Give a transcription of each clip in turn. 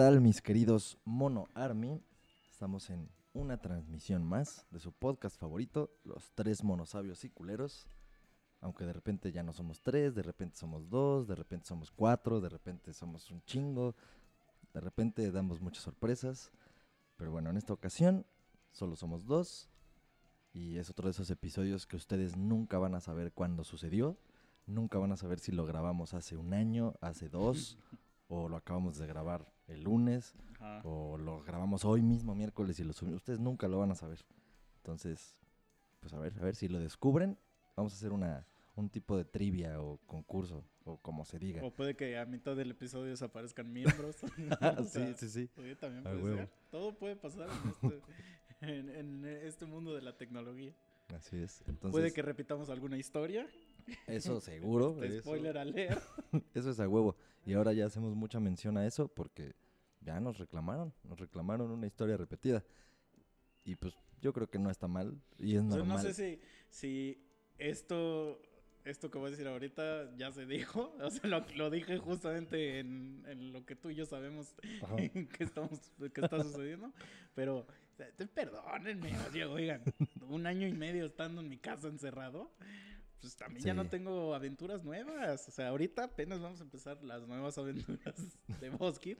tal mis queridos Mono Army? Estamos en una transmisión más de su podcast favorito, Los Tres Monosabios y Culeros. Aunque de repente ya no somos tres, de repente somos dos, de repente somos cuatro, de repente somos un chingo, de repente damos muchas sorpresas. Pero bueno, en esta ocasión solo somos dos. Y es otro de esos episodios que ustedes nunca van a saber cuándo sucedió. Nunca van a saber si lo grabamos hace un año, hace dos, o lo acabamos de grabar el lunes, Ajá. o lo grabamos hoy mismo, miércoles, y lo subimos. Ustedes nunca lo van a saber. Entonces, pues a ver, a ver si lo descubren. Vamos a hacer una, un tipo de trivia o concurso, o como se diga. O puede que a mitad del episodio desaparezcan miembros. O sí, sea, sí, sí. oye, también puede ser. Todo puede pasar en este, en- en este mundo de la tecnología. Así es. Entonces, puede que repitamos alguna historia. eso seguro. Este spoiler a leer. Eso es a huevo. Y ahora ya hacemos mucha mención a eso porque ya nos reclamaron, nos reclamaron una historia repetida. Y pues yo creo que no está mal y es normal. no sé si, si esto, esto que voy a decir ahorita ya se dijo. O sea, lo, lo dije justamente en, en lo que tú y yo sabemos que, estamos, que está sucediendo. Pero, perdónenme, oigan, un año y medio estando en mi casa encerrado. Pues también ya no tengo aventuras nuevas. O sea, ahorita apenas vamos a empezar las nuevas aventuras de Boskit.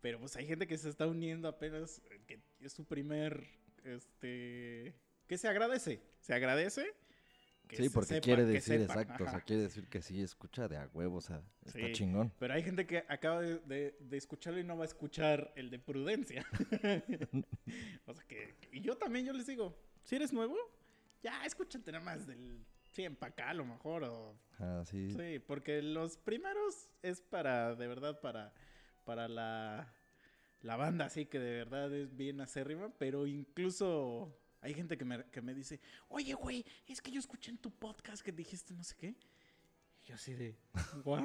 Pero pues hay gente que se está uniendo apenas, eh, que es su primer, este, que se agradece, se agradece. que Sí, se porque sepa, quiere decir, exacto, o sea, quiere decir que sí escucha de a huevo, o sea, está Sí. chingón. Pero hay gente que acaba de, de- de escucharlo y no va a escuchar el de prudencia. o sea que, y yo también, yo les digo, si eres nuevo, ya escúchate nada más del 100 para acá a lo mejor, o Ajá, sí. Sí, porque los primeros es para, de verdad, para, para la, la banda, así que de verdad es bien acérrima, pero incluso hay gente que me, que me dice, oye, güey, es que yo escuché en tu podcast que dijiste no sé qué. Y yo así de, ¿what?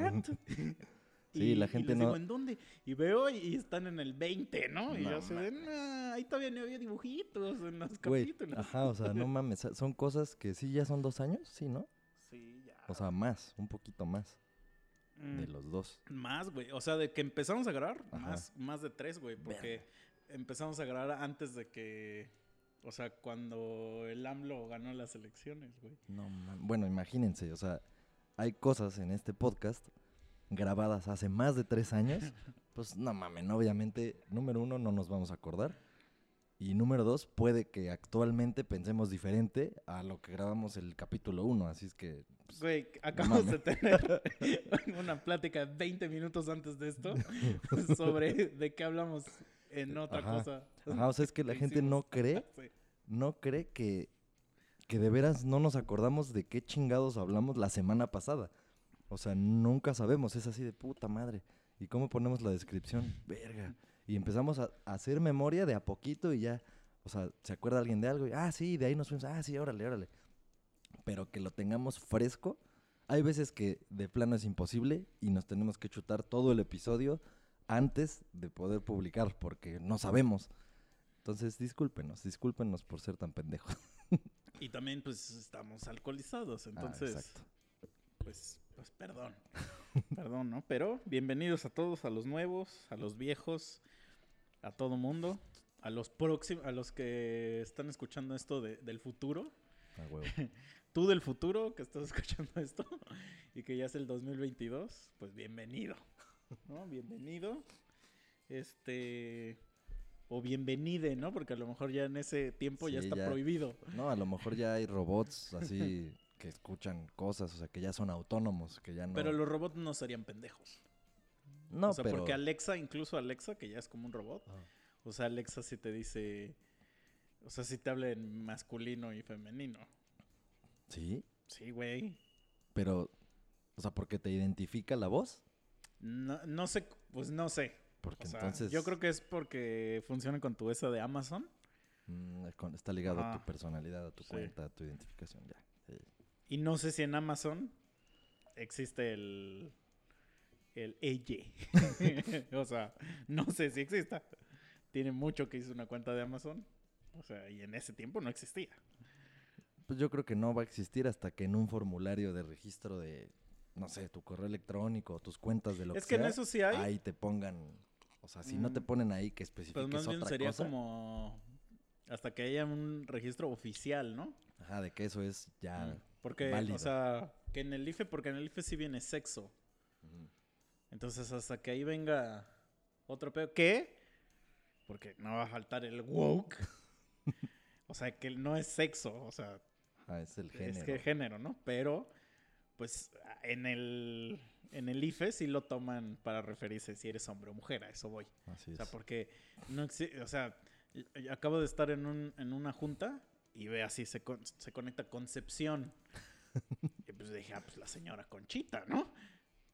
Sí, la gente les no- digo, ¿en dónde? Y veo y, y están en el 20, ¿no? Y yo así de, "Nah, ahí todavía no había dibujitos en los Güey, capítulos. ajá, o sea, no mames, son cosas que sí ya son dos años, sí, ¿no? Sí, ya. O sea, más, un poquito más Mm. de los dos. Más, güey. O sea, de que empezamos a grabar, Ajá. más, más de tres, güey. Porque empezamos a grabar antes de que. O sea, cuando el AMLO ganó las elecciones, güey. No mames. Bueno, imagínense, o sea, hay cosas en este podcast grabadas hace más de tres años. Pues no mames, obviamente, número uno, no nos vamos a acordar. Y número dos, puede que actualmente pensemos diferente a lo que grabamos el capítulo uno. Así es que. pues, Güey, acabamos de tener una plática 20 minutos antes de esto sobre de qué hablamos en otra Ajá. cosa. Ajá, o sea, es que la gente no cree, Sí. no cree que, que de veras no nos acordamos de qué chingados hablamos la semana pasada. O sea, nunca sabemos, es así de puta madre. ¿Y cómo ponemos la descripción? Verga. Y empezamos a, a hacer memoria de a poquito y ya, o sea, ¿se acuerda alguien de algo? Y, ah, sí, de ahí nos fuimos, ah, sí, órale, órale. Pero que lo tengamos fresco. Hay veces que de plano es imposible y nos tenemos que chutar todo el episodio antes de poder publicar porque no sabemos. Entonces, discúlpenos, discúlpenos por ser tan pendejos. Y también, pues, estamos alcoholizados. Ah, Entonces, exacto. pues, pues perdón. perdón, ¿no? Pero bienvenidos a todos, a los nuevos, a los viejos, a todo mundo, a los próximos, a los que están escuchando esto de- del futuro. Huevo. Tú del futuro que estás escuchando esto y que ya es el 2022, pues bienvenido. ¿No? Bienvenido. Este o bienvenide, ¿no? Porque a lo mejor ya en ese tiempo ya está ya. prohibido. No, a lo mejor ya hay robots así que escuchan cosas, o sea, que ya son autónomos, que ya no... Pero los robots no serían pendejos. No, o sea, pero... porque Alexa, incluso Alexa, que ya es como un robot, Ah. o sea, Alexa sí te dice, o sea, sí te habla en masculino y femenino. Sí, Sí, güey. pero... O sea, porque te identifica la voz. No, no sé, pues no sé. Porque O sea, entonces... Yo creo que es porque funciona con tu esa de Amazon. mm, está ligado a tu personalidad, a tu Sí. cuenta, a tu identificación, ya. Y no sé si en Amazon existe el. El EYE. o sea, no sé si exista. Tiene mucho que hizo una cuenta de Amazon. O sea, y en ese tiempo no existía. Pues yo creo que no va a existir hasta que en un formulario de registro de, no sé, tu correo electrónico, tus cuentas de lo Es que que en eso sí hay. ahí te pongan, O sea, si no te Mm. ponen ahí que Pues especifiques más bien otra sería cosa. como hasta que haya un registro oficial, ¿no? Ajá, de que eso es ya. Mm. Porque, válido. o sea, que en el IFE, porque en el IFE sí viene sexo. Entonces, hasta que ahí venga otro pedo. ¿Qué? Porque no va a faltar el woke. o sea, que no es sexo, o sea, Ajá, es el género. es que género, ¿no? Pero, pues, en el, en el IFE sí lo toman para referirse si eres hombre o mujer, a eso voy. Así O es. sea, porque no existe, o sea, acabo de estar en, un, en una junta y ve así, se, con- se conecta Concepción. y pues dije, ah, pues la señora Conchita, ¿no?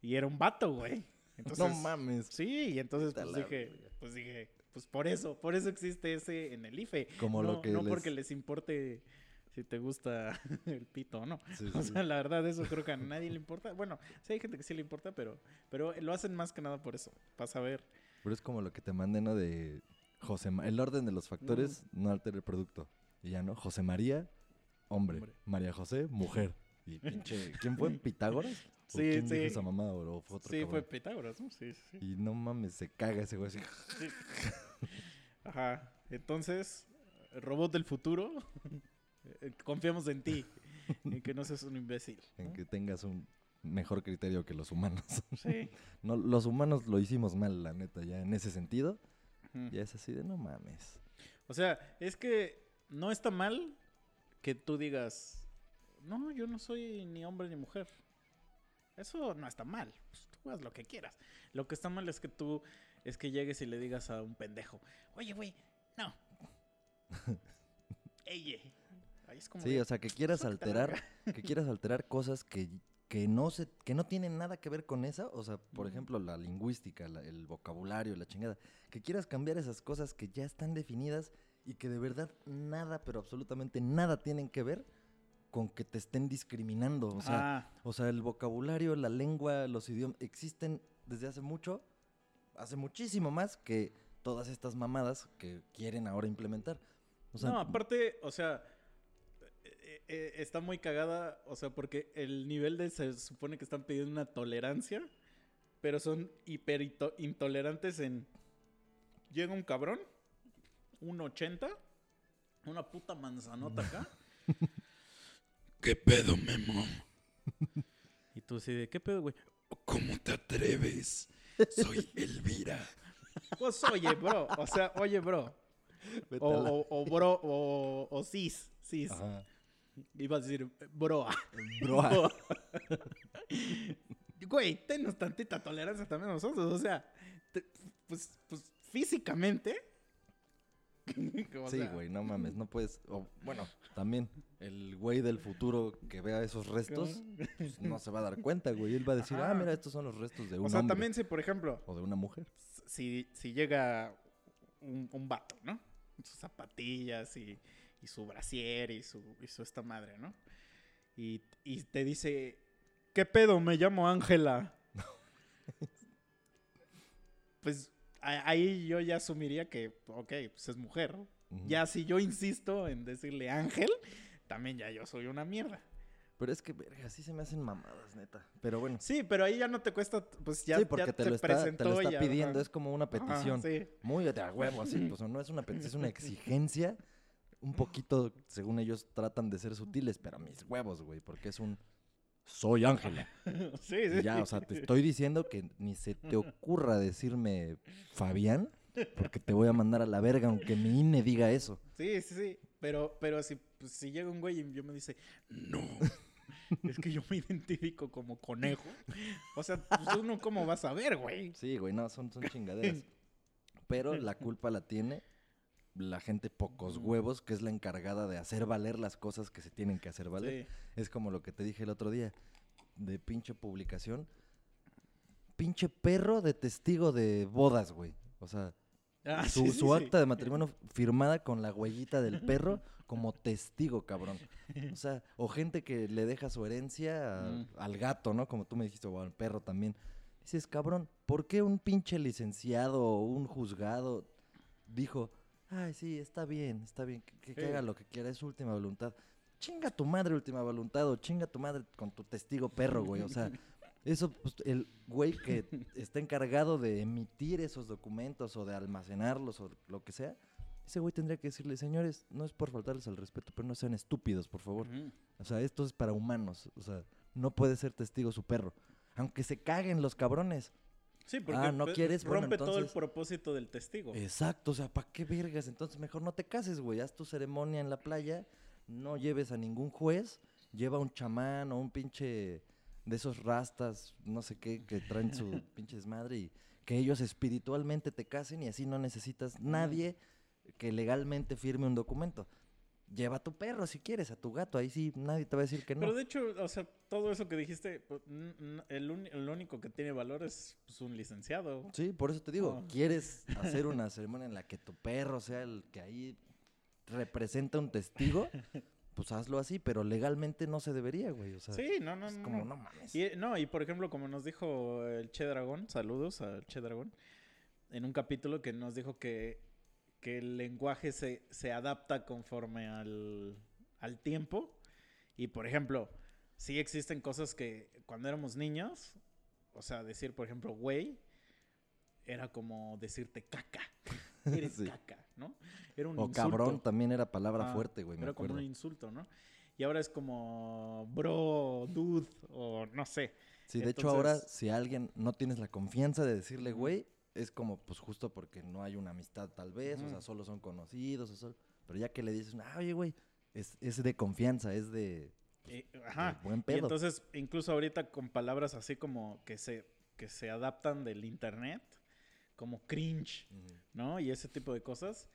Y era un vato, güey. Entonces, no mames. Sí, y entonces pues dije, pues dije, pues por eso, por eso existe ese en el IFE. Como no, lo que no les- porque les importe si te gusta el pito o no. Sí, O sí. sea, la verdad, eso creo que a nadie le importa. Bueno, sí hay gente que sí le importa, pero, pero lo hacen más que nada por eso, para saber. Pero es como lo que te manden, ¿no? De José Ma- El orden de los factores no altera el producto. Y ya, ¿no? José María, hombre. Hombre. María José, mujer. Y pinche. ¿Quién fue? ¿Pitágoras? ¿O Sí, quién sí. dijo esa mamá o fue otro Sí, fue? Pitágoras, ¿no? Sí, sí. Y no mames, se caga ese güey así. Sí. Ajá. Entonces, robot del futuro, eh, confiamos en ti. En que no seas un imbécil. En que tengas un mejor criterio que los humanos. Sí. No, los humanos lo hicimos mal, la neta, ya en ese sentido. Ya es así de no mames. O sea, es que no está mal que tú digas, no, yo no soy ni hombre ni mujer. Eso no está mal. Pues, tú haz lo que quieras. Lo que está mal es que tú, es que llegues y le digas a un pendejo, oye, güey, no. Es como Sí, de, o sea, que quieras "Sácate a la alterar, que quieras alterar cosas que, que no se, que no tienen nada que ver con esa, o sea, por ejemplo, la lingüística, la- el vocabulario, la chingada, que quieras cambiar esas cosas que ya están definidas y que de verdad nada, pero absolutamente nada tienen que ver con que te estén discriminando, o sea, Ah, o sea, el vocabulario, la lengua, los idiomas existen desde hace mucho, hace muchísimo más que todas estas mamadas que quieren ahora implementar. O sea, no, aparte, o sea, eh, eh, está muy cagada, o sea, porque el nivel de se supone que están pidiendo una tolerancia, pero son hiper intolerantes en llega un cabrón, un 80, una puta manzanota acá. ¿Qué pedo, Memo? Y tú así de, ¿qué pedo, güey? ¿Cómo te atreves? Soy Elvira. Pues oye, bro, o sea, oye, bro. O, o, o bro, o, o cis, cis. Ajá. Iba a decir, broa. Broa. Güey, tenos tantita tolerancia también nosotros. O sea, te- pues, pues físicamente. Sí, sea, güey, no mames, no puedes. o, bueno, también el güey del futuro que vea esos restos pues, no se va a dar cuenta, güey. Él va a decir, Ajá. ah, mira, estos son los restos de un O sea, hombre también si, por ejemplo, o de una mujer. si, si llega un, un vato, ¿no? Sus zapatillas y, y su brasier y su, y su esta madre, ¿no? Y, y te dice, ¿qué pedo? Me llamo Ángela. pues ahí yo ya asumiría que, ok, pues es mujer. Ya si yo insisto en decirle Ángel, también ya yo soy una mierda. Pero es que, verga, sí se me hacen mamadas, neta. Pero bueno. Sí, pero ahí ya no te cuesta, pues ya, sí, porque ya te, lo está, te lo está ya, pidiendo, ajá. es como una Ajá, petición. sí. Muy de a huevo, así. Pues no es una petición, es una exigencia. Un poquito, según ellos, tratan de ser sutiles, pero mis huevos, güey, porque es un. Soy Ángela. sí, sí. ya, o sea, te estoy diciendo que ni se te ocurra decirme Fabián, porque te voy a mandar a la verga, aunque mi INE diga eso. Sí, sí, sí. Pero, pero si, pues, si llega un güey y yo me dice, No. es que yo me identifico como conejo. O sea, pues uno cómo va a saber, güey. Sí, güey, no, son, son chingaderas. Pero la culpa la tiene la gente pocos huevos, que es la encargada de hacer valer las cosas que se tienen que hacer valer. Sí. Es como lo que te dije el otro día, de pinche publicación. Pinche perro de testigo de bodas, güey. O sea, Ah, su, sí, su sí. acta de matrimonio firmada con la huellita del perro como testigo, cabrón. O sea, o gente que le deja su herencia a- Mm. al gato, ¿no? Como tú me dijiste, o al perro también. Dices, cabrón, ¿por qué un pinche licenciado o un juzgado dijo, ay, sí, está bien, está bien, que, que- que Sí. haga lo que quiera, es su última voluntad? Chinga tu madre, última voluntad, o chinga tu madre con tu testigo perro, güey. O sea, Eso, pues, el güey que está encargado de emitir esos documentos o de almacenarlos o lo que sea, ese güey tendría que decirle, señores, no es por faltarles al respeto, pero no sean estúpidos, por favor. O sea, esto es para humanos. O sea, no puede ser testigo su perro. Aunque se caguen los cabrones. Sí, porque Ah, ¿no quieres? Bueno, rompe todo el propósito del testigo. Exacto, o sea, ¿para qué vergas? Entonces mejor no te cases, güey. Haz tu ceremonia en la playa, no lleves a ningún juez, lleva un chamán o un pinche de esos rastas, no sé qué, que traen su pinche desmadre y que ellos espiritualmente te casen y así no necesitas nadie que legalmente firme un documento. Lleva a tu perro si quieres, a tu gato, ahí sí nadie te va a decir que no. Pero de hecho, o sea, todo eso que dijiste, pues, el, el único que tiene valor es pues, un licenciado. Sí, por eso te digo, Oh. ¿quieres hacer una ceremonia en la que tu perro sea el que ahí representa un testigo? Pues hazlo así, pero legalmente no se debería, güey. O sea, Sí, no, no, es no. como, no. mames. Y, no, y por ejemplo, como nos dijo el Che Dragón, saludos al Che Dragón, en un capítulo que nos dijo que, que el lenguaje se, se adapta conforme al, al tiempo. Y por ejemplo, sí existen cosas que cuando éramos niños, o sea, decir, por ejemplo, güey, era como decirte caca. Eres Sí. caca, ¿no? Era un O insulto. cabrón también era palabra Ah, fuerte, güey, me Era como acuerdo. un insulto, ¿no? Y ahora es como bro, dude, o no sé. Sí, de hecho ahora, entonces- si alguien no tienes la confianza de decirle, güey, es como, pues justo porque no hay una amistad tal vez, o sea, solo son conocidos, o solo... pero ya que le dices, ah, oye, güey, es, es de confianza, es de, Eh, ajá. de buen Y pedo. entonces, incluso ahorita con palabras así como que se, que se adaptan del internet, como cringe. ¿no? Y ese tipo de cosas.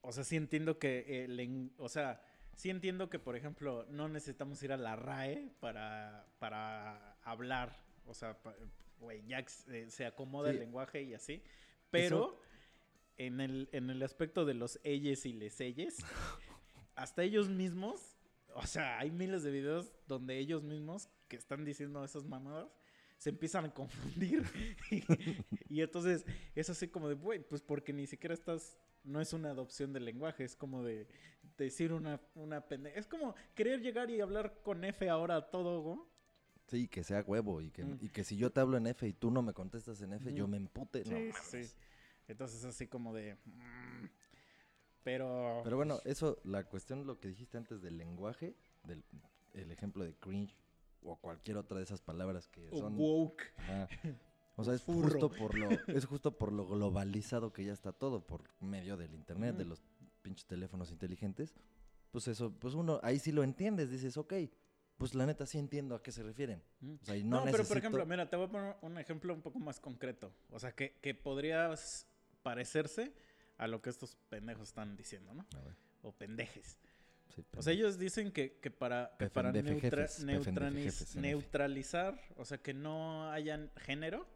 O sea, sí entiendo que, en- o sea, sí entiendo que, por ejemplo, no necesitamos ir a la RAE para, para hablar. O sea, pa- güey, ya eh, se acomoda Sí. el lenguaje y así. Pero en, el, en el aspecto de los ellos y les ellos, hasta ellos mismos, o sea, hay miles de videos donde ellos mismos que están diciendo esas mamadas se empiezan a confundir. y, entonces es así como de, güey, pues porque ni siquiera estás, no es una adopción del lenguaje, es como de decir una, una pendeja. Es como querer llegar y hablar con F ahora todo, ¿no? Sí, que sea huevo y que, Mm. y que si yo te hablo en F y tú no me contestas en F, yo Ujú. me empute. no Sí, mames. sí. Entonces así como de... mm, pero... Pero bueno, eso, la cuestión, lo que dijiste antes del lenguaje, del el ejemplo de cringe o cualquier otra de esas palabras que o son... woke. Ajá. O sea, es Furro. justo por lo es justo por lo globalizado que ya está todo por medio del internet, de Ujú. los pinches teléfonos inteligentes. Pues eso, pues uno ahí sí lo entiendes, dices, ok, pues la neta sí entiendo a qué se refieren. O sea, y no, No, pero por ejemplo, mira, te voy a poner un ejemplo un poco más concreto. O sea, que, que podría s- parecerse a lo que estos pendejos están diciendo, ¿no? A ver, O pendejes. sí, O sea, ellos dicen que, que para, que para neutra- jefes, neutraliz- jefes, neutralizar, o sea, que no hayan género,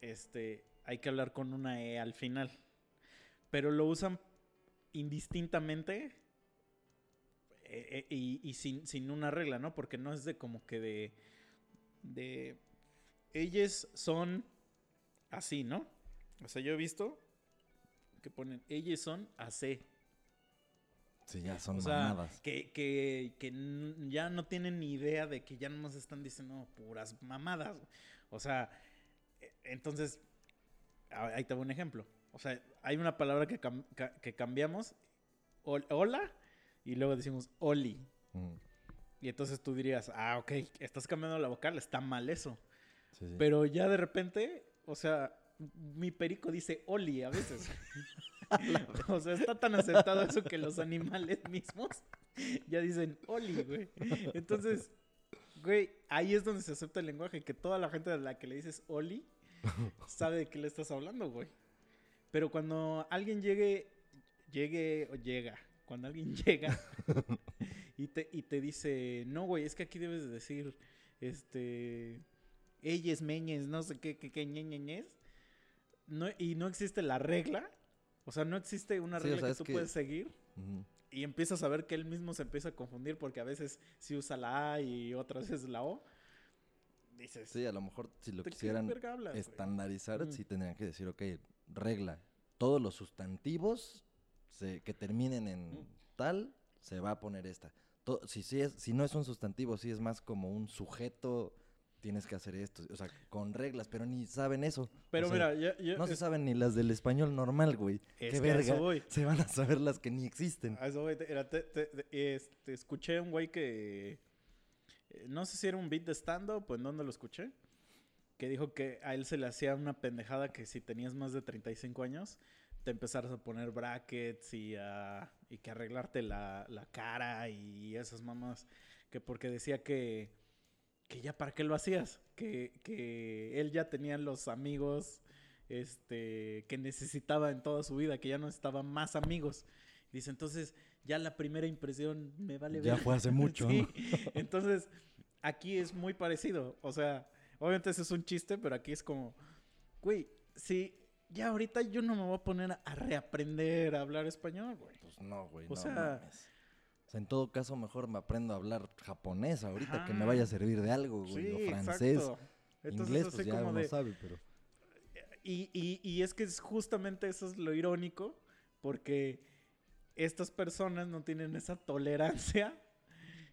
este, hay que hablar con una E al final. Pero lo usan indistintamente eh, y, y sin, sin una regla, ¿no? Porque no es de como que de... de ellos son así, ¿no? O sea, yo he visto que ponen, ellos son así. Sí, ya son O sea, mamadas. que, que, que ya no tienen ni idea de que ya nomás están diciendo puras mamadas. O sea, e- entonces, ahí te voy un ejemplo. O sea, hay una palabra que, cam- que cambiamos, hol- hola, y luego decimos oli. Mm, Y entonces tú dirías, ah, ok, estás cambiando la vocal, está mal eso. sí, sí. Pero ya de repente, o sea, mi perico dice Oli a veces. o sea, está tan aceptado eso que los animales mismos ya dicen Oli, güey. Entonces, güey, ahí es donde se acepta el lenguaje, que toda la gente a la que le dices Oli sabe de qué le estás hablando, güey. Pero cuando alguien llegue, llegue o llega, cuando alguien llega y te, y te dice, no, güey, es que aquí debes de decir, este, ellas, meñes, no sé qué, qué, qué, ñe, ñe, ñes", No, y no existe la regla. O sea, no existe una Sí, o regla sea, que tú que- puedes seguir. Ujú. Y empiezas a ver que él mismo se empieza a confundir porque a veces sí usa la A y otras veces la O. Dices, Sí, a lo mejor si lo ¿de qué quisieran hablas, estandarizar, sí tendrían que decir, ok, regla, todos los sustantivos se- que terminen en Mm. tal, se va a poner esta. To- si, sí es, si no es un sustantivo, si es más como un sujeto tienes que hacer esto, o sea, con reglas, pero ni saben eso. Pero O sea, mira, ya, ya- no se es- saben ni las del español normal, güey. Es Qué verga. Se van a saber las que ni existen. A eso voy, te- te- te- te- este, escuché a un güey que. eh, No sé si era un beat de stand-up o en dónde lo escuché. Que dijo que a él se le hacía una pendejada que si tenías más de 35 años, te empezaras a poner brackets y, a- y que arreglarte la, la cara y esas mamás. Que porque decía que, que ya para qué lo hacías. Que, que él ya tenía los amigos este, que necesitaba en toda su vida, que ya no necesitaba más amigos. Dice, entonces ya la primera impresión me vale Ya ver. fue hace mucho, Sí. ¿no? Entonces, aquí es muy parecido. O sea, obviamente ese es un chiste, pero aquí es como, güey, si ya ahorita yo no me voy a poner a reaprender a hablar español, güey. Pues no, güey. O no sea- mames. O sea, en todo caso, mejor me aprendo a hablar japonés ahorita que me Ajá. vaya a servir de algo, güey. Sí, o francés. exacto. Entonces, Inglés, pues ya como uno de- sabe, pero... Y, y- y es que es justamente eso es lo irónico, porque estas personas no tienen esa tolerancia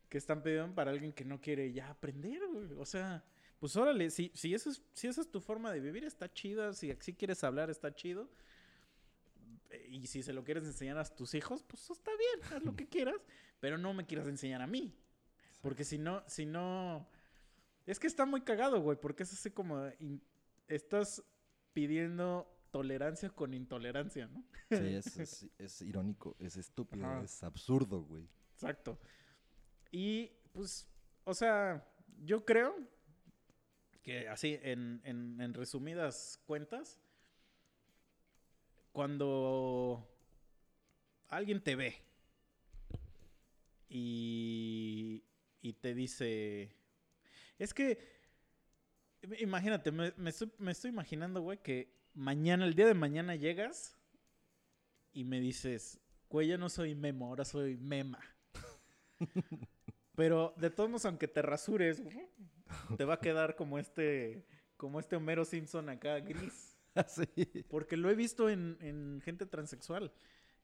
que están pidiendo para alguien que no quiere ya aprender, güey. O sea, pues órale, si, si, eso es, si esa es tu forma de vivir, está chida. Si así quieres hablar, está chido. Eh, Y si se lo quieres enseñar a tus hijos, pues está bien, haz lo que quieras, pero no me quieras enseñar a mí. Porque si no, si no... Es que está muy cagado, güey, porque es así como... in- estás pidiendo tolerancia con intolerancia, ¿no? Sí, es, es- es irónico, es estúpido, Ajá. es absurdo, güey. Exacto. Y pues, o sea, yo creo que así, en, en- en resumidas cuentas, cuando alguien te ve y, y te dice, es que, imagínate, me, me estoy, me estoy imaginando, güey, que mañana, el día de mañana llegas y me dices, güey, ya no soy Memo, ahora soy Mema. Pero de todos modos, aunque te rasures, güey, te va a quedar como este, como este Homero Simpson acá gris. sí. Porque lo he visto en, en gente transexual,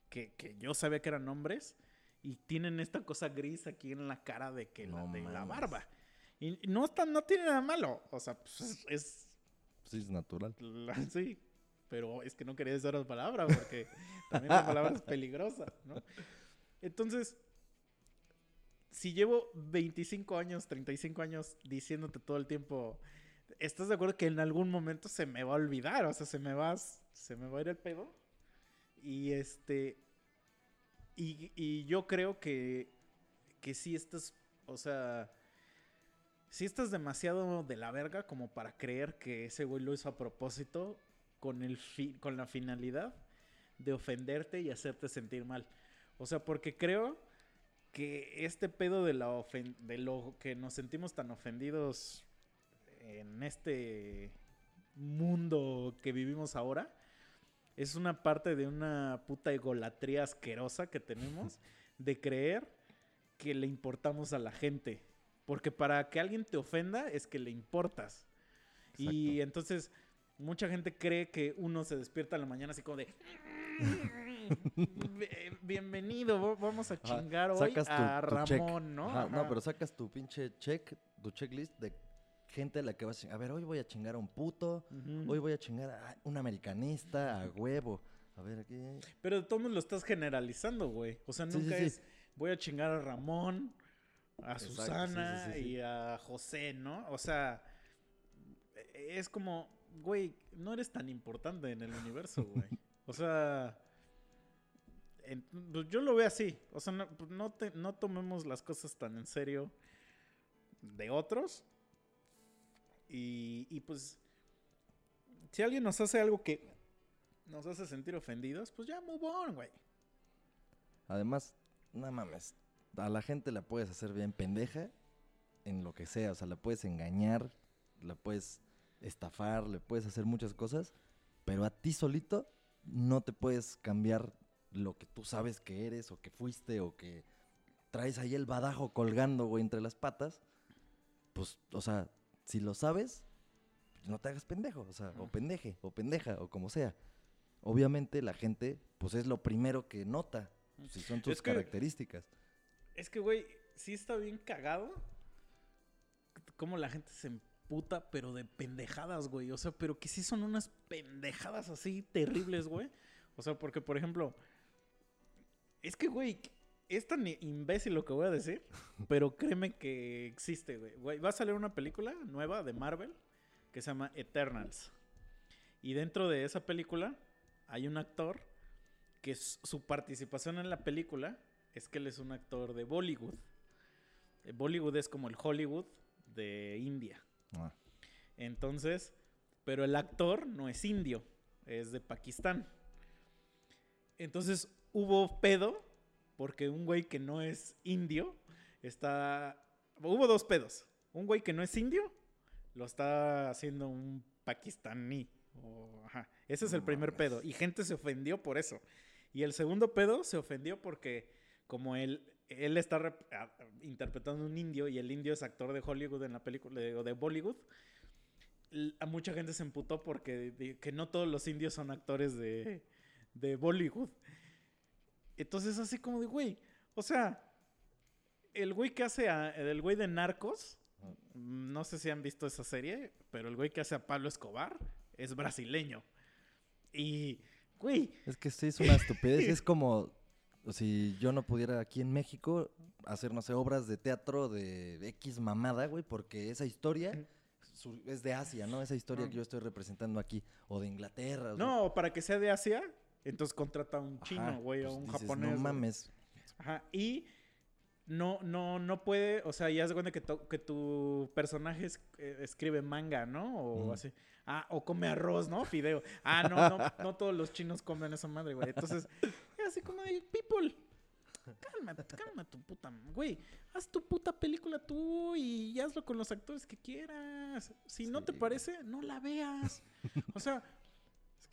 que, que yo sabía que eran hombres, y tienen esta cosa gris aquí en la cara de que la, No de la barba. Y no, está, no tiene nada malo. O sea, pues es, Sí, es natural. la- sí. Pero es que no quería usar la palabra porque también la palabra es peligrosa, ¿no? Entonces, si llevo 25 años, 35 años diciéndote todo el tiempo, ¿estás de acuerdo que en algún momento se me va a olvidar? O sea, se me va, se me va a ir el pedo. Y este. Y, yo creo que, que sí estás, o sea, sí estás demasiado de la verga como para creer que ese güey lo hizo a propósito con, el fi- con la finalidad de ofenderte y hacerte sentir mal. O sea, porque creo que este pedo de, la ofen- de lo que nos sentimos tan ofendidos en este mundo que vivimos ahora es una parte de una puta egolatría asquerosa que tenemos de creer que le importamos a la gente. Porque para que alguien te ofenda es que le importas. Y entonces mucha gente cree que uno se despierta en la mañana así como de... "Be- Bienvenido, va- vamos a Ajá, chingar hoy tu- a tu check. Ramón, ¿no? Ajá, no, pero sacas tu pinche check, tu checklist de gente a la que vas a. A ver, hoy voy a chingar a un puto, hoy voy a chingar a un americanista, a huevo. A ver, aquí. Pero de todos lo estás generalizando, güey. O sea, nunca sí, sí. es voy a chingar a Ramón, a Exacto, Susana y a José, ¿no? O sea, e- es como, güey, no eres tan importante en el universo, güey. O sea, pues yo lo veo así. O sea, no, pues no tomemos las cosas tan en serio de otros. Y, y pues, si alguien nos hace algo que nos hace sentir ofendidos, pues ya move on, güey. Además, no mames, a la gente la puedes hacer bien pendeja en lo que sea. O sea, la puedes engañar, la puedes estafar, le puedes hacer muchas cosas. Pero a ti solito no te puedes cambiar lo que tú sabes que eres o que fuiste o que traes ahí el badajo colgando, güey, entre las patas. Pues, o sea, si lo sabes, no te hagas pendejo, o sea, o pendeje, o pendeja, o como sea. Obviamente la gente, pues es lo primero que nota, si son tus Es que- características. Es que, güey, sí está bien cagado cómo la gente se puta, pero de pendejadas, güey. O sea, pero que sí son unas pendejadas así terribles, güey. O sea, porque, por ejemplo, es que, güey, es tan imbécil lo que voy a decir, pero créeme que existe, güey. Güey, va a salir una película nueva de Marvel que se llama Eternals. Y dentro de esa película hay un actor que su participación en la película es que él es un actor de Bollywood. Eh, Bollywood es como el Hollywood de India. Ah, Entonces, pero el actor no es indio, es de Pakistán. Entonces hubo pedo porque un güey que no es indio está... Hubo dos pedos. Un güey que no es indio lo está haciendo un pakistaní. ajá. Ese es el No primer mames. pedo. Y gente se ofendió por eso. Y el segundo pedo se ofendió porque como él, él está interpretando un indio y el indio es actor de Hollywood en la película de, o de Bollywood, a mucha gente se emputó porque de- que no todos los indios son actores de, de Bollywood. Entonces así como de, güey, o sea, el güey que hace a, el güey de Narcos, no sé si han visto esa serie, pero el güey que hace a Pablo Escobar es brasileño. Y, güey, Es que sí, es una estupidez. es como si yo no pudiera aquí en México hacer, no sé, obras de teatro de X mamada, güey, porque esa historia es de Asia, ¿no? Esa historia que yo estoy representando aquí, o de Inglaterra. o sea, no, para que sea de Asia, entonces contrata a un chino, güey, pues o un dices, japonés. No güey". mames. Ajá, y no, no, no puede, o sea, ya se cuenta que, to- que tu personaje es- eh, escribe manga, ¿no? O Ujú. así. Ah, o come arroz, ¿no? Fideo. Ah, no, no, no todos los chinos comen esa madre, güey. Entonces, es así como de, people, cálmate, calma tu puta, güey. Haz tu puta película tú y hazlo con los actores que quieras. Si no te parece, no la veas. O sea,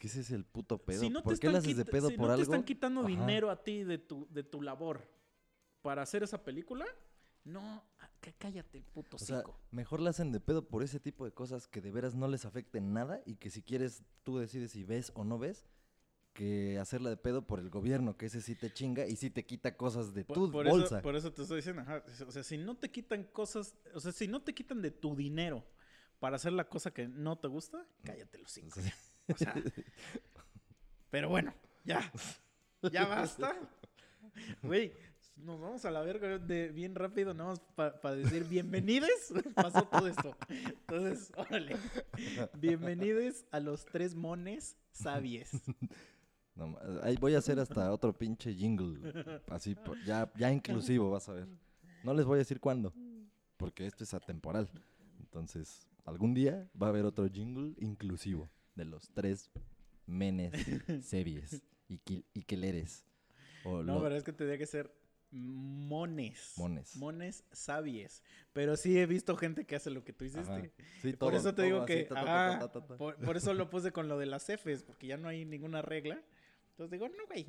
que ese es el puto pedo. si no ¿Por te qué están le haces de pedo si por no algo? te están quitando Ajá. dinero a ti de tu, de tu labor para hacer esa película, no, ah, cá- cállate el puto O sea, mejor la hacen de pedo por ese tipo de cosas que de veras no les afecten nada y que si quieres tú decides si ves o no ves, que hacerla de pedo por el gobierno, que ese sí te chinga y sí te quita cosas de Por, tu por bolsa. Eso, por eso te estoy diciendo, ajá, o sea, si no te quitan cosas, o sea, si no te quitan de tu dinero para hacer la cosa que no te gusta, cállate los cinco. Sí. Sea, pero bueno, ya, ya basta. Güey, nos vamos a la verga de bien rápido, nada más para decir bienvenides. Pasó todo esto. Entonces, órale. Bienvenides a los tres mones sabies. Ahí voy a hacer hasta otro pinche jingle. Así, ya, ya inclusivo, vas a ver. No les voy a decir cuándo, porque esto es atemporal. Entonces, algún día va a haber otro jingle inclusivo de los tres menes series y, quil- y queleres. O No, lo- pero es que tendría que ser mones. Mones. Mones sabies. Pero sí he visto gente que hace lo que tú hiciste. Sí, por todo- eso te todo digo que. ta, ta, ta. Por, por eso lo puse con lo de las Fs, porque ya no hay ninguna regla. Entonces digo, no, güey.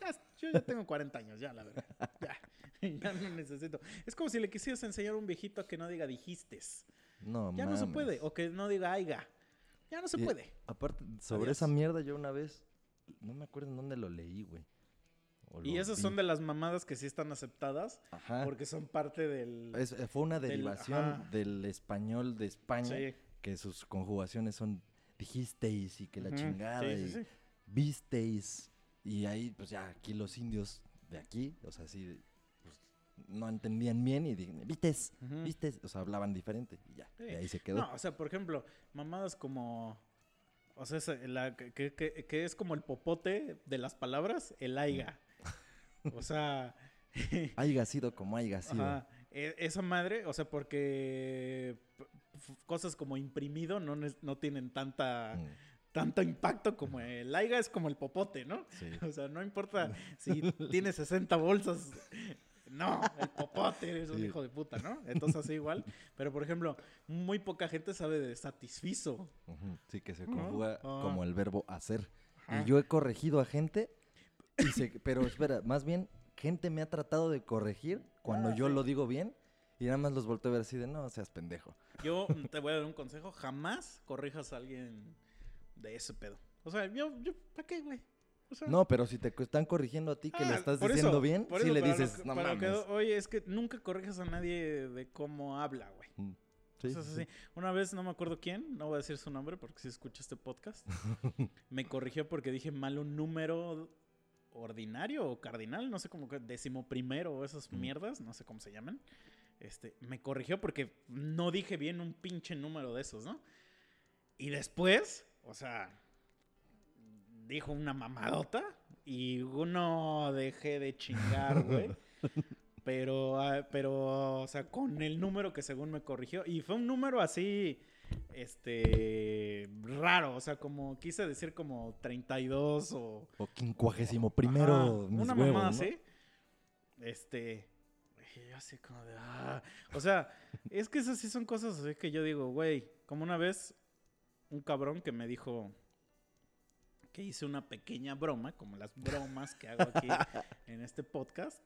ya- yo ya tengo 40 años, ya, la verdad. Ya. Ya no necesito. Es como si le quisieras enseñar a un viejito a que no diga dijistes. No, Ya no se puede. mames. O que no diga aiga. Ya no se Y- puede. Aparte, sobre Adiós. esa mierda yo una vez, no me acuerdo en dónde lo leí, güey. Y esas vi. son de las mamadas que sí están aceptadas Ajá. porque son parte del. Es- eh, fue una derivación del español de España, Sí. que sus conjugaciones son dijisteis y que la chingada Sí, y sí, sí. visteis. Y ahí, pues ya, aquí los indios de aquí, o sea, sí, no entendían bien y dijeron, vistes, vistes, o sea, hablaban diferente y ya, Sí. y ahí se quedó. No, o sea, por ejemplo, mamadas como. O sea, la, que, que- que- que es como el popote de las palabras, el aiga. O sea. Haiga sido como haiga sido. ajá, e- esa madre, o sea, porque cosas como imprimido no, no tienen tanta, Mm, tanto impacto como el aiga es como el popote, ¿no? sí. O sea, no importa si tienes 60 bolsas. No, el popote, eres un Sí. hijo de puta, ¿no? Entonces así igual. Pero, por ejemplo, muy poca gente sabe de satisfizo. Sí, que se conjuga ah. como el verbo hacer. Y yo he corregido a gente, y se- pero espera, más bien, gente me ha tratado de corregir cuando Ah, yo lo digo bien, y nada más los volteo a ver así de, no, seas pendejo. Yo te voy a dar un consejo. Jamás corrijas a alguien de ese pedo. O sea, yo, yo ¿para qué, güey? O sea, No, pero si te están corrigiendo a ti que le ah, estás por diciendo eso, bien, por sí le dices, no que- mames. oye, es que nunca corrijas a nadie de cómo habla, güey. Mm, Sí. Una vez, no me acuerdo quién, no voy a decir su nombre porque si escucha este podcast, me corrigió porque dije mal un número ordinario o cardinal, no sé cómo, que décimo primero o esas Mm. mierdas, no sé cómo se llaman. Este, me corrigió porque no dije bien un pinche número de esos, ¿no? Y después, o sea, dijo una mamadota y uno dejé de chingar, güey. Pero, ah, pero, o sea, con el número que según me corrigió. Y fue un número así, este, raro. O sea, como quise decir como 32 o... O quincuagésimo primero, Ajá, mis una huevos, mamada ¿no? así. Este... y yo así como de... ah. O sea, es que esas sí son cosas así que yo digo, güey, como una vez un cabrón que me dijo que hice una pequeña broma, como las bromas que hago aquí en este podcast.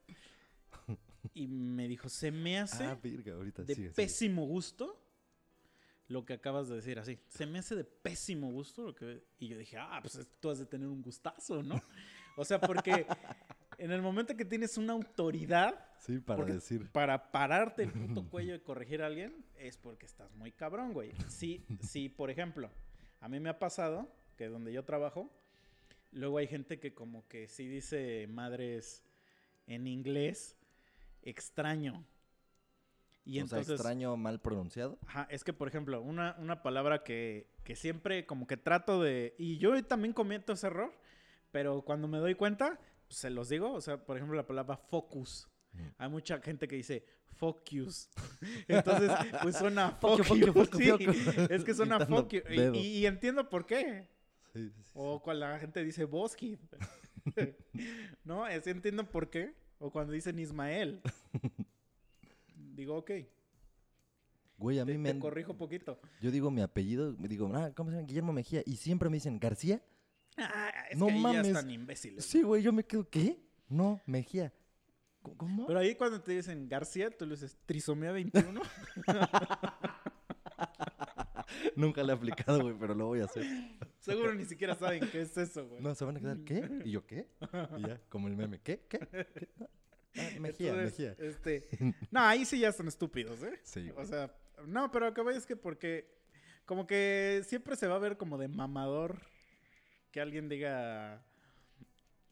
Y me dijo, se me hace Ah, virga, ahorita de sigue, sigue. pésimo gusto lo que acabas de decir así. Se me hace de pésimo gusto lo que... Y yo dije, ah, pues tú has de tener un gustazo, ¿no? O sea, porque en el momento que tienes una autoridad Sí, para decir. para pararte el puto cuello y corregir a alguien es porque estás muy cabrón, güey. Si, si, por ejemplo, a mí me ha pasado que donde yo trabajo, luego hay gente que como que sí dice madres en inglés extraño. Y o sea, entonces... extraño mal pronunciado. Ajá, es que, por ejemplo, una, una palabra que, que siempre como que trato de... Y yo también cometo ese error, pero cuando me doy cuenta, pues, se los digo. O sea, por ejemplo, la palabra focus. Hay mucha gente que dice focus. Entonces, pues suena you, sí. Es que suena. Y, y- y entiendo por qué. Sí, sí, sí, O cuando la gente dice Bosky. no, es entiendo por qué. O cuando dicen Ismael. Digo, ok, Güey, a te, mí me te han- corrijo poquito. Yo digo mi apellido, digo, ah, ¿cómo se llama? Guillermo Mejía. Y siempre me dicen, ¿García? Ah, es No que ahí ya mames. están imbéciles. Sí, güey, yo me quedo, ¿qué? No, Mejía. ¿Cómo? ¿Cómo? Pero ahí cuando te dicen García, tú le dices trisomía 21. Nunca le he aplicado, güey, pero lo voy a hacer. Seguro ni siquiera saben qué es eso, güey. No, se van a quedar, ¿qué? ¿Y yo qué? Y ya, como el meme, ¿qué? ¿Qué? ¿Qué? Ah, Mejía, Entonces, Mejía. Este, no, ahí sí ya son estúpidos, ¿eh? Sí, güey. O sea, no, pero lo que voy es que porque como que siempre se va a ver como de mamador que alguien diga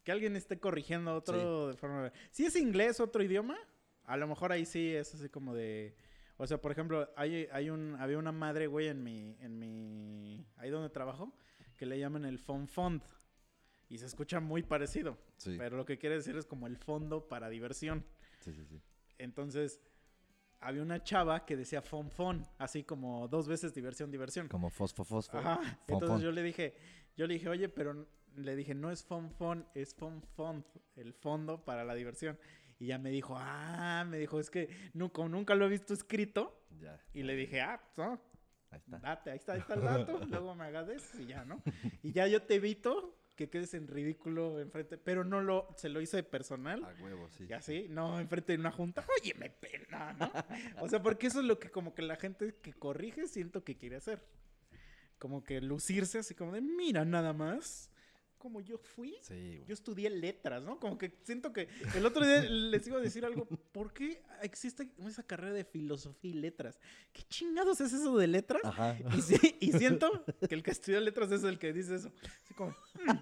que alguien esté corrigiendo a otro de forma si es inglés otro idioma a lo mejor ahí sí es así como de o sea por ejemplo hay, hay un había una madre güey en mi en mi ahí donde trabajo que le llaman el fond fond y se escucha muy parecido Sí, pero lo que quiere decir es como el fondo para diversión sí, sí, sí. entonces, había una chava que decía fon fon, así como dos veces diversión, diversión. Como fosfo, fosfo. Ajá. fon, Entonces fon. yo le dije, yo le dije, oye, pero le dije, no es fon fon, es fon fon, el fondo para la diversión. Y ya me dijo, ah, me dijo, es que nu- como nunca lo he visto escrito. Ya, Y le dije, ah, pues, no, ahí está. date, ahí está, ahí está el dato, luego me eso y ya, ¿no? Y ya yo te evito que quedes en ridículo enfrente, pero no lo, se lo hice personal. A huevo, sí. Y así, no, enfrente de una junta, oye, me pena, ¿no? O sea, porque eso es lo que como que la gente que corrige siento que quiere hacer. Como que lucirse así como de, mira, nada más, como yo fui. Sí. Yo estudié letras, ¿no? Como que siento que el otro día les iba a decir algo. ¿Por qué existe esa carrera de filosofía y letras? ¿Qué chingados es eso de letras? Ajá. Y, sí- y siento que el que estudia letras es el que dice eso. Así como, "Mm,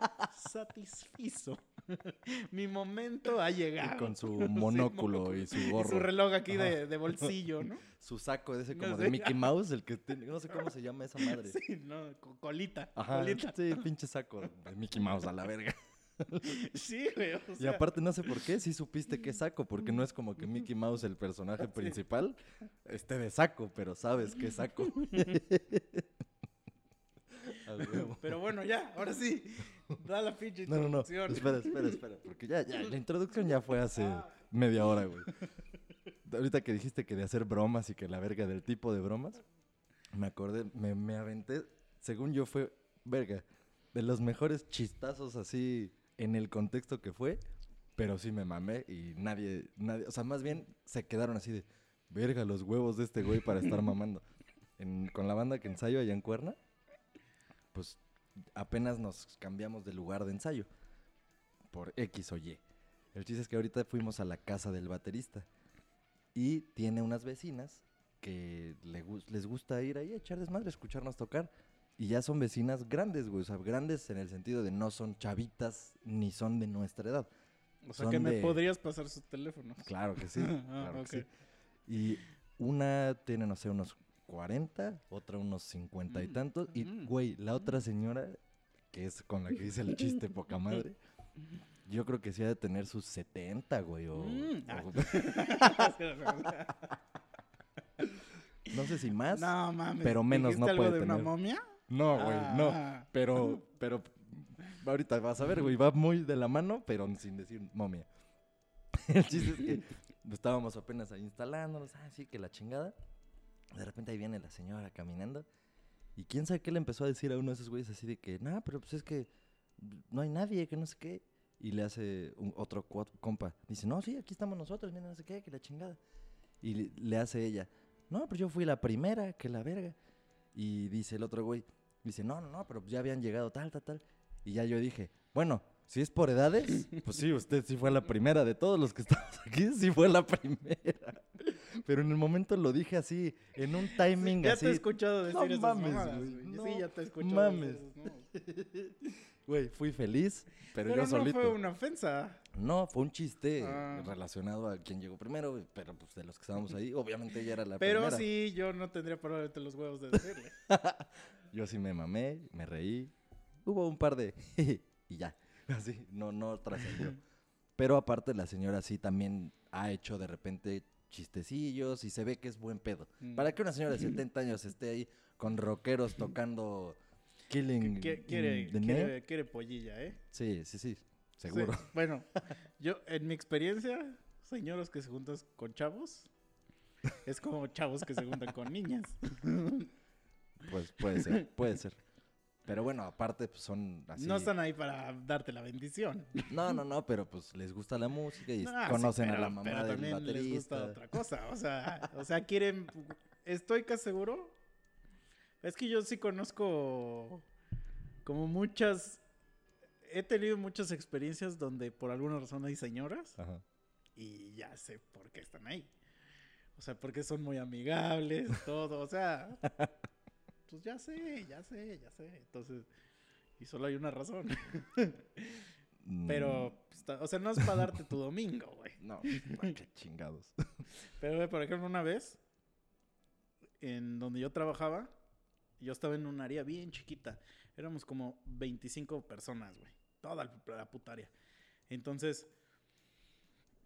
satisfizo. Mi momento ha Y llegado. con su Sí, monóculo y su Y gorro. su reloj aquí de, de bolsillo, ¿no? Su saco ese No como sé. de Mickey Mouse, el que tiene, no sé cómo se llama esa madre. Sí, no, co- colita. Ajá, Colita. sí, pinche saco de Mickey Mouse a la verga. Sí, güey. o Y aparte no sé por qué, sí supiste que saco, porque no es como que Mickey Mouse, el personaje principal, esté de saco, pero sabes que saco. Pero bueno, ya, ahora sí. Da la pinche No, no, no. Espera, espera, espera. Porque ya, ya, la introducción ya fue hace Ah. media hora, güey. Ahorita que dijiste que de hacer bromas y que la verga del tipo de bromas, me acordé, me, me aventé, según yo fue, verga, de los mejores chistazos así en el contexto que fue, pero sí me mamé y nadie, nadie, o sea, más bien se quedaron así de, verga, los huevos de este güey para estar mamando. En- con la banda que ensayo allá en Cuerna, pues apenas nos cambiamos de lugar de ensayo por X o Y. El chiste es que ahorita fuimos a la casa del baterista y tiene unas vecinas que le les gusta ir ahí a echar desmadre, escucharnos tocar. Y ya son vecinas grandes, güey. O sea, grandes en el sentido de no son chavitas ni son de nuestra edad. O sea, Son que me de- podrías pasar sus teléfonos. Claro que sí. Ah, claro que sí. Y una tiene, no sé, unos 40, otra unos 50 y Mm, tantos. Y, güey, la otra señora, que es con la que dice el chiste poca madre, yo creo que sí ha de tener sus 70, güey. O, Mm, ah. o- no sé si más. no mames. pero menos ¿dijiste no algo puede de una tener. momia? No, güey, no. Ah. Pero, pero, ahorita vas a ver, güey, va muy de la mano, pero sin decir momia. El chiste es que estábamos apenas ahí instalándonos, ah, sí, que la chingada. De repente ahí viene la señora caminando. Y quién sabe qué le empezó a decir a uno de esos güeyes así de que, nah, pero pues es que no hay nadie, que no sé qué. Y le hace un- otro compa. Dice, no, sí, aquí estamos nosotros, no sé qué, que la chingada. Y le, le hace ella, no, pero yo fui la primera, que la verga. Y dice el otro güey, dice, no, no, no, pero ya habían llegado tal, tal, tal. Y ya yo dije, bueno, si es por edades, pues sí, usted sí fue la primera de todos los que estamos aquí, sí fue la primera. Pero en el momento lo dije así, en un timing Ya así. te he escuchado decir No esas mames, mamadas, güey, no sí, ya te he escuchado mames. Güey, fui feliz, pero, Pero, yo no solito. fue una ofensa. No, fue un chiste Ah. relacionado a quién llegó primero, pero pues de los que estábamos ahí, obviamente ella era la Pero primera. sí, yo no tendría probablemente los huevos de decirle. Yo sí me mamé, me reí. Hubo un par de y ya. Así, no, no trascendió. Pero aparte la señora sí también ha hecho de repente chistecillos y se ve que es buen pedo. Mm. Para que una señora de 70 años esté ahí con rockeros tocando Killing in quiere, the quiere, quiere pollilla, ¿eh? Sí, sí, sí, seguro. Sí, Bueno, yo, en mi experiencia, señoros que se juntan con chavos, es como chavos que se juntan con niñas. Pues puede ser, puede ser. Pero bueno, aparte pues, son así. No están ahí para darte la bendición. No, no, no, pero pues les gusta la música y sí, conocen a pero- la mamá pero del también les gusta baterista. otra cosa. O sea, o sea, quieren. Estoy casi seguro. Es que yo sí conozco como muchas. He tenido muchas experiencias donde por alguna razón hay señoras Ajá. y ya sé por qué están ahí. O sea, porque son muy amigables, todo. O sea, pues ya sé, ya sé, ya sé. Entonces, y solo hay una razón. Mm, Pero, o sea, no es para darte tu domingo, güey. No, qué chingados. Pero, güey, por ejemplo, una vez, en donde yo trabajaba, yo estaba en un área bien chiquita. Éramos como 25 personas, güey. Toda la, puta área. Entonces,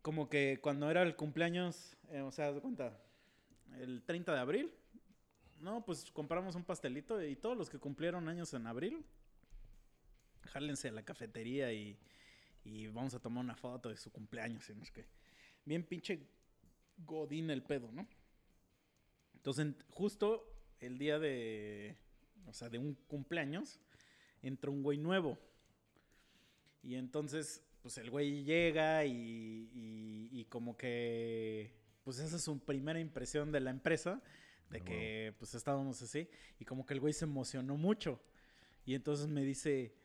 como que cuando era el cumpleaños, eh, o sea, haz de cuenta, el 30 de abril, no, pues compramos un pastelito y todos los que cumplieron años en abril, jálense a la cafetería y, y vamos a tomar una foto de su cumpleaños y qué. Bien pinche godín el pedo, ¿no? Entonces, en- justo el día de, o sea, de un cumpleaños, entra un güey nuevo. Y entonces, pues el güey llega y, y, y como que, pues esa es su primera impresión de la empresa, de que pues estábamos así, y como que el güey se emocionó mucho. Y entonces me dice,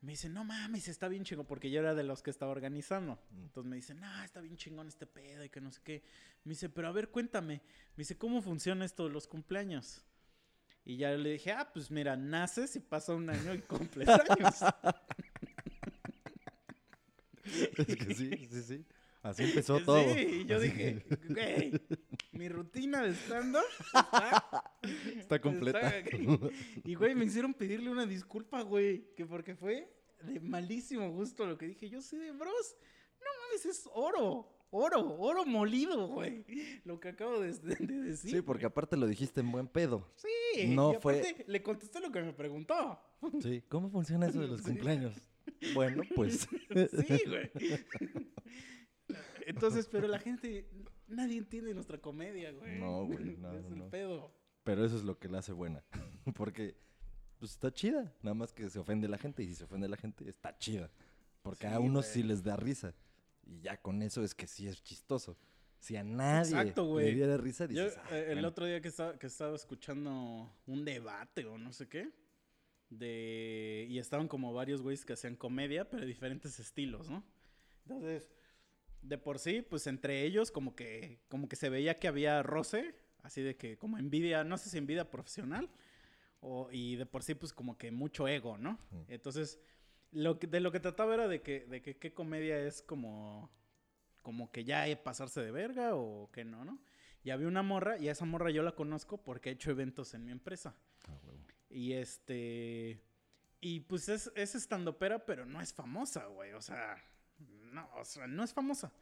me dice, no mames, está bien chingón, porque yo era de los que estaba organizando. Mm. Entonces me dice, no, está bien chingón este pedo y que no sé qué. Me dice, pero a ver, cuéntame. Me dice, ¿cómo funciona esto de los cumpleaños? Y ya le dije, ah, pues mira, naces y pasa un año y cumples años. Es que sí, sí, sí. Así empezó todo. Sí, y yo Así dije, güey, mi rutina de stand-up está, Está completa. está- Y, güey, me hicieron pedirle una disculpa, güey, que porque fue de malísimo gusto lo que dije. Yo sé de bros, no mames, es oro, oro, oro molido, güey. Lo que acabo de, de decir. Sí, porque aparte lo dijiste en buen pedo. Sí, no y fue- le contesté lo que me preguntó. Sí. ¿Cómo funciona eso de los Sí. cumpleaños? Bueno, pues. Sí, güey. Entonces, pero la gente, nadie entiende nuestra comedia, güey. No, güey, no, Es no, el no. pedo. Pero eso es lo que la hace buena. Porque, pues está chida. Nada más que se ofende la gente. Y si se ofende la gente, está chida. Porque a unos güey. sí les da risa. Y ya con eso es que sí es chistoso. Si a nadie Exacto, le diera risa, dices. "Ah, eh, el bueno". otro día que estaba, que estaba escuchando un debate o no sé qué, de y estaban como varios güeyes que hacían comedia, pero de diferentes estilos, ¿no? Entonces, de por sí, pues entre ellos como que, como que se veía que había roce, así de que como envidia, no sé si envidia profesional, o, y de por sí pues como que mucho ego, ¿no? Mm. Entonces, lo que, de lo que trataba era de que, de que qué comedia es como, como que ya pasarse de verga o que no, ¿no? Y había una morra, y a esa morra yo la conozco porque he hecho eventos en mi empresa. Ah, huevo. Y este. Y pues es, es estandopera, pero no es famosa, güey. O sea, no, o sea, no es famosa.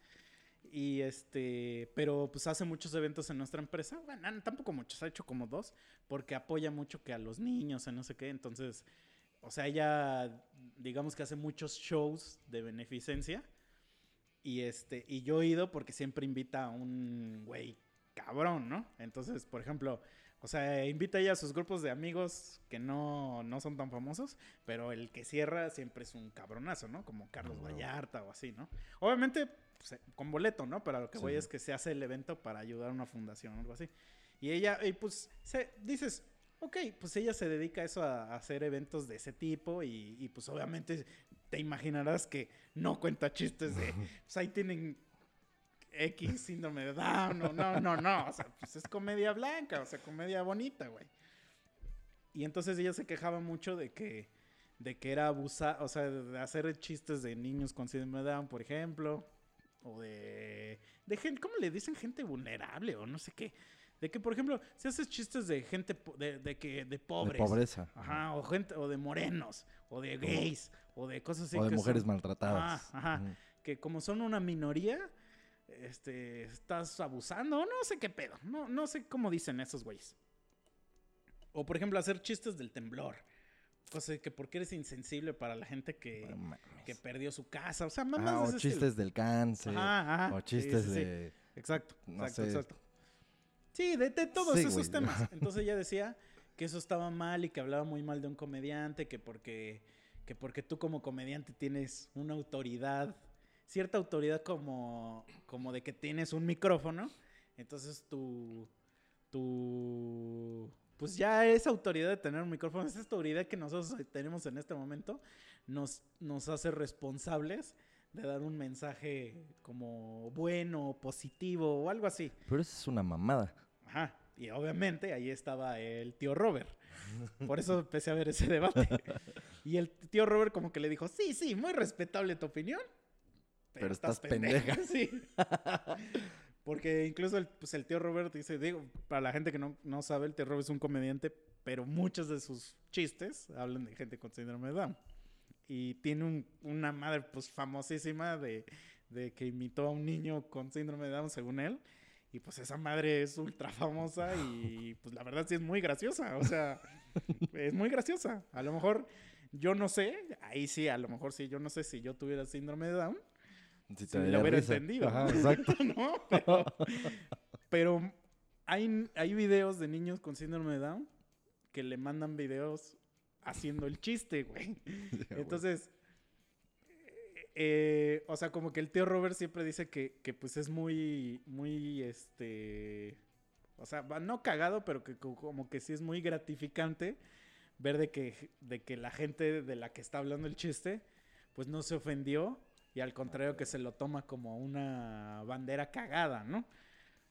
Y este, pero pues hace muchos eventos en nuestra empresa. Bueno, no, tampoco muchos, ha hecho como dos, porque apoya mucho que a los niños, a no sé qué. Entonces, o sea, ella, digamos que hace muchos shows de beneficencia. Y este, y yo he ido porque siempre invita a un güey cabrón, ¿no? Entonces, por ejemplo, o sea, invita ella a sus grupos de amigos que no, no son tan famosos, pero el que cierra siempre es un cabronazo, ¿no? Como Carlos. Vallarta o así, ¿no? Obviamente pues, con boleto, ¿no? Pero lo que voy es que se hace el evento para ayudar a una fundación o algo así. Y ella, y pues, se, dices, ok, pues ella se dedica a eso, a, a hacer eventos de ese tipo y, y, pues obviamente te imaginarás que no cuenta chistes de, pues ahí tienen X síndrome de Down, no, no, no, no, o sea, pues es comedia blanca, o sea, comedia bonita, güey. Y entonces ella se quejaba mucho de que, de que era abusar, o sea, de hacer chistes de niños con síndrome de Down, por ejemplo, o de, de gente, ¿cómo le dicen? Gente vulnerable o no sé qué. De que, por ejemplo, si haces chistes de gente, de, de que, de pobres. De pobreza. Ajá, o gente, o de morenos, o de gays, o de cosas así. o de que mujeres son- maltratadas. Ajá, ajá. Ujú. que como son una minoría, este, estás abusando, no sé qué pedo, no, no sé cómo dicen esos güeyes. O por ejemplo, hacer chistes del temblor. Cosa que porque eres insensible para la gente que, que perdió su casa. O sea, Ah, mamás de o ese estilo. chistes del cáncer. Ajá, ajá. O Sí, chistes sí, sí. de. Exacto, no exacto, sé. exacto. Sí, de, de todos Sí, esos güey. temas. Entonces ella decía que eso estaba mal y que hablaba muy mal de un comediante, que porque, que porque tú como comediante tienes una autoridad, cierta autoridad como, como de que tienes un micrófono, entonces tu, tu, pues ya esa autoridad de tener un micrófono, esa autoridad que nosotros tenemos en este momento, nos, nos hace responsables de dar un mensaje como bueno, positivo o algo así. Pero eso es una mamada. Ajá. Y obviamente ahí estaba el tío Robert. Por eso empecé a ver ese debate. Y el tío Robert como que le dijo, sí, sí, muy respetable tu opinión. Pero estás pendeja". Sí. Porque incluso el, pues el tío Robert dice, digo, para la gente que no, no sabe, el tío Robert es un comediante, pero muchos de sus chistes hablan de gente con síndrome de Down. Y tiene un- una madre pues famosísima de, de que imitó a un niño con síndrome de Down, según él. Y pues esa madre es ultra famosa y pues la verdad sí es muy graciosa. O sea, es muy graciosa. A lo mejor yo no sé, ahí sí, a lo mejor sí, yo no sé si yo tuviera síndrome de Down, Si me daría lo hubiera risa. entendido. Ajá, exacto. ¿no? Pero, pero hay, hay videos de niños con síndrome de Down que le mandan videos haciendo el chiste, güey. Entonces, eh, o sea, como que el tío Robert siempre dice que, que, pues es muy, muy, este, o sea, no cagado, pero que co- como que sí es muy gratificante ver de que, de que la gente de la que está hablando el chiste, pues no se ofendió y al contrario que se lo toma como una bandera cagada, ¿no?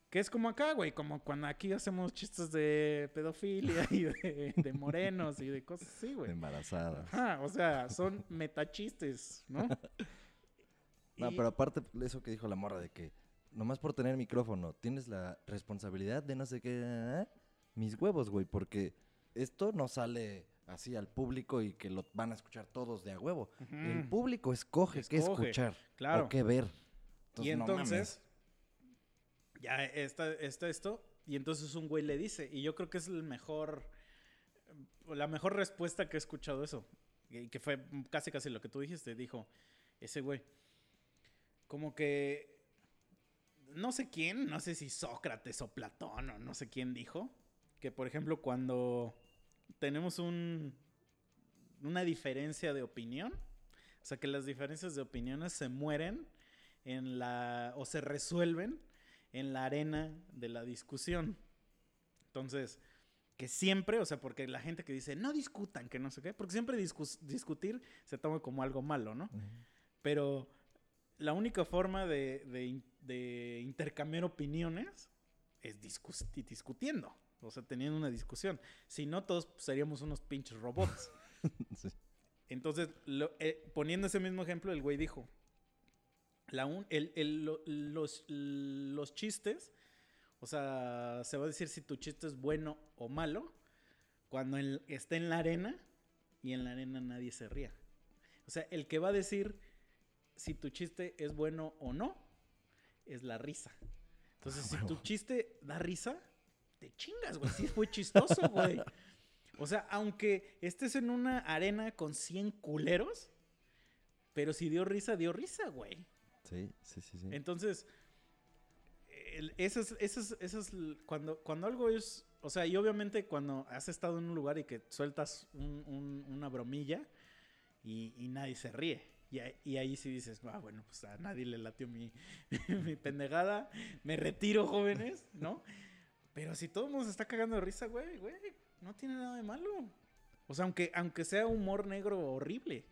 Que es como acá, güey, como cuando aquí hacemos chistes de pedofilia y de, de morenos y de cosas así, güey. Embarazadas. Ajá, o sea, son metachistes, ¿no? No, Y- pero aparte eso que dijo la morra de que nomás por tener micrófono tienes la responsabilidad de no sé qué, ¿eh? mis huevos, güey, porque esto no sale así al público y que lo van a escuchar todos de a huevo. El público escoge, qué escuchar claro. o qué ver. y no entonces, ya está, está esto, y entonces un güey le dice, y yo creo que es el mejor, la mejor respuesta que he escuchado eso, y que fue casi casi lo que tú dijiste, dijo ese güey, como que, no sé quién, no sé si Sócrates o Platón o no sé quién dijo, que por ejemplo cuando tenemos un, una diferencia de opinión, o sea que las diferencias de opiniones se mueren en la o se resuelven en la arena de la discusión. Entonces, que siempre, o sea, porque la gente que dice, no discutan, que no sé qué, porque siempre discus- discutir se toma como algo malo, ¿no? Pero la única forma de, de de intercambiar opiniones es discutiendo, o sea, teniendo una discusión. Si no, todos seríamos unos pinches robots. Sí. Entonces, lo- eh, poniendo ese mismo ejemplo, el güey dijo, la un- el- el- lo- los, los chistes, o sea, se va a decir si tu chiste es bueno o malo cuando el- esté en la arena y en la arena nadie se ría. O sea, el que va a decir si tu chiste es bueno o no es la risa. Entonces, si tu chiste da risa, te chingas, güey. Sí fue chistoso, güey. O sea, aunque estés en una arena con 100 culeros, pero si dio risa, dio risa, güey. Sí, sí, sí, sí. Entonces, el- eso es, eso es- eso es cuando, cuando algo es, o sea, y obviamente cuando has estado en un lugar y que sueltas un- un- una bromilla y, y nadie se ríe. Y, ahí- y ahí sí dices, ah, bueno, pues a nadie le latió mi, mi pendejada, me retiro, jóvenes, ¿no? Pero si todo el mundo se está cagando de risa, güey, güey, no tiene nada de malo. O sea, aunque, aunque sea humor negro horrible.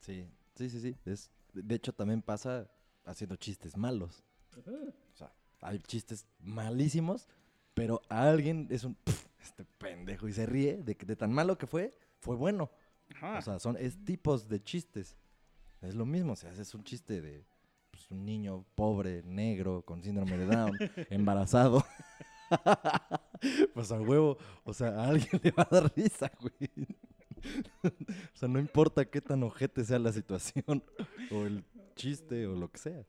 Sí, sí, sí, sí. Es, de hecho, también pasa haciendo chistes malos. O sea, hay chistes malísimos, pero a alguien es un "Pf, este pendejo y se ríe de, que- de tan malo que fue, fue bueno. Ajá. O sea, son es tipos de chistes. Es lo mismo, o sea, haces un chiste de pues, un niño pobre, negro, con síndrome de Down, embarazado. pues a huevo, o sea, a alguien le va a dar risa, güey. o sea, no importa qué tan ojete sea la situación, o el chiste, o lo que sea.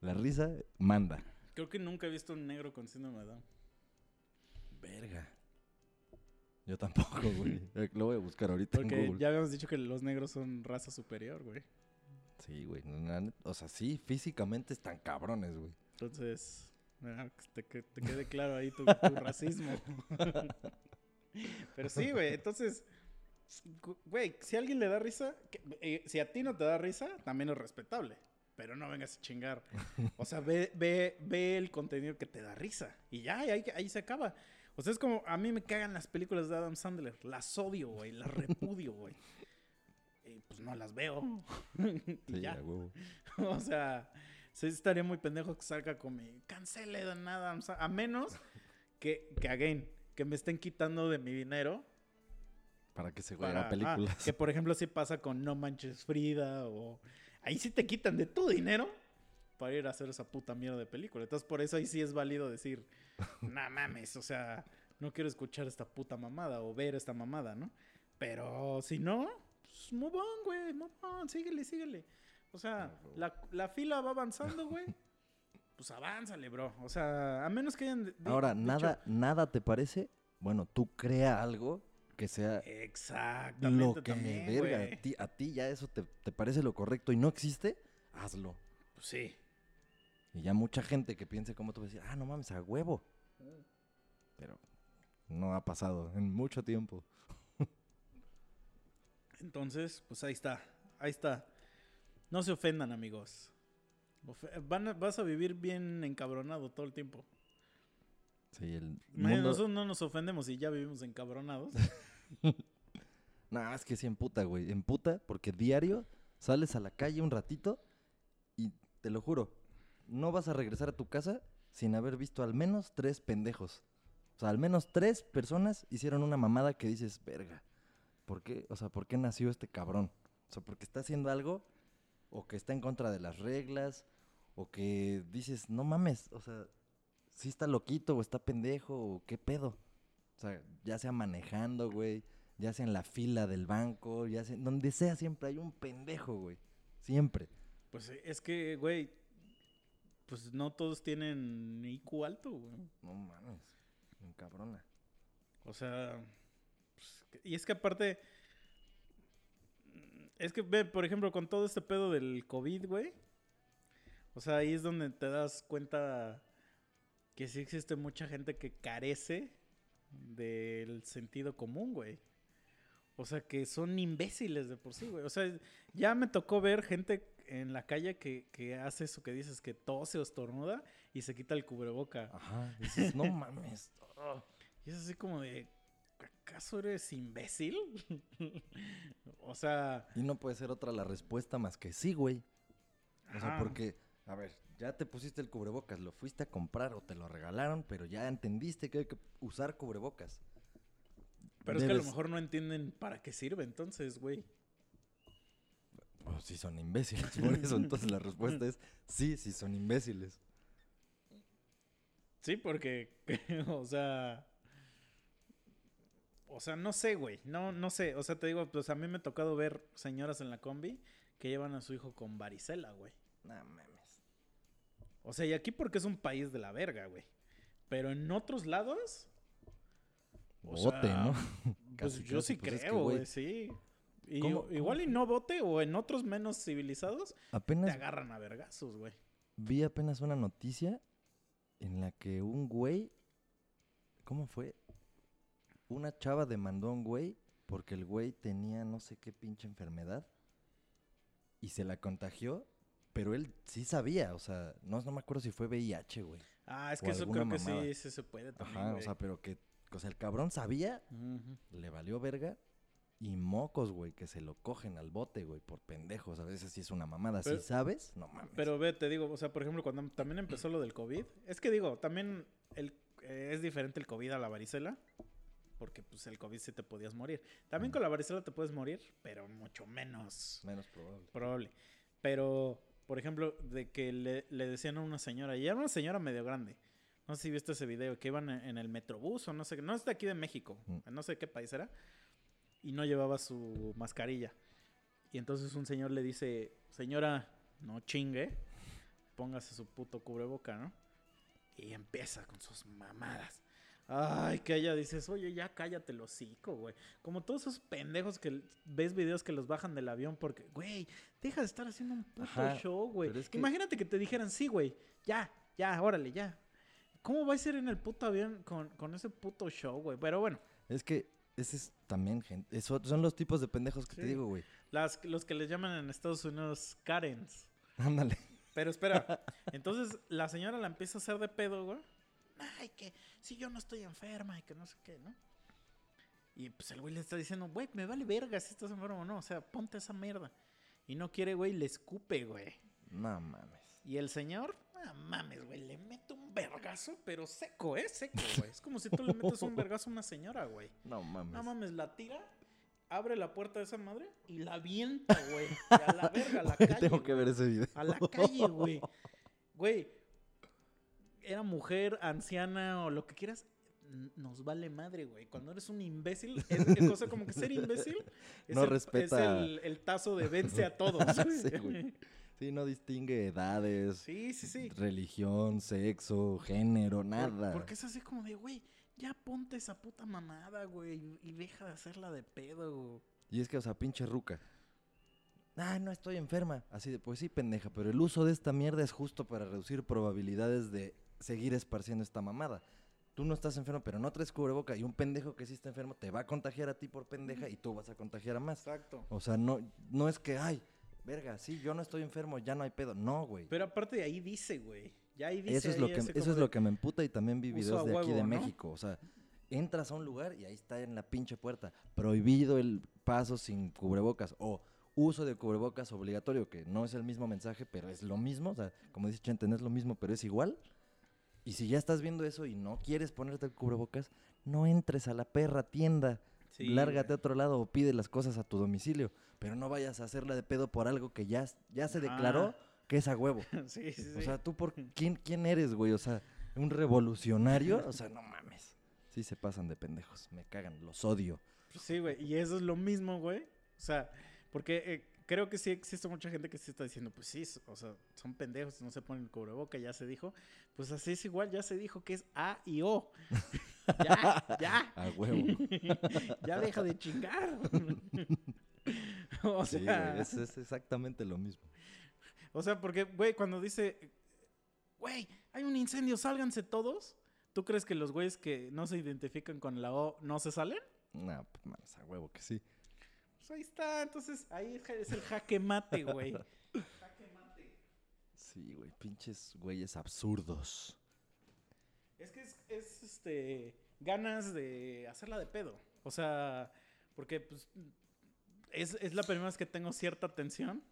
La risa manda. Creo que nunca he visto un negro con síndrome de Down. Verga. Yo tampoco, güey. Lo voy a buscar ahorita en Google. ya habíamos dicho que los negros son raza superior, güey. Sí, güey. O sea, sí, físicamente están cabrones, güey. Entonces, que te, que te quede claro ahí tu, tu racismo. Pero sí, güey, entonces, güey, si a alguien le da risa, que- eh, si a ti no te da risa, también es respetable. Pero no vengas a chingar. O sea, ve, ve, ve el contenido que te da risa. Y ya, y ahí, ahí se acaba. O sea, es como, a mí me cagan las películas de Adam Sandler. Las odio, güey, las repudio, güey. Y pues no las veo. y Sí, ya. huevo. O sea, sí estaría muy pendejo que salga con mi cancele o sea, A menos que, que again, que me estén quitando de mi dinero. Para que se Para, películas. ah, que por ejemplo sí pasa con No Manches Frida o... Ahí sí te quitan de tu dinero para ir a hacer esa puta mierda de película. Entonces por eso ahí sí es válido decir, no mames, o sea, no quiero escuchar esta puta mamada o ver esta mamada, ¿no? Pero si no, pues move on, güey, move on, síguele, síguele. O sea, la, la fila va avanzando, güey. Pues avánzale, bro. O sea, a menos que hayan... Ahora, dicho- nada, nada te parece. Bueno, tú crea algo que sea Exactamente. lo que también, verga. A ti, a ti ya eso te, te parece lo correcto y no existe, hazlo. Pues sí. Y ya mucha gente que piense como tú va a decir, ah, no mames, a huevo. Pero no ha pasado en mucho tiempo. Entonces, pues ahí está. Ahí está. No se ofendan, amigos. Van a- vas a vivir bien encabronado todo el tiempo. Sí, el mundo... Nosotros no nos ofendemos y ya vivimos encabronados. Nah, es que sí emputa, güey. Emputa porque diario sales a la calle un ratito y te lo juro, no vas a regresar a tu casa sin haber visto al menos tres pendejos. O sea, al menos tres personas hicieron una mamada que dices, verga, ¿por qué? O sea, ¿por qué nació este cabrón? O sea, porque está haciendo algo o que está en contra de las reglas o que dices, no mames, o sea, sí está loquito o está pendejo o qué pedo. O sea, ya sea manejando, güey, ya sea en la fila del banco, ya sea, donde sea, siempre hay un pendejo, güey. Siempre. Pues eh, es que, güey, pues no todos tienen IQ alto, güey. No mames, un cabrona. O sea, pues, y es que aparte, es que ve, por ejemplo, con todo este pedo del COVID, güey. O sea, ahí es donde te das cuenta que sí existe mucha gente que carece del sentido común, güey. O sea, que son imbéciles de por sí, güey. O sea, ya me tocó ver gente en la calle que, que hace eso que dices, que tose o estornuda y se quita el cubreboca. Ajá, dices, no mames. oh". Y es así como de, ¿acaso eres imbécil? o sea, Y no puede ser otra la respuesta más que sí, güey. O sea, porque A ver, ya te pusiste el cubrebocas, lo fuiste a comprar o te lo regalaron, pero ya entendiste que hay que usar cubrebocas. Pero es que a lo mejor no entienden para qué sirve entonces, güey. Pues sí son imbéciles, por eso entonces la respuesta es sí, sí son imbéciles. Sí, porque, o sea... O sea, no sé, güey. No, no sé. O sea, te digo, pues a mí me ha tocado ver señoras en la combi que llevan a su hijo con varicela, güey. No mames. O sea, y aquí porque es un país de la verga, güey. Pero en otros lados... o Bote, sea, ¿no? Pues Casi, yo casi, sí pues es que, creo, güey, sí. Y ¿Cómo- igual cómo? y no bote o en otros menos civilizados te agarran a vergazos, güey. vi apenas una noticia en la que un güey, ¿cómo fue? Una chava demandó a un güey porque el güey tenía no sé qué pinche enfermedad y se la contagió, pero él sí sabía, o sea, no, no me acuerdo si fue VIH, güey. Ah, es que eso creo que mamada. sí, sí se puede también, Ajá, o sea, pero que, o sea, el cabrón sabía, le valió verga y mocos, güey, que se lo cogen al bote, güey, por pendejos. A veces sí es una mamada. Pero- si sabes, no mames. Pero ve, te digo, o sea, por ejemplo, cuando también empezó lo del COVID, es que digo, también el, eh, es diferente el COVID a la varicela, porque pues el COVID sí te podías morir. También con la varicela te puedes morir, pero mucho menos Menos probable. probable. Pero, por ejemplo, de que le, le decían a una señora, y era una señora medio grande, no sé si viste ese video, que iban en, el metrobús o no sé, no es de aquí de México, no sé qué país era, y no llevaba su mascarilla. Y entonces un señor le dice, señora, no chingue, póngase su puto cubreboca, ¿no? Y empieza con sus mamadas. Ay, que ella dices, oye, ya cállate el hocico, güey. Como todos esos pendejos que ves videos que los bajan del avión porque, güey, deja de estar haciendo un puto Ajá, show, güey. es que- Imagínate que te dijeran, sí, güey, ya, ya, órale, ya. ¿Cómo va a ser en el puto avión con, con ese puto show, güey? Pero bueno, Es que ese es también gente. Eso son los tipos de pendejos que te digo, güey. las, los que les llaman en Estados Unidos Karens. Ándale. Pero espera, entonces la señora la empieza a hacer de pedo, güey. Ay, que si yo no estoy enferma y que no sé qué, ¿no? Y pues el güey le está diciendo, güey, me vale verga si estás enfermo o no. O sea, ponte esa mierda. Y no quiere, güey, le escupe, güey. No mames. Y el señor, no mames, güey, le mete un vergazo, pero seco, ¿eh? Seco, güey. Es como si tú le metes un vergazo a una señora, güey. No mames. No mames, la tira, abre la puerta de esa madre y la avienta, güey. A la verga, a la calle. Tengo que ver ese video. A la calle, güey. Güey, era mujer, anciana o lo que quieras, nos vale madre, güey. Cuando eres un imbécil, es, es cosa como que ser imbécil es, No el, respeta- es el, el tazo de vence a todos. Sí, güey. Sí, no distingue edades, sí, sí, sí. religión, sexo, género, nada. Porque es así como de, güey, ya ponte esa puta mamada, güey, y- y deja de hacerla de pedo. Y es que, o sea, pinche ruca. Ah, no estoy enferma. Así de, pues sí, pendeja, pero el uso de esta mierda es justo para reducir probabilidades de seguir esparciendo esta mamada. Tú no estás enfermo, pero no traes cubreboca y un pendejo que sí está enfermo te va a contagiar a ti por pendeja y tú vas a contagiar a más. Exacto. O sea, no, no es que, ay, verga, sí, yo no estoy enfermo, ya no hay pedo. No, güey. Pero aparte de ahí dice, güey. Ya ahí dice. Eso es lo que, eso es de- lo que me emputa y también vi videos de aquí de. México. O sea, entras a un lugar y ahí está en la pinche puerta. Prohibido el paso sin cubrebocas o uso de cubrebocas obligatorio, que no es el mismo mensaje, pero es lo mismo. O sea, como dice Chente, no es lo mismo, pero es igual. Y si ya estás viendo eso y no quieres ponerte el cubrebocas, no entres a la perra tienda. Sí, Lárgate a otro lado o pide las cosas a tu domicilio. Pero no vayas a hacerla de pedo por algo que ya, ya se declaró Ajá. que es a huevo. sí, sí. O sea, ¿tú por quién, quién eres, güey? O sea, ¿un revolucionario? O sea, no mames. Sí se pasan de pendejos. Me cagan, los odio. Sí, güey. Y eso es lo mismo, güey. O sea, porque eh, creo que sí existe mucha gente que sí está diciendo, pues sí, o sea, son pendejos, no se ponen el cubreboca, ya se dijo. Pues así es igual, ya se dijo que es A y O. ya, ya. A huevo. ya deja de chingar. o Sí, sea, güey. Es, es exactamente lo mismo. o sea, porque, güey, cuando dice, güey, hay un incendio, sálganse todos. ¿Tú crees que los güeyes que no se identifican con la O no se salen? No, pues mames, a huevo que sí. Pues ahí está, entonces ahí es- el jaque mate, güey. Jaque mate. Sí, güey. Pinches güeyes absurdos. Es que es, es, este ganas de hacerla de pedo. O sea, porque pues es, es la primera vez que tengo cierta tensión.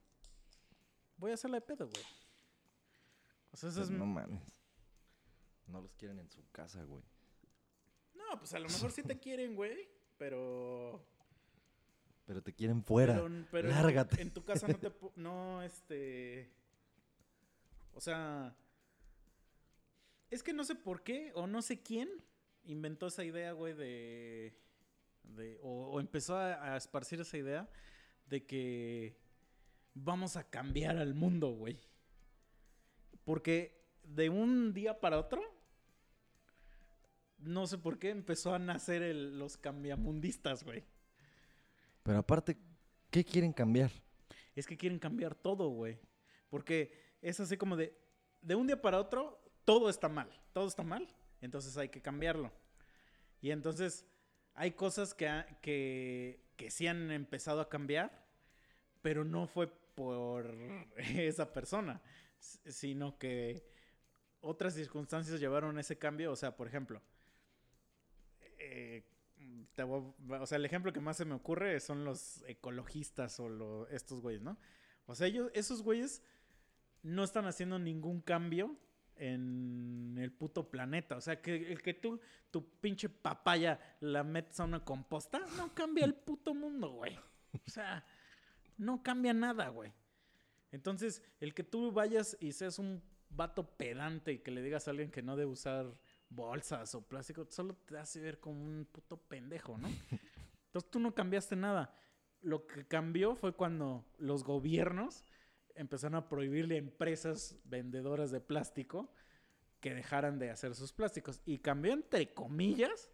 Voy a hacerla de pedo, güey. O sea, eso Pues es... no mames. No los quieren en su casa, güey. No, pues a lo mejor sí te quieren, güey, pero... Pero te quieren fuera. Pero, pero Lárgate. En tu casa no te... No, este... O sea... Es que no sé por qué o no sé quién inventó esa idea, güey, de... de o, o empezó a, a esparcir esa idea de que vamos a cambiar al mundo, güey. Porque de un día para otro, no sé por qué empezó a nacer el- los cambiamundistas, güey. Pero aparte, ¿qué quieren cambiar? Es que quieren cambiar todo, güey. Porque es así como de, de un día para otro, todo está mal. Todo está mal. Entonces hay que cambiarlo. Y entonces hay cosas que, que, que sí han empezado a cambiar, pero no fue por esa persona, sino que otras circunstancias llevaron a ese cambio. O sea, por ejemplo, eh, o sea, el ejemplo que más se me ocurre son los ecologistas o lo- estos güeyes, ¿no? O sea, ellos, esos güeyes no están haciendo ningún cambio en el puto planeta. O sea, que el que tú, tu pinche papaya la metes a una composta, no cambia el puto mundo, güey. O sea, no cambia nada, güey. Entonces, el que tú vayas y seas un vato pedante y que le digas a alguien que no debe usar bolsas o plástico, solo te hace ver como un puto pendejo, ¿no? Entonces tú no cambiaste nada. Lo que cambió fue cuando los gobiernos empezaron a prohibirle a empresas vendedoras de plástico que dejaran de hacer sus plásticos. Y cambió entre comillas,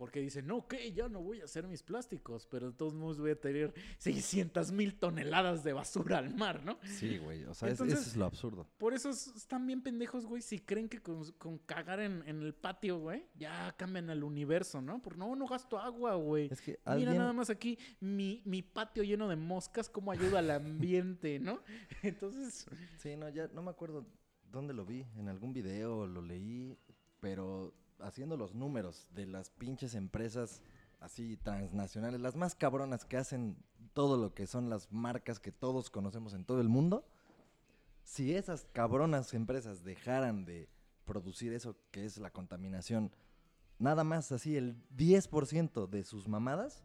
porque dicen, no, ok, ya no voy a hacer mis plásticos, pero de todos modos voy a tener 600 mil toneladas de basura al mar, ¿no? Sí, güey. O sea, es- Entonces- eso es lo absurdo. Por eso es- están bien pendejos, güey, si creen que con, con cagar en, en el patio, güey, ya cambian el universo, ¿no? Porque no, no gasto agua, güey. Es que Mira nada más aquí mi, mi patio lleno de moscas, cómo ayuda al ambiente, ¿no? Entonces, Sí, no, ya no me acuerdo dónde lo vi, en algún video lo leí, pero haciendo los números de las pinches empresas así transnacionales, las más cabronas que hacen todo lo que son las marcas que todos conocemos en todo el mundo, si esas cabronas empresas dejaran de producir eso que es la contaminación, nada más así el 10% de sus mamadas,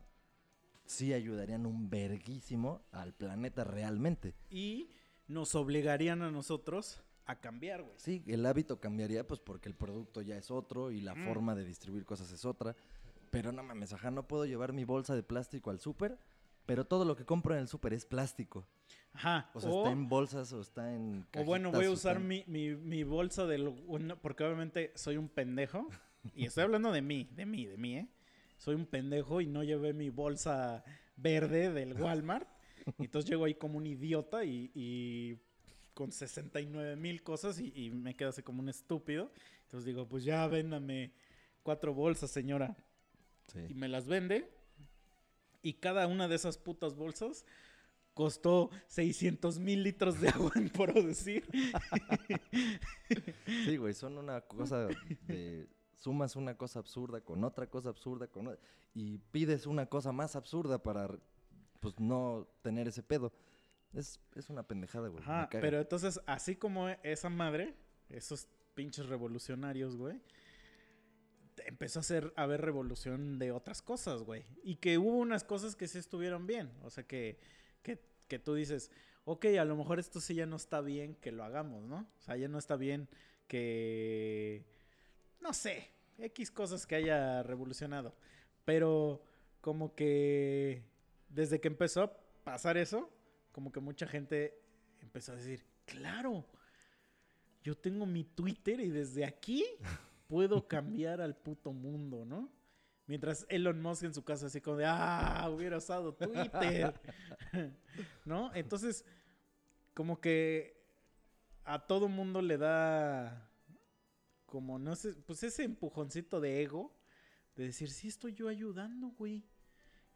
sí ayudarían un verguísimo al planeta realmente. y nos obligarían a nosotros a cambiar, güey. Sí, el hábito cambiaría pues porque el producto ya es otro y la Mm. forma de distribuir cosas es otra. Pero no mames, ajá, no puedo llevar mi bolsa de plástico al súper, pero todo lo que compro en el súper es plástico. Ajá. O sea, o, está en bolsas o está en o bueno, voy a usar en- mi, mi, mi bolsa del... porque obviamente soy un pendejo. Y estoy hablando de mí, de mí, de mí, ¿eh? Soy un pendejo y no llevé mi bolsa verde del Walmart. Y entonces llego ahí como un idiota y, y con 69 mil cosas y, y me quedo así como un estúpido. Entonces digo, pues ya véndame cuatro bolsas, señora. Sí. Y me las vende. Y cada una de esas putas bolsas costó 600 mil litros de agua en producir. Sí, güey, son una cosa de... Sumas una cosa absurda con otra cosa absurda con y pides una cosa más absurda para pues no tener ese pedo. Es, es una pendejada, güey. Ajá, pero entonces, así como esa madre, esos pinches revolucionarios, güey, empezó a hacer a haber revolución de otras cosas, güey. Y que hubo unas cosas que sí estuvieron bien. O sea, que, que, que tú dices, ok, a lo mejor esto sí ya no está bien que lo hagamos, ¿no? O sea, ya no está bien que, no sé, X cosas que haya revolucionado. Pero como que desde que empezó a pasar eso, como que mucha gente empezó a decir, claro, yo tengo mi Twitter y desde aquí puedo cambiar al puto mundo, ¿no? Mientras Elon Musk en su casa así como de, ah, hubiera usado Twitter, ¿no? Entonces, como que a todo mundo le da como, no sé, pues ese empujoncito de ego de decir, sí estoy yo ayudando, güey.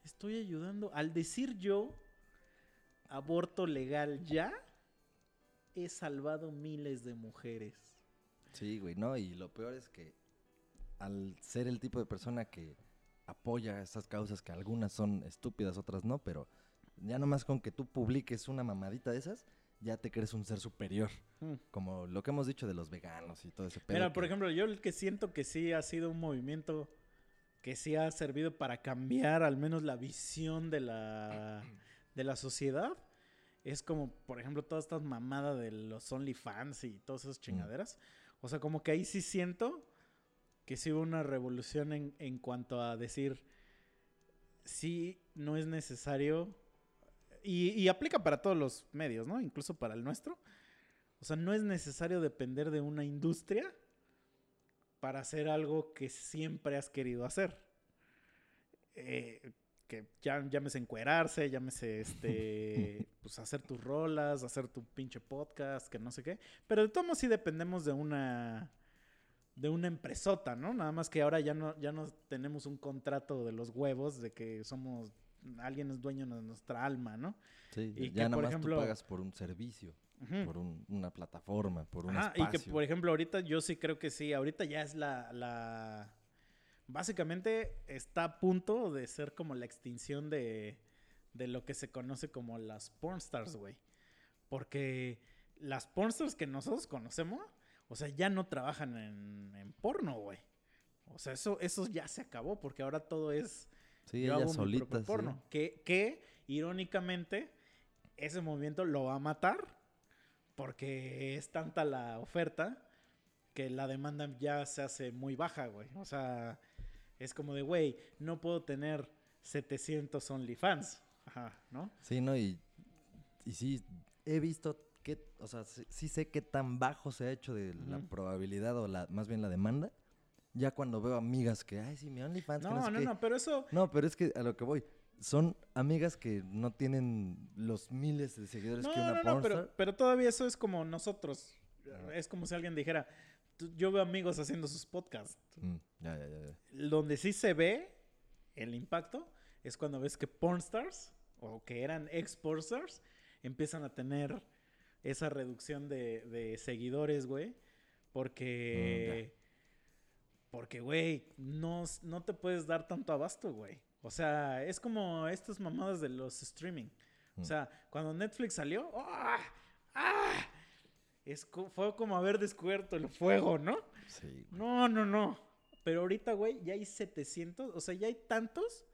Estoy ayudando. Al decir yo, aborto legal ya, he salvado miles de mujeres. Sí, güey, no, y lo peor es que al ser el tipo de persona que apoya estas causas, que algunas son estúpidas, otras no, pero ya nomás con que tú publiques una mamadita de esas, ya te crees un ser superior. Mm. Como lo que hemos dicho de los veganos y todo ese pedo. Mira, por que- ejemplo, yo el que siento que sí ha sido un movimiento que sí ha servido para cambiar al menos la visión de la, de la sociedad. Es como, por ejemplo, toda esta mamada de los OnlyFans y todas esas chingaderas. O sea, como que ahí sí siento que sí hubo una revolución en, en cuanto a decir, sí, no es necesario. Y, y aplica para todos los medios, ¿no? Incluso para el nuestro. O sea, no es necesario depender de una industria para hacer algo que siempre has querido hacer. Eh, que ya, llámese encuerarse, llámese este, pues hacer tus rolas, hacer tu pinche podcast, que no sé qué. Pero de todos modos sí dependemos de una de una empresota, ¿no? Nada más que ahora ya no, ya no tenemos un contrato de los huevos de que somos alguien es dueño de nuestra alma, ¿no? Sí, y ya que, nada por más ejemplo- tú pagas por un servicio, por un- una plataforma, por un y espacio. que por ejemplo ahorita yo sí creo que sí, ahorita ya es la, la... Básicamente está a punto de ser como la extinción de, de lo que se conoce como las pornstars, güey. Porque las pornstars que nosotros conocemos, o sea, ya no trabajan en, en porno, güey. O sea, eso, eso ya se acabó porque ahora todo es sí, yo hago mi propio solita, sí. porno. Que, que, irónicamente, ese movimiento lo va a matar porque es tanta la oferta que la demanda ya se hace muy baja, güey. O sea, es como de, güey, no puedo tener 700 OnlyFans. Ajá, ¿no? Sí, ¿no? Y, y sí, he visto que, o sea, sí, sí sé qué tan bajo se ha hecho de la probabilidad o la, más bien la demanda. Ya cuando veo amigas que, ay, sí, mi OnlyFans, que No, sé no, qué". no, pero eso... No, pero es que a lo que voy, son amigas que no tienen los miles de seguidores No, que una no, no, pero, pero todavía eso es como nosotros. Es como si alguien dijera, "Tú- yo veo amigos haciendo sus podcasts. Mm, ya, ya, ya. Donde sí se ve el impacto es cuando ves que pornstars o que eran ex pornstars empiezan a tener esa reducción de, de seguidores, güey. Porque. porque, güey, no, no te puedes dar tanto abasto, güey. O sea, es como estas mamadas de los streaming. O Mm. sea, cuando Netflix salió, ¡ah! ¡ah! Es co- fue como haber descubierto el fuego, ¿no? Sí, güey. No, no, no. Pero ahorita, güey, ya hay 700, o sea, ya hay tantos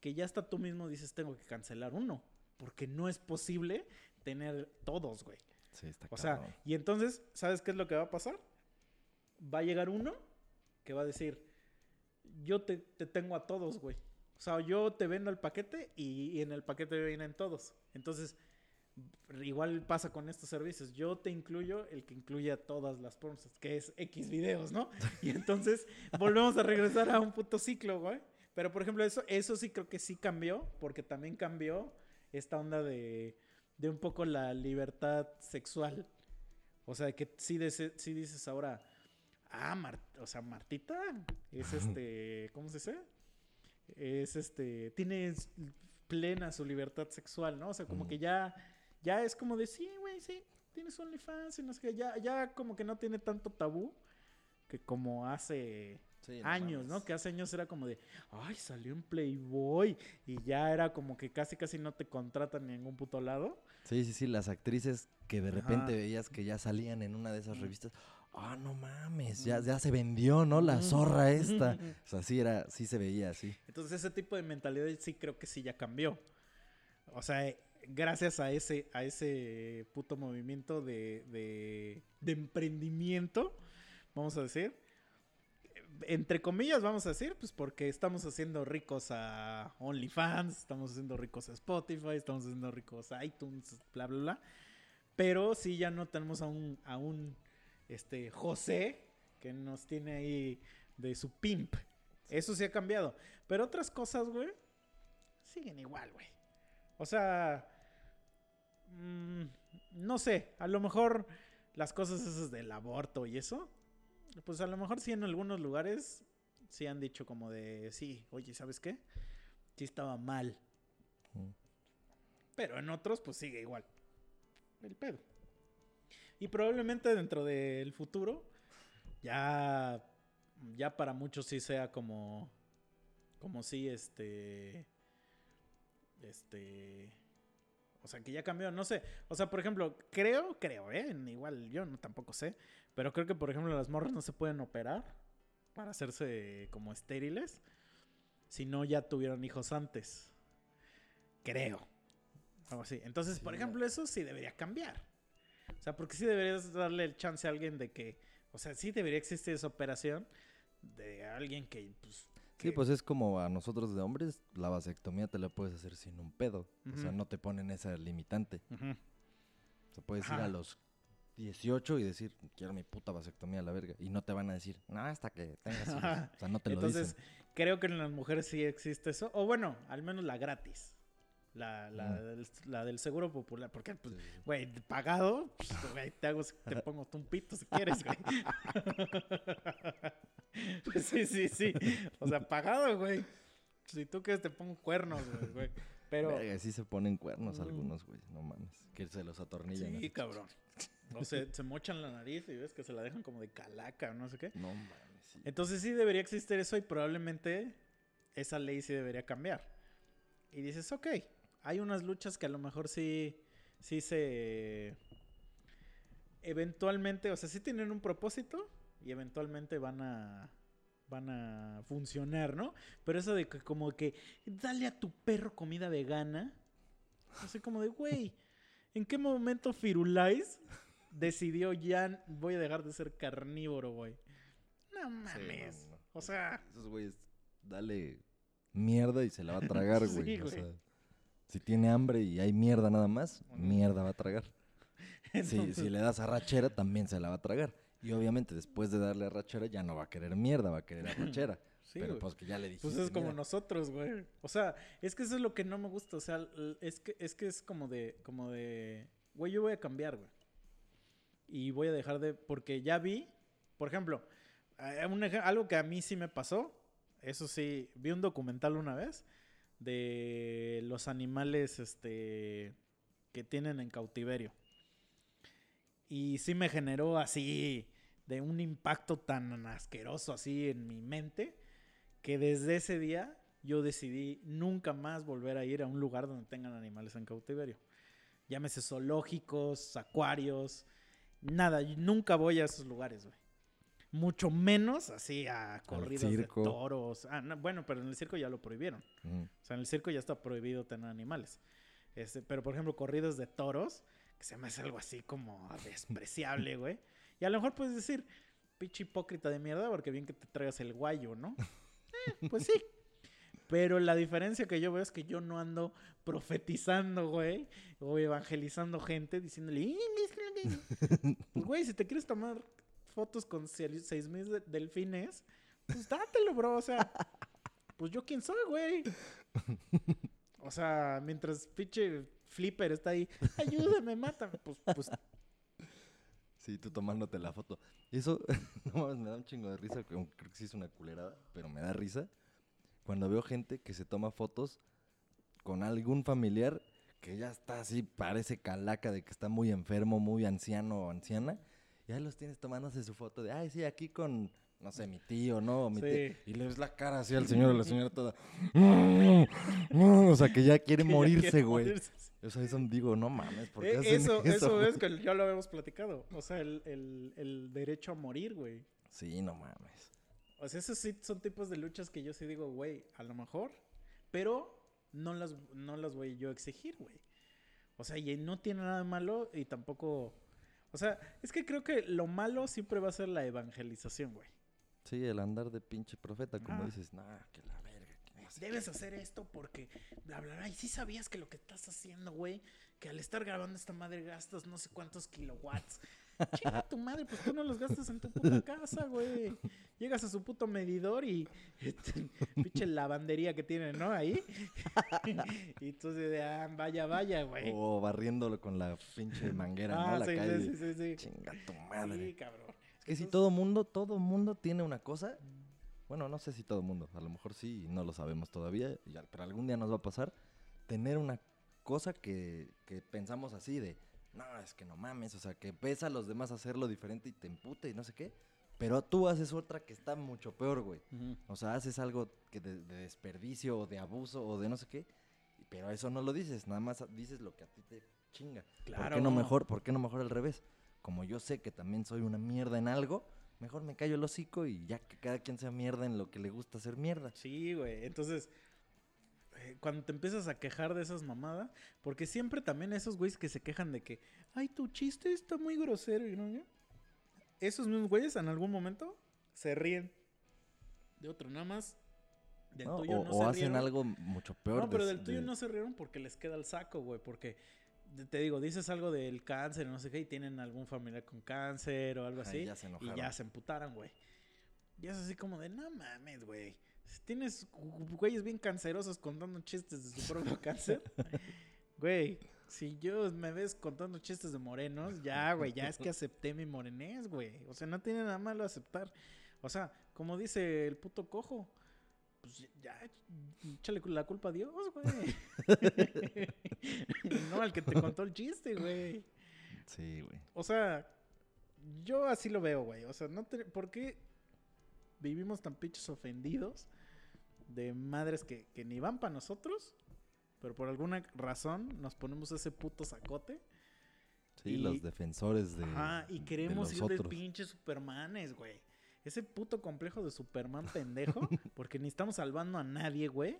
que ya hasta tú mismo dices, tengo que cancelar uno. Porque no es posible tener todos, güey. Sí, está O sea, cabrón. y entonces, ¿sabes qué es lo que va a pasar? Va a llegar uno que va a decir, yo te, te tengo a todos, güey. O sea, yo te vendo el paquete y, y en el paquete vienen todos. Entonces, igual pasa con estos servicios. Yo te incluyo el que incluye a todas las pornos, que es X videos, ¿no? Y entonces volvemos a regresar a un puto ciclo, güey. Pero, por ejemplo, eso, eso sí creo que sí cambió, porque también cambió esta onda de, de un poco la libertad sexual. O sea, que sí, dese- sí dices ahora, ah, Mar- o sea, Martita es este, ¿cómo se dice? Es este, tiene plena su libertad sexual, ¿no? O sea, como que ya, ya es como de, sí, güey, sí, tienes OnlyFans y no sé qué, ya, ya como que no tiene tanto tabú que como hace Sí, años, ¿no? Que hace años era como de, ay, salió en Playboy y ya era como que casi casi no te contratan en ningún puto lado. Sí, sí, sí, las actrices que de repente Ajá. veías que ya salían en una de esas revistas. Ah, no mames, ya, ya se vendió, ¿no? La zorra esta. O sea, sí era, sí se veía así. Entonces ese tipo de mentalidad sí creo que sí ya cambió. O sea, gracias a ese, a ese puto movimiento de, de, de emprendimiento, vamos a decir. Entre comillas, vamos a decir, pues porque estamos haciendo ricos a OnlyFans, estamos haciendo ricos a Spotify, estamos haciendo ricos a iTunes, bla, bla, bla. Pero sí ya no tenemos a un, a un este, José que nos tiene ahí de su pimp. Eso sí ha cambiado. Pero otras cosas, güey, siguen igual, güey. O sea, mm, no sé, a lo mejor las cosas esas del aborto y eso, pues a lo mejor sí en algunos lugares sí han dicho como de, sí, oye, ¿sabes qué? Sí estaba mal. Mm. Pero en otros, pues sigue igual. El pedo. Y probablemente dentro del futuro, ya, ya para muchos sí sea como, como si este, este, O sea, que ya cambió, no sé. O sea, por ejemplo, creo, creo, ¿eh? Igual yo no tampoco sé. Pero creo que, por ejemplo, las morras no se pueden operar para hacerse como estériles si no ya tuvieron hijos antes. Creo. Algo así. Entonces, por ejemplo, eso sí debería cambiar. O sea, porque sí deberías darle el chance a alguien de que. O sea, sí debería existir esa operación de alguien que. Pues, Sí, pues es como a nosotros de hombres, la vasectomía te la puedes hacer sin un pedo. O sea, no te ponen esa limitante. O sea, puedes ir a los 18 y decir, quiero mi puta vasectomía a la verga. Y no te van a decir, no, hasta que tengas hijos". Ajá. O sea, no te lo Entonces, dicen. creo que en las mujeres sí existe eso. O bueno, al menos la gratis. La, la, del, la del seguro popular. Porque, pues, sí, güey, pagado, pues, te, hago, te pongo un pito si quieres, güey. Pues sí, sí, sí. O sea, pagado, güey. Si tú quieres, te pongo cuernos, güey. Pero, Verga, sí se ponen cuernos Mm. algunos, güey. No mames. Que se los atornillan. sí, cabrón. O sea, se mochan la nariz y ves que se la dejan como de calaca o no sé qué. No mames. sí. Entonces sí debería existir eso y probablemente esa ley sí debería cambiar. Y dices, ok, hay unas luchas que a lo mejor sí, sí se... Eventualmente, o sea, sí tienen un propósito y eventualmente van a van a funcionar, ¿no? Pero eso de que como que dale a tu perro comida vegana, así como de, güey, ¿en qué momento Firulais decidió ya voy a dejar de ser carnívoro, güey? No Sí, mames. no, no. O sea, Esos güeyes, dale mierda y se la va a tragar, Sí, güey. o güey. sea, si tiene hambre y hay mierda nada más, mierda va a tragar. Si, entonces- si le das arrachera, también se la va a tragar. Y obviamente después de darle arrachera ya no va a querer mierda, va a querer arrachera. sí, pero pues que ya le dijiste. Pues es como mira, nosotros, güey. O sea, es que eso es lo que no me gusta. O sea, es que es, que es como de, como de, güey, yo voy a cambiar, güey. Y voy a dejar de, porque ya vi, por ejemplo, eh, un algo que a mí sí me pasó. Eso sí, vi un documental una vez de los animales, este, que tienen en cautiverio. Y sí me generó así, de un impacto tan asqueroso así en mi mente que desde ese día yo decidí nunca más volver a ir a un lugar donde tengan animales en cautiverio. Llámese zoológicos, acuarios, nada, nunca voy a esos lugares, güey. Mucho menos así a corridas de toros. Ah, no, bueno, pero en el circo ya lo prohibieron. mm, O sea, en el circo ya está prohibido tener animales. Este, pero, por ejemplo, corridas de toros, que se me hace algo así como despreciable, güey. Y a lo mejor puedes decir, pinche hipócrita de mierda, porque bien que te traigas el guayo, ¿no? Eh, pues sí. Pero la diferencia que yo veo es que yo no ando profetizando, güey, o evangelizando gente diciéndole, pues, güey, si te quieres tomar fotos con se- seis mil de- delfines, pues dátelo, bro, o sea, pues yo quién soy, güey. O sea, mientras pinche Flipper está ahí, ayúdame, mátame, pues, pues Sí, tú tomándote la foto. Eso, no mames, me da un chingo de risa, creo que sí es una culerada, pero me da risa cuando veo gente que se toma fotos con algún familiar que ya está así, parece calaca de que está muy enfermo, muy anciano o anciana, y ahí los tienes tomándose su foto de, ay, sí, aquí con, no sé, mi tío, ¿no? Mi Sí. tía", y le ves la cara así al señor o la señora toda, o sea, que ya quiere que ya morirse, quiere güey. morirse. O sea, eso digo, no mames, ¿por qué Eh, hacen eso, eso? eso es que ya lo habíamos platicado. O sea, el, el- el derecho a morir, güey. Sí, no mames. O sea, esos sí son tipos de luchas que yo sí digo, güey, a lo mejor, pero no las, no las voy yo a exigir, güey. O sea, y no tiene nada de malo y tampoco... O sea, es que creo que lo malo siempre va a ser la evangelización, güey. Sí, el andar de pinche profeta, como dices, nah, que la verga, que no sé Debes hacer esto porque bla bla bla. Y sí sabías que lo que estás haciendo, güey, que al estar grabando esta madre gastas no sé cuántos kilowatts. Chinga tu madre, pues tú no los gastas en tu puta casa, güey. Llegas a su puto medidor y este, pinche lavandería que tienen, ¿no? Ahí. y tú de, ah, vaya, vaya, güey. O barriéndolo con la pinche manguera, ¿no? ah, La sí, calle. sí, sí, sí. Chinga tu madre. Sí, cabrón. es que si todo mundo, todo mundo tiene una cosa. Bueno, no sé si todo mundo, a lo mejor sí, no lo sabemos todavía, pero algún día nos va a pasar. Tener una cosa que, que pensamos así de, no, es que no mames, o sea, que ves a los demás hacerlo diferente y te emputa y no sé qué. Pero tú haces otra que está mucho peor, güey. O sea, haces algo que de, de desperdicio o de abuso o de no sé qué. Pero eso no lo dices, nada más dices lo que a ti te chinga. ¿Por Claro. no mejor, por qué no mejor al revés? Como yo sé que también soy una mierda en algo, mejor me callo el hocico y ya que cada quien sea mierda en lo que le gusta hacer mierda. Sí, güey. Entonces, eh, cuando te empiezas a quejar de esas mamadas, porque siempre también esos güeyes que se quejan de que, ay, tu chiste está muy grosero, y no, esos mismos güeyes en algún momento se ríen de otro, nada más. Del ¿no? tuyo o no o se hacen rieron. algo mucho peor. No, pero de- del tuyo de- no se rieron porque les queda el saco, güey. Porque te digo, dices algo del cáncer, no sé qué, y tienen algún familiar con cáncer o algo Ajá, así. y ya se y enojaron. ya se emputaron, güey. Y es así como de, no mames, güey. Si tienes güeyes bien cancerosos contando chistes de su propio cáncer, güey. Si yo me ves contando chistes de morenos, ya, güey, ya es que acepté mi morenés, güey. O sea, no tiene nada malo aceptar. O sea, como dice el puto cojo, pues ya, échale la culpa a Dios, güey. no al que te contó el chiste, güey. Sí, güey. O sea, yo así lo veo, güey. O sea, no te- ¿por qué vivimos tan pinches ofendidos de madres que, que ni van para nosotros? Pero por alguna razón nos ponemos ese puto sacote. Sí, Y- los defensores de. Ajá, y queremos ir de pinches Supermanes, güey. Ese puto complejo de Superman pendejo, porque ni estamos salvando a nadie, güey.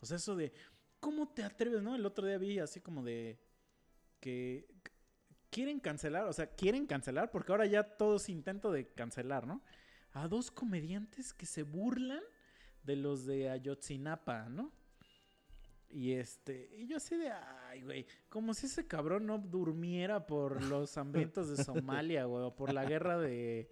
O sea, eso de, ¿cómo te atreves, no? El otro día vi así como de que quieren cancelar, o sea, quieren cancelar, porque ahora ya todo es intento de cancelar, ¿no? A dos comediantes que se burlan de los de Ayotzinapa, ¿no? Y este, y yo así de, ay, güey, como si ese cabrón no durmiera por los hambrientos de Somalia, güey, o por la guerra de,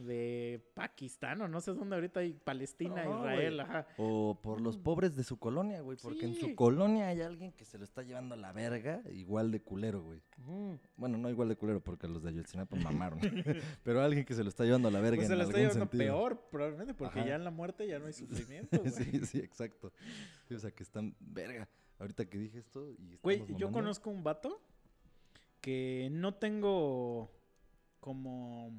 de Pakistán, o no sé dónde ahorita hay Palestina, No, Israel, ajá. O por los pobres de su colonia, güey. Porque en su colonia hay alguien que se lo está llevando a la verga igual de culero, güey. Bueno, no igual de culero porque los de Ayotzinapa mamaron. Pero alguien que se lo está llevando a la verga Pues se en lo está algún llevando sentido. peor, probablemente, porque Ajá. ya en la muerte ya no hay sufrimiento, güey. sí, sí, exacto. O sea, que están verga. Ahorita que dije esto y Güey, yo conozco un vato que no tengo como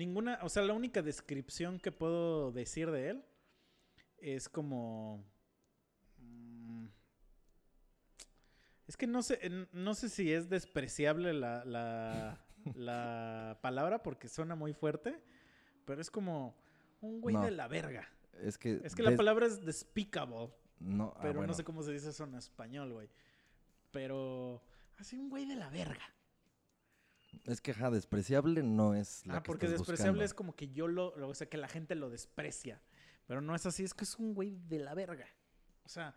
ninguna, o sea, la única descripción que puedo decir de él es como mm, es que no sé, no sé si es despreciable la, la, la palabra porque suena muy fuerte, pero es como un güey No. de la verga. Es que. Es que la palabra es despicable. No, ah, Pero bueno. no sé cómo se dice eso en español, güey. Pero así un güey de la verga. Es que, ajá, despreciable no es la ah, que porque estás despreciable buscando. es como que yo lo, lo- o sea, que la gente lo desprecia. Pero no es así, es que es un güey de la verga. O sea,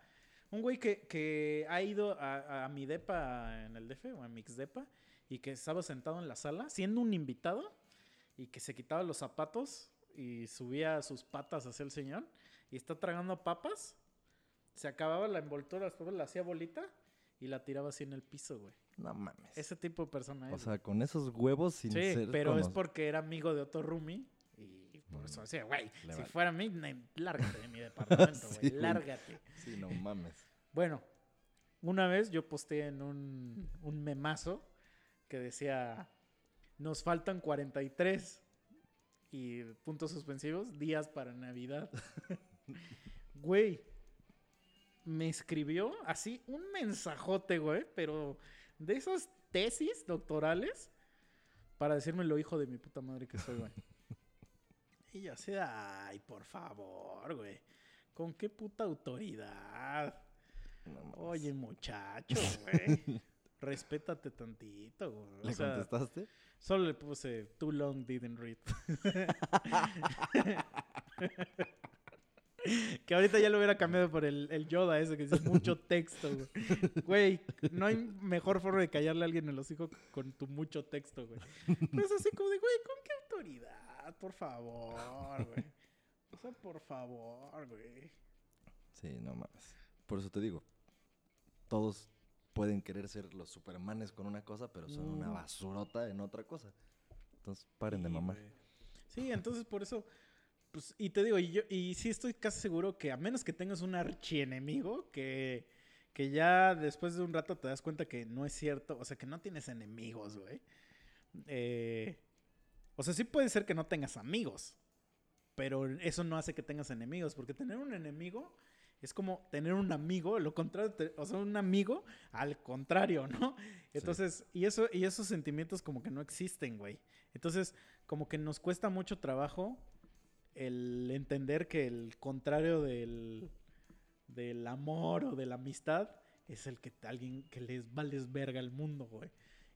un güey que, que ha ido a, a mi depa en el DF o a mi ex depa y que estaba sentado en la sala siendo un invitado y que se quitaba los zapatos y subía sus patas hacia el señor y está tragando papas, se acababa la envoltura, después la hacía bolita y la tiraba así en el piso, güey. No mames. Ese tipo de persona O es. sea, con esos huevos sin Sí, ser pero es porque era amigo de otro roomie. Y por eso Mm. decía, güey, si vale. fuera a mí, lárgate de mi departamento, güey. Sí, güey. lárgate. Sí, no mames. Bueno, una vez yo posteé en un, un memazo que decía, nos faltan 43 y puntos suspensivos, días para Navidad. Güey, me escribió así un mensajote, güey, pero de esas tesis doctorales para decirme lo hijo de mi puta madre que soy, güey. Y yo así, ay, por favor, güey. ¿Con qué puta autoridad? No. Oye, muchacho, güey. Respétate tantito, güey. O ¿Le sea, contestaste? solo le puse too long didn't read. que ahorita ya lo hubiera cambiado por el, el Yoda ese que dice mucho texto, güey. Güey, no hay mejor forma de callarle a alguien en los hijos con tu mucho texto, güey. Pero es así como de, güey, ¿con qué autoridad? Por favor, güey. O sea, por favor, güey. Sí, no mames. Por eso te digo. Todos pueden querer ser los supermanes con una cosa, pero son una Mm. basurota en otra cosa. Entonces, paren de mamar. güey. Sí, entonces por eso, pues, y te digo, y yo, y sí estoy casi seguro que a menos que tengas un archienemigo, que, que ya después de un rato te das cuenta que no es cierto, o sea, que no tienes enemigos, güey. Eh, o sea, sí puede ser que no tengas amigos, pero eso no hace que tengas enemigos, porque tener un enemigo Es como tener un amigo, lo contrario, o sea, un amigo al contrario, ¿no? Entonces, y eso, y esos sentimientos como que no existen, güey. Entonces, como que nos cuesta mucho trabajo el entender que el contrario del, del amor o de la amistad es el que alguien que les vales verga al mundo, güey.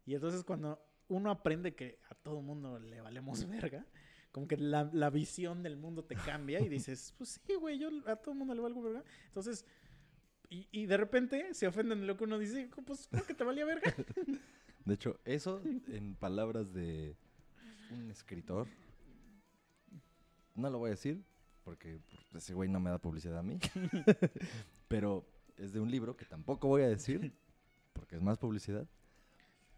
Y entonces cuando uno aprende que a todo mundo le valemos verga, como que la, la visión del mundo te cambia y dices, pues sí, güey, yo a todo mundo le valgo verga. Entonces, y, y de repente se ofenden de lo que uno dice, pues, ¿cómo que te valía verga? De hecho, eso en palabras de un escritor, no lo voy a decir porque pues, ese güey no me da publicidad a mí, pero es de un libro que tampoco voy a decir porque es más publicidad,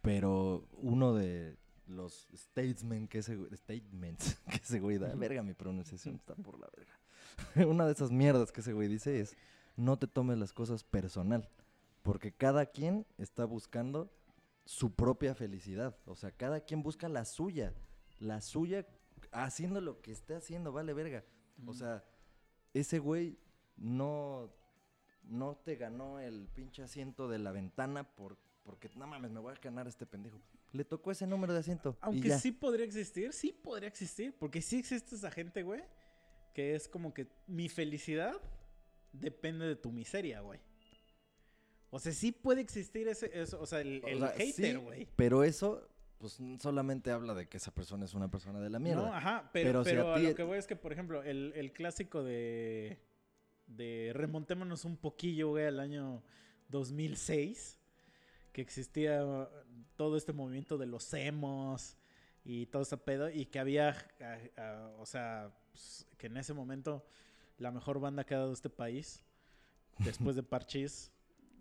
pero uno de los statesmen que ese statements que ese güey da, verga, mi pronunciación está por la verga. Una de esas mierdas que ese güey dice es, no te tomes las cosas personal, porque cada quien está buscando su propia felicidad. O sea, cada quien busca la suya. La suya haciendo lo que esté haciendo, vale verga. O sea, ese güey no, no te ganó el pinche asiento de la ventana por, porque, no mames, me voy a ganar a este pendejo. Le tocó ese número de asiento. y Aunque ya. sí podría existir, sí podría existir, porque sí existe esa gente, güey, que es como que mi felicidad depende de tu miseria, güey. O sea, sí puede existir ese, eso, o sea, el, O el sea, hater, sí, güey. Pero eso, pues solamente habla de que esa persona es una persona de la mierda. No, ajá, pero, Pero si a a, ti- lo que voy es que, por ejemplo, el, el clásico de, de remontémonos un poquillo, güey, al año 2006, que existía todo este movimiento de los emos y todo ese pedo, y que había, o sea, pues, que en ese momento la mejor banda que ha dado este país, después de Parchís,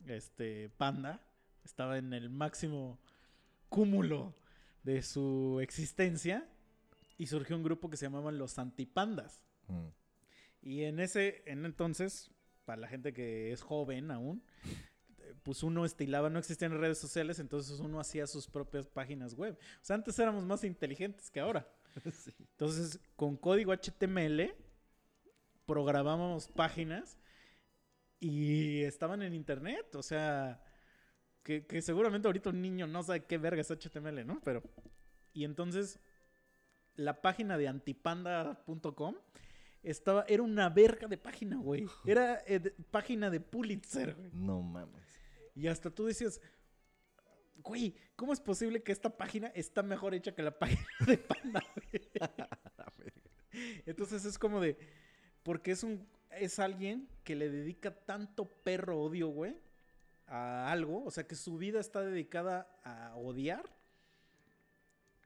este, Panda, estaba en el máximo cúmulo de su existencia y surgió un grupo que se llamaban los antipandas. Mm. Y en ese, en entonces, para la gente que es joven aún, pues uno estilaba, no existían redes sociales, entonces uno hacía sus propias páginas web. O sea, antes éramos más inteligentes que ahora. Sí. Entonces, con código HTML, programábamos páginas y estaban en internet. O sea, que, que seguramente ahorita un niño no sabe qué verga es HTML, ¿no? Pero, y entonces, la página de antipanda.com estaba, era una verga de página, güey. Era eh, de- página de Pulitzer, güey. No mames. Y hasta tú decías, güey, ¿cómo es posible que esta página está mejor hecha que la página de Panda, güey? Entonces es como de, porque es un, es alguien que le dedica tanto perro odio, güey, a algo, o sea que su vida está dedicada a odiar,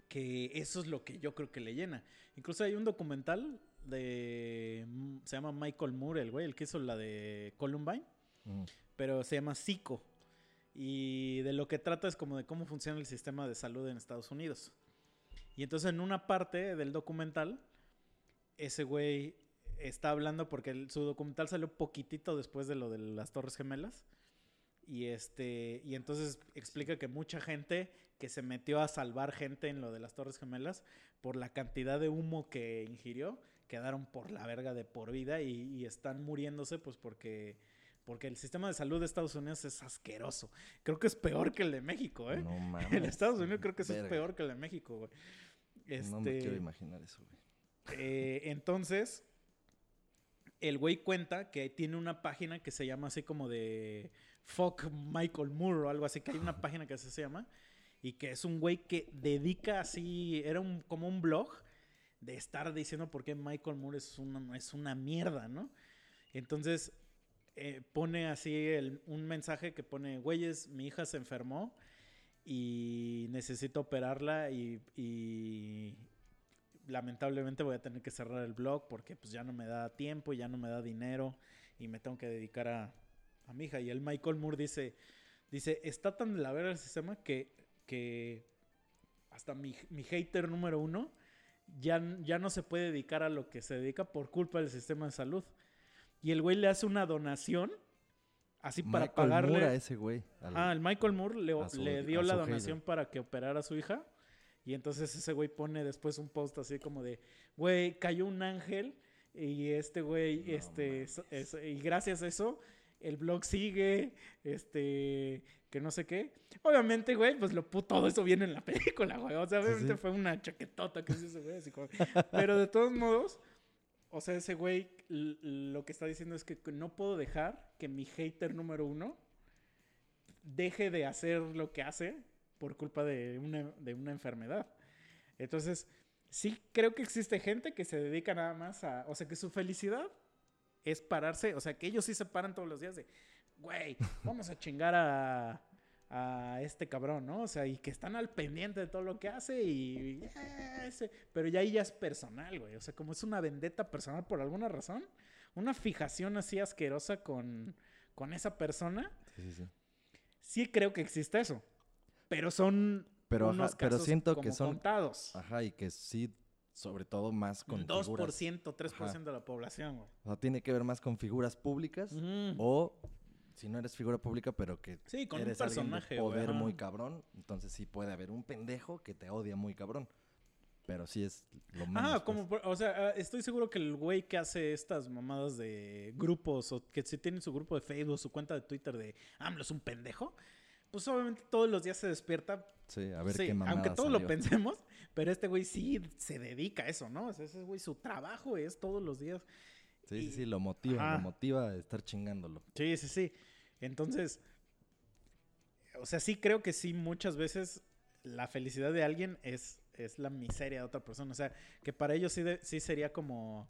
que eso es lo que yo creo que le llena. Incluso hay un documental de, mm, se llama Michael Moore, el güey, el que hizo la de Columbine Mm. pero se llama Psico. Y de lo que trata es como de cómo funciona el sistema de salud en Estados Unidos. Y entonces en una parte del documental, ese güey está hablando porque el- su documental salió poquitito después de lo de las Torres Gemelas. Y este y entonces explica que mucha gente que se metió a salvar gente en lo de las Torres Gemelas por la cantidad de humo que ingirió quedaron por la verga de por vida y, y están muriéndose pues porque porque el sistema de salud de Estados Unidos es asqueroso. Creo que es peor que el de México, ¿eh? No mames. en Estados Unidos creo que eso es peor que el de México, güey. No me quiero Este, imaginar eso, güey. eh, entonces, el güey cuenta que tiene una página que se llama así como de Fuck Michael Moore o algo así, que hay una página que así se llama, y que es un güey que dedica así, era un, como un blog de estar diciendo por qué Michael Moore es una, es una mierda, ¿no? Entonces, eh, pone así el- un mensaje que pone, güeyes, mi hija se enfermó y necesito operarla y, y lamentablemente voy a tener que cerrar el blog porque pues ya no me da tiempo, ya no me da dinero y me tengo que dedicar a, a mi hija. Y el Michael Moore dice, dice, está tan de la verga el sistema que, que hasta mi, mi hater número uno ya, ya no se puede dedicar a lo que se dedica por culpa del sistema de salud. Y el güey le hace una donación así para Michael pagarle... Moore a ese güey. al- Ah, el Michael Moore le, su- le dio la donación hater. para que operara a su hija. Y entonces ese güey pone después un post así como de, güey, cayó un ángel Y este güey, No este, so- es- y gracias a eso, el blog sigue, este, que no sé qué. Obviamente, güey, pues lo pu- todo eso viene en la película, güey. O sea, obviamente sí. fue una chaquetota que hizo ese güey. así como- Pero de todos modos, o sea, ese güey lo que está diciendo es que no puedo dejar que mi hater número uno deje de hacer lo que hace por culpa de una, de una enfermedad. Entonces, sí creo que existe gente que se dedica nada más a, o sea, que su felicidad es pararse, o sea, que ellos sí se paran todos los días de, güey, vamos a chingar a, a este cabrón, ¿no? O sea, y que están al pendiente de todo lo que hace y... ese- pero ya ahí ya es personal, güey. O sea, como es una vendetta personal por alguna razón, una fijación así asquerosa con, con esa persona, Sí, sí, sí. sí creo que existe eso. Pero son Pero, ajá, unos pero casos siento que son- contados. Ajá, y que sí, sobre todo más con Un figuras. 2%, 3% de la población, güey. O sea, tiene que ver más con figuras públicas o si no eres figura pública, pero que Sí, con un eres de personaje, poder ajá. muy cabrón, entonces sí puede haber un pendejo que te odia muy cabrón. Pero sí es lo menos. Ah, pues. como, por- o sea, ah, estoy seguro que el güey que hace estas mamadas de grupos o que si tiene su grupo de Facebook, su cuenta de Twitter de AMLO es un pendejo, pues obviamente todos los días se despierta. Sí, a ver sí, qué aunque todos lo pensemos, pero este güey sí se dedica a eso, ¿no? O sea, ese güey su trabajo es todos los días. Sí, sí, sí, lo motiva, Ajá. lo motiva a estar chingándolo. Sí, sí, sí. Entonces, o sea, sí creo que sí muchas veces la felicidad de alguien es, es la miseria de otra persona. O sea, que para ellos sí, de- sí sería como,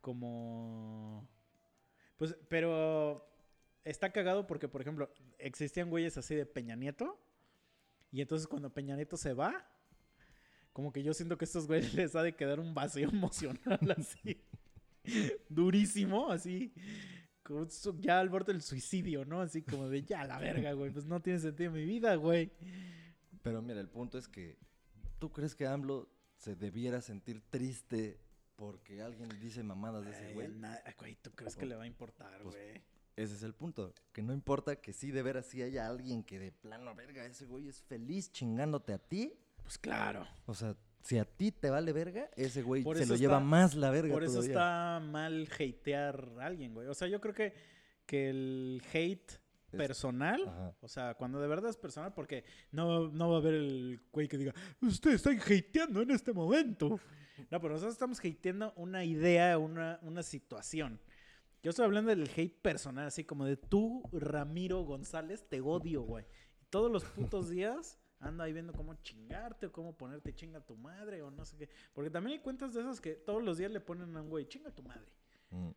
como, pues, pero está cagado porque, por ejemplo, existían güeyes así de Peña Nieto y entonces cuando Peña Nieto se va, como que yo siento que a estos güeyes les ha de quedar un vacío emocional así, durísimo, así como ya al borde del suicidio, ¿no? Así como de ya la verga, güey. Pues no tiene sentido mi vida, güey. Pero mira, el punto es que ¿tú crees que AMLO se debiera sentir triste porque alguien dice mamadas de ese Ay, güey? na- Güey, ¿tú crees que le va a importar, Pues, güey? Ese es el punto. Que no importa que sí de veras sí haya alguien que de plano, verga, ese güey es feliz chingándote a ti. Pues claro. O sea, si a ti te vale verga, ese güey se lo lleva más la verga Por eso todavía. está mal hatear a alguien, güey. O sea, yo creo que, que el hate personal, Ajá. o sea, cuando de verdad es personal, porque no, no va a haber el güey que diga, ustedes están hateando en este momento. No, pero nosotros estamos hateando una idea, una, una situación. Yo estoy hablando del hate personal, así como de tú, Ramiro González, te odio, güey. Y todos los putos días ando ahí viendo cómo chingarte o cómo ponerte chinga a tu madre o no sé qué. Porque también hay cuentas de esas que todos los días le ponen a un güey, chinga a tu madre. Mm.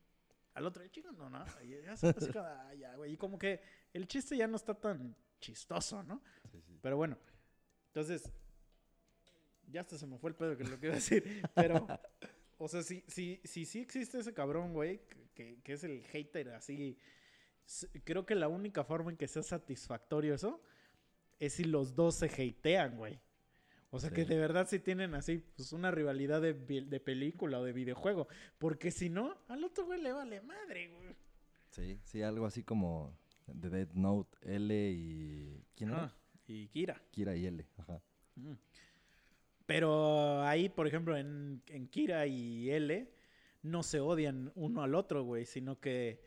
Al otro, chinga, no, no. Y ya "Ah, ya, güey. Y como que el chiste ya no está tan chistoso, ¿no? Sí, sí. Pero bueno, entonces, ya hasta se me fue el pedo que lo que iba a decir. Pero, o sea, si sí si, sí existe ese cabrón, güey, que, que es el hater así. Creo que la única forma en que sea satisfactorio eso es si los dos se hatean, güey. O sea, que de verdad sí tienen así, pues una rivalidad de, de película o de videojuego. Porque si no, al otro güey le vale madre, güey. Sí, sí, algo así como The Dead Note, L y... ¿Quién? Ajá, Y Kira. Kira y L. Ajá. Pero ahí, por ejemplo, en, en Kira y L, no se odian uno al otro, güey, sino que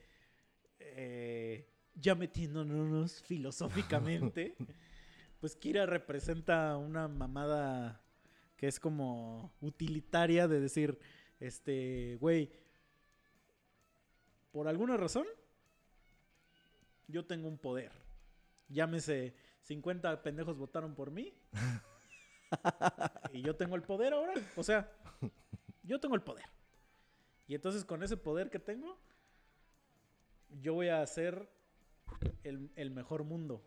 eh, ya metiéndonos filosóficamente, pues Kira representa una mamada que es como utilitaria de decir, este, güey, por alguna razón, yo tengo un poder. Llámese, 50 pendejos votaron por mí. y yo tengo el poder ahora. O sea, yo tengo el poder. Y entonces con ese poder que tengo, yo voy a hacer el, el mejor mundo.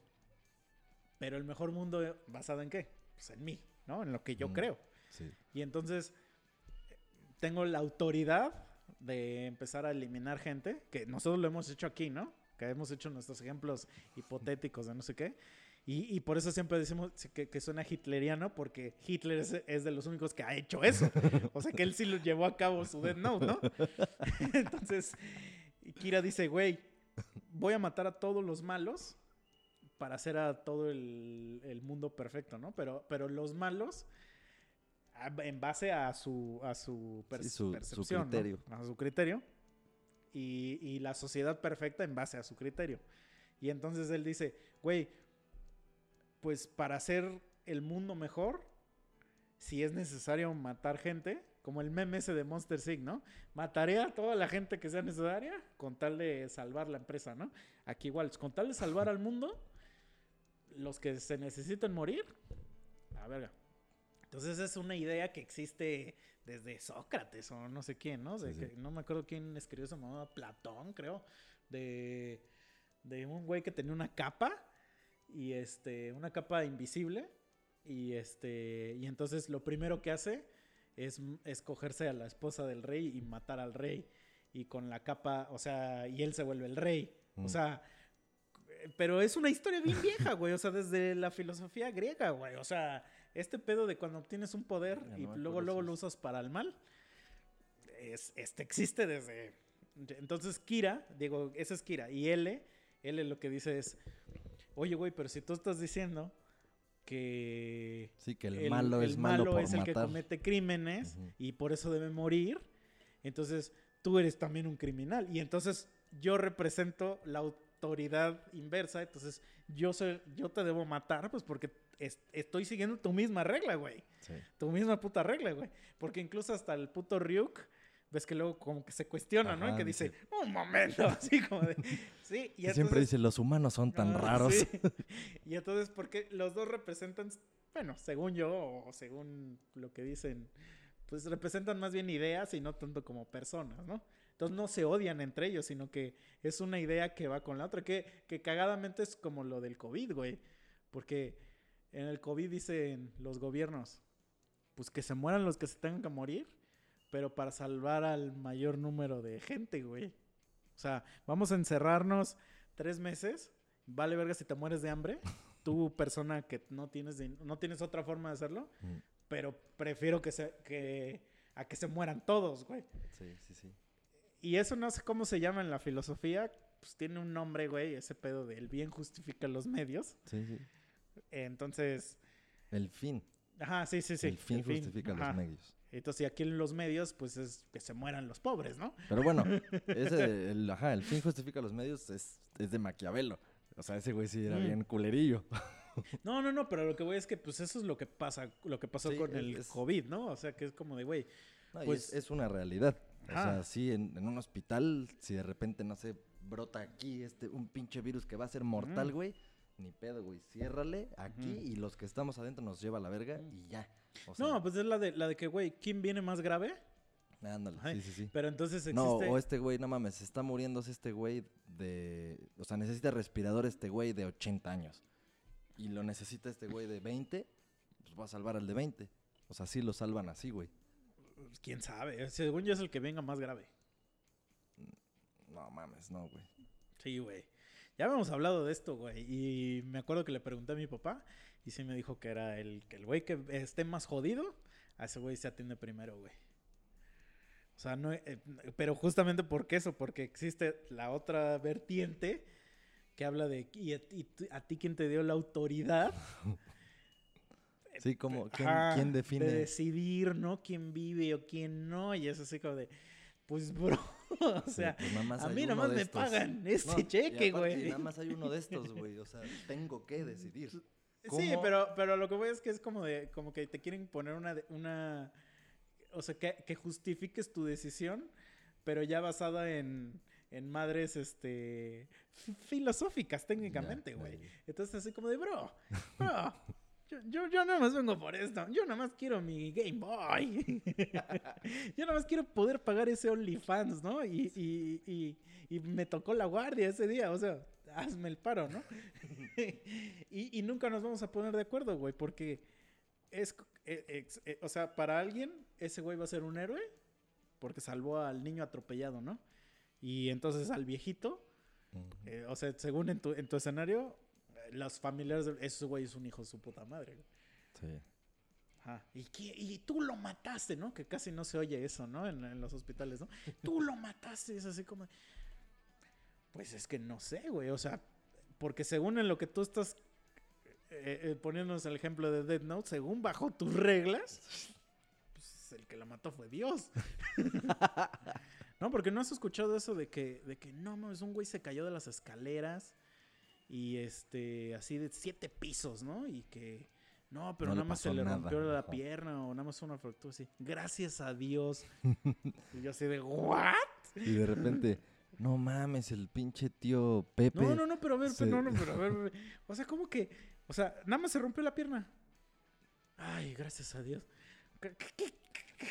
Pero el mejor mundo basado en qué? Pues en mí, ¿no? En lo que yo Mm. creo. Sí. Y entonces tengo la autoridad de empezar a eliminar gente, que nosotros lo hemos hecho aquí, ¿no? Que hemos hecho nuestros ejemplos hipotéticos de no sé qué. Y, y por eso siempre decimos que, que suena hitleriano, porque Hitler es, es de los únicos que ha hecho eso. O sea que él sí lo llevó a cabo su Death Note, ¿no? Entonces, Kira dice, güey, voy a matar a todos los malos para hacer a todo el, el mundo perfecto, ¿no? Pero, pero los malos, en base a su, a su, per- Sí, su- su percepción, ¿no? criterio. A su criterio. Y, y la sociedad perfecta en base a su criterio. Y entonces él dice, güey, pues para hacer el mundo mejor, si es necesario matar gente, como el meme ese de Monster Inc., ¿no? Mataré a toda la gente que sea necesaria con tal de salvar la empresa, ¿no? Aquí igual, con tal de salvar al mundo, los que se necesiten morir, a verga. Entonces es una idea que existe desde Sócrates o no sé quién, ¿no? De Sí, sí. que- no me acuerdo quién escribió esa mamada, Platón, creo, de, de un güey que tenía una capa y este, una capa invisible y este, y entonces lo primero que hace es, es cogerse a la esposa del rey y matar al rey y con la capa, o sea, y él se vuelve el rey, o Mm. sea, pero es una historia bien vieja, güey. O sea, desde la filosofía griega, güey. O sea, este pedo de cuando obtienes un poder y luego, luego lo usas para el mal, es, este existe desde... Entonces, Kira, digo, ese es Kira. Y L, L lo que dice es, oye, güey, pero si tú estás diciendo que... Sí, que el, malo es malo, por es el que comete crímenes y por eso debe morir. Entonces, tú eres también un criminal. Y entonces yo represento la autoridad inversa. Entonces, yo soy, yo te debo matar, pues porque es- estoy siguiendo tu misma regla, güey. Sí. Tu misma puta regla, güey. Porque incluso hasta el puto Ryuk, ves que luego como que se cuestiona, ¿no? Y que dice, un momento, así como de... Sí, y Y siempre dice, los humanos son tan Ah, raros. sí. Y entonces, porque los dos representan, bueno, según yo, o según lo que dicen, pues representan más bien ideas y no tanto como personas, ¿no? Entonces no se odian entre ellos, sino que es una idea que va con la otra, que, que cagadamente es como lo del COVID, güey. Porque en el COVID dicen los gobiernos, pues que se mueran los que se tengan que morir, pero para salvar al mayor número de gente, güey. O sea, vamos a encerrarnos tres meses. Vale verga si te mueres de hambre. Tú, persona que no tienes, no tienes otra forma de hacerlo. Mm. Pero prefiero que se, que, a que se mueran todos, güey. Sí, sí, sí. Y eso no sé cómo se llama en la filosofía. Pues tiene un nombre, güey. Ese pedo de el bien justifica los medios. Sí, sí. Entonces, El fin. ajá, sí, sí, sí. el fin justifica ajá. los medios. Entonces, y aquí en los medios, pues es que se mueran los pobres, ¿no? Pero bueno, ese, el, ajá, el fin justifica los medios es, es de Maquiavelo. O sea, ese güey sí era Mm. bien culerillo. No, no, no, pero lo que voy es que pues eso es lo que pasa, lo que pasó Sí, con el es- COVID, ¿no? O sea, que es como de, güey, No, Pues- es, es una realidad. O sea, sí, en, en un hospital, si de repente, no sé, brota aquí este, un pinche virus que va a ser mortal, güey, ni pedo, güey. Ciérrale aquí y los que estamos adentro nos lleva a la verga y ya. O sea, no, pues es la de, la de que, güey, ¿quién viene más grave? ándale, sí, sí, sí. Pero entonces existe... No, o este güey, no mames, está muriéndose este güey de... O sea, necesita respirador este güey de 80 años. Y lo necesita este güey de 20, pues va a salvar al de 20. O sea, sí lo salvan así, güey. ¿Quién sabe? Según yo es el que venga más grave. No mames, no, güey. Sí, güey. Ya habíamos hablado de esto, güey. Y me acuerdo que le pregunté a mi papá y sí me dijo que era el que el güey que esté más jodido, a ese güey se atiende primero, güey. O sea, no, eh, pero justamente porque eso, porque existe la otra vertiente que habla de y a, y a ti quién te dio la autoridad Sí, como, ¿quién, Ajá, quién define? de decidir, ¿no? Quién vive o quién no. Y es así como de, pues, bro, o Sí, sea, pues nada más a mí nomás me estos. pagan este No, cheque, güey. Nada más hay uno de estos, güey. O sea, tengo que decidir. Sí, pero, pero lo que voy es que es como de, como que te quieren poner una, una, o sea, que, que justifiques tu decisión, pero ya basada en, en madres, este, fi- filosóficas técnicamente, güey. Entonces así como de, bro, bro, yo, yo, yo nada más vengo por esto, yo nada más quiero mi Game Boy, yo nada más quiero poder pagar ese OnlyFans, ¿no? Y, y, y, y me tocó la guardia ese día, o sea, hazme el paro, ¿no? y, y nunca nos vamos a poner de acuerdo, güey, porque es, ex- eh, o sea, para alguien ese güey va a ser un héroe porque salvó al niño atropellado, ¿no? Y entonces al viejito, eh, o sea, según en tu, en tu escenario, los familiares de ese güey es un hijo de su puta madre. güey. Sí. Ajá. ¿Y, qué- y tú lo mataste, ¿no? Que casi no se oye eso, ¿no? En, en los hospitales, ¿no? Tú lo mataste, es así como... Pues es que no sé, güey, o sea, porque según en lo que tú estás eh, eh, poniéndonos el ejemplo de Dead Note, según bajo tus reglas, el que la mató fue Dios. no, porque no has escuchado eso de que, de que no mames, un güey se cayó de las escaleras y este, así de siete pisos, ¿no? Y que, no, pero No nada más se le nada, rompió la pierna o nada más una fractura así. Gracias a Dios. y yo así de, ¿what? Y de repente, no mames, el pinche tío Pepe. No, no, no, pero a ver, se- pero no, no, pero a ver. O sea, ¿cómo que? O sea, nada más se rompió la pierna. Ay, gracias a Dios. ¿Qué- qué- qué-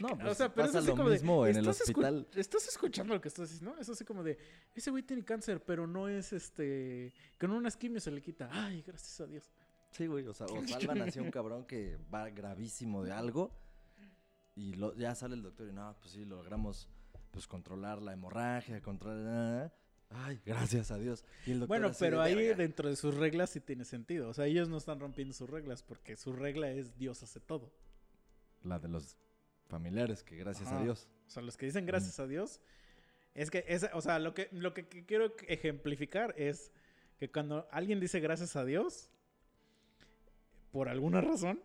No, o pues sea, pero es pasa así lo como de, mismo en el ¿estás escu- hospital. estás escuchando lo que estás diciendo, ¿no? Es así como de, ese güey tiene cáncer, pero no es este, con unas quimios se le quita. Ay, gracias a Dios. Sí, güey, o sea, o así a un cabrón que va gravísimo de algo y lo- ya sale el doctor y no, pues sí, logramos pues controlar la hemorragia, controlar... Ay, gracias a Dios. Y el doctor Bueno, pero ahí "Verga". dentro de sus reglas sí tiene sentido. O sea, ellos no están rompiendo sus reglas porque su regla es Dios hace todo. La de los familiares, que gracias a. Dios. O sea, los que dicen gracias a Dios. Es que, o sea, lo que, lo que quiero ejemplificar es que cuando alguien dice gracias a Dios, por alguna razón,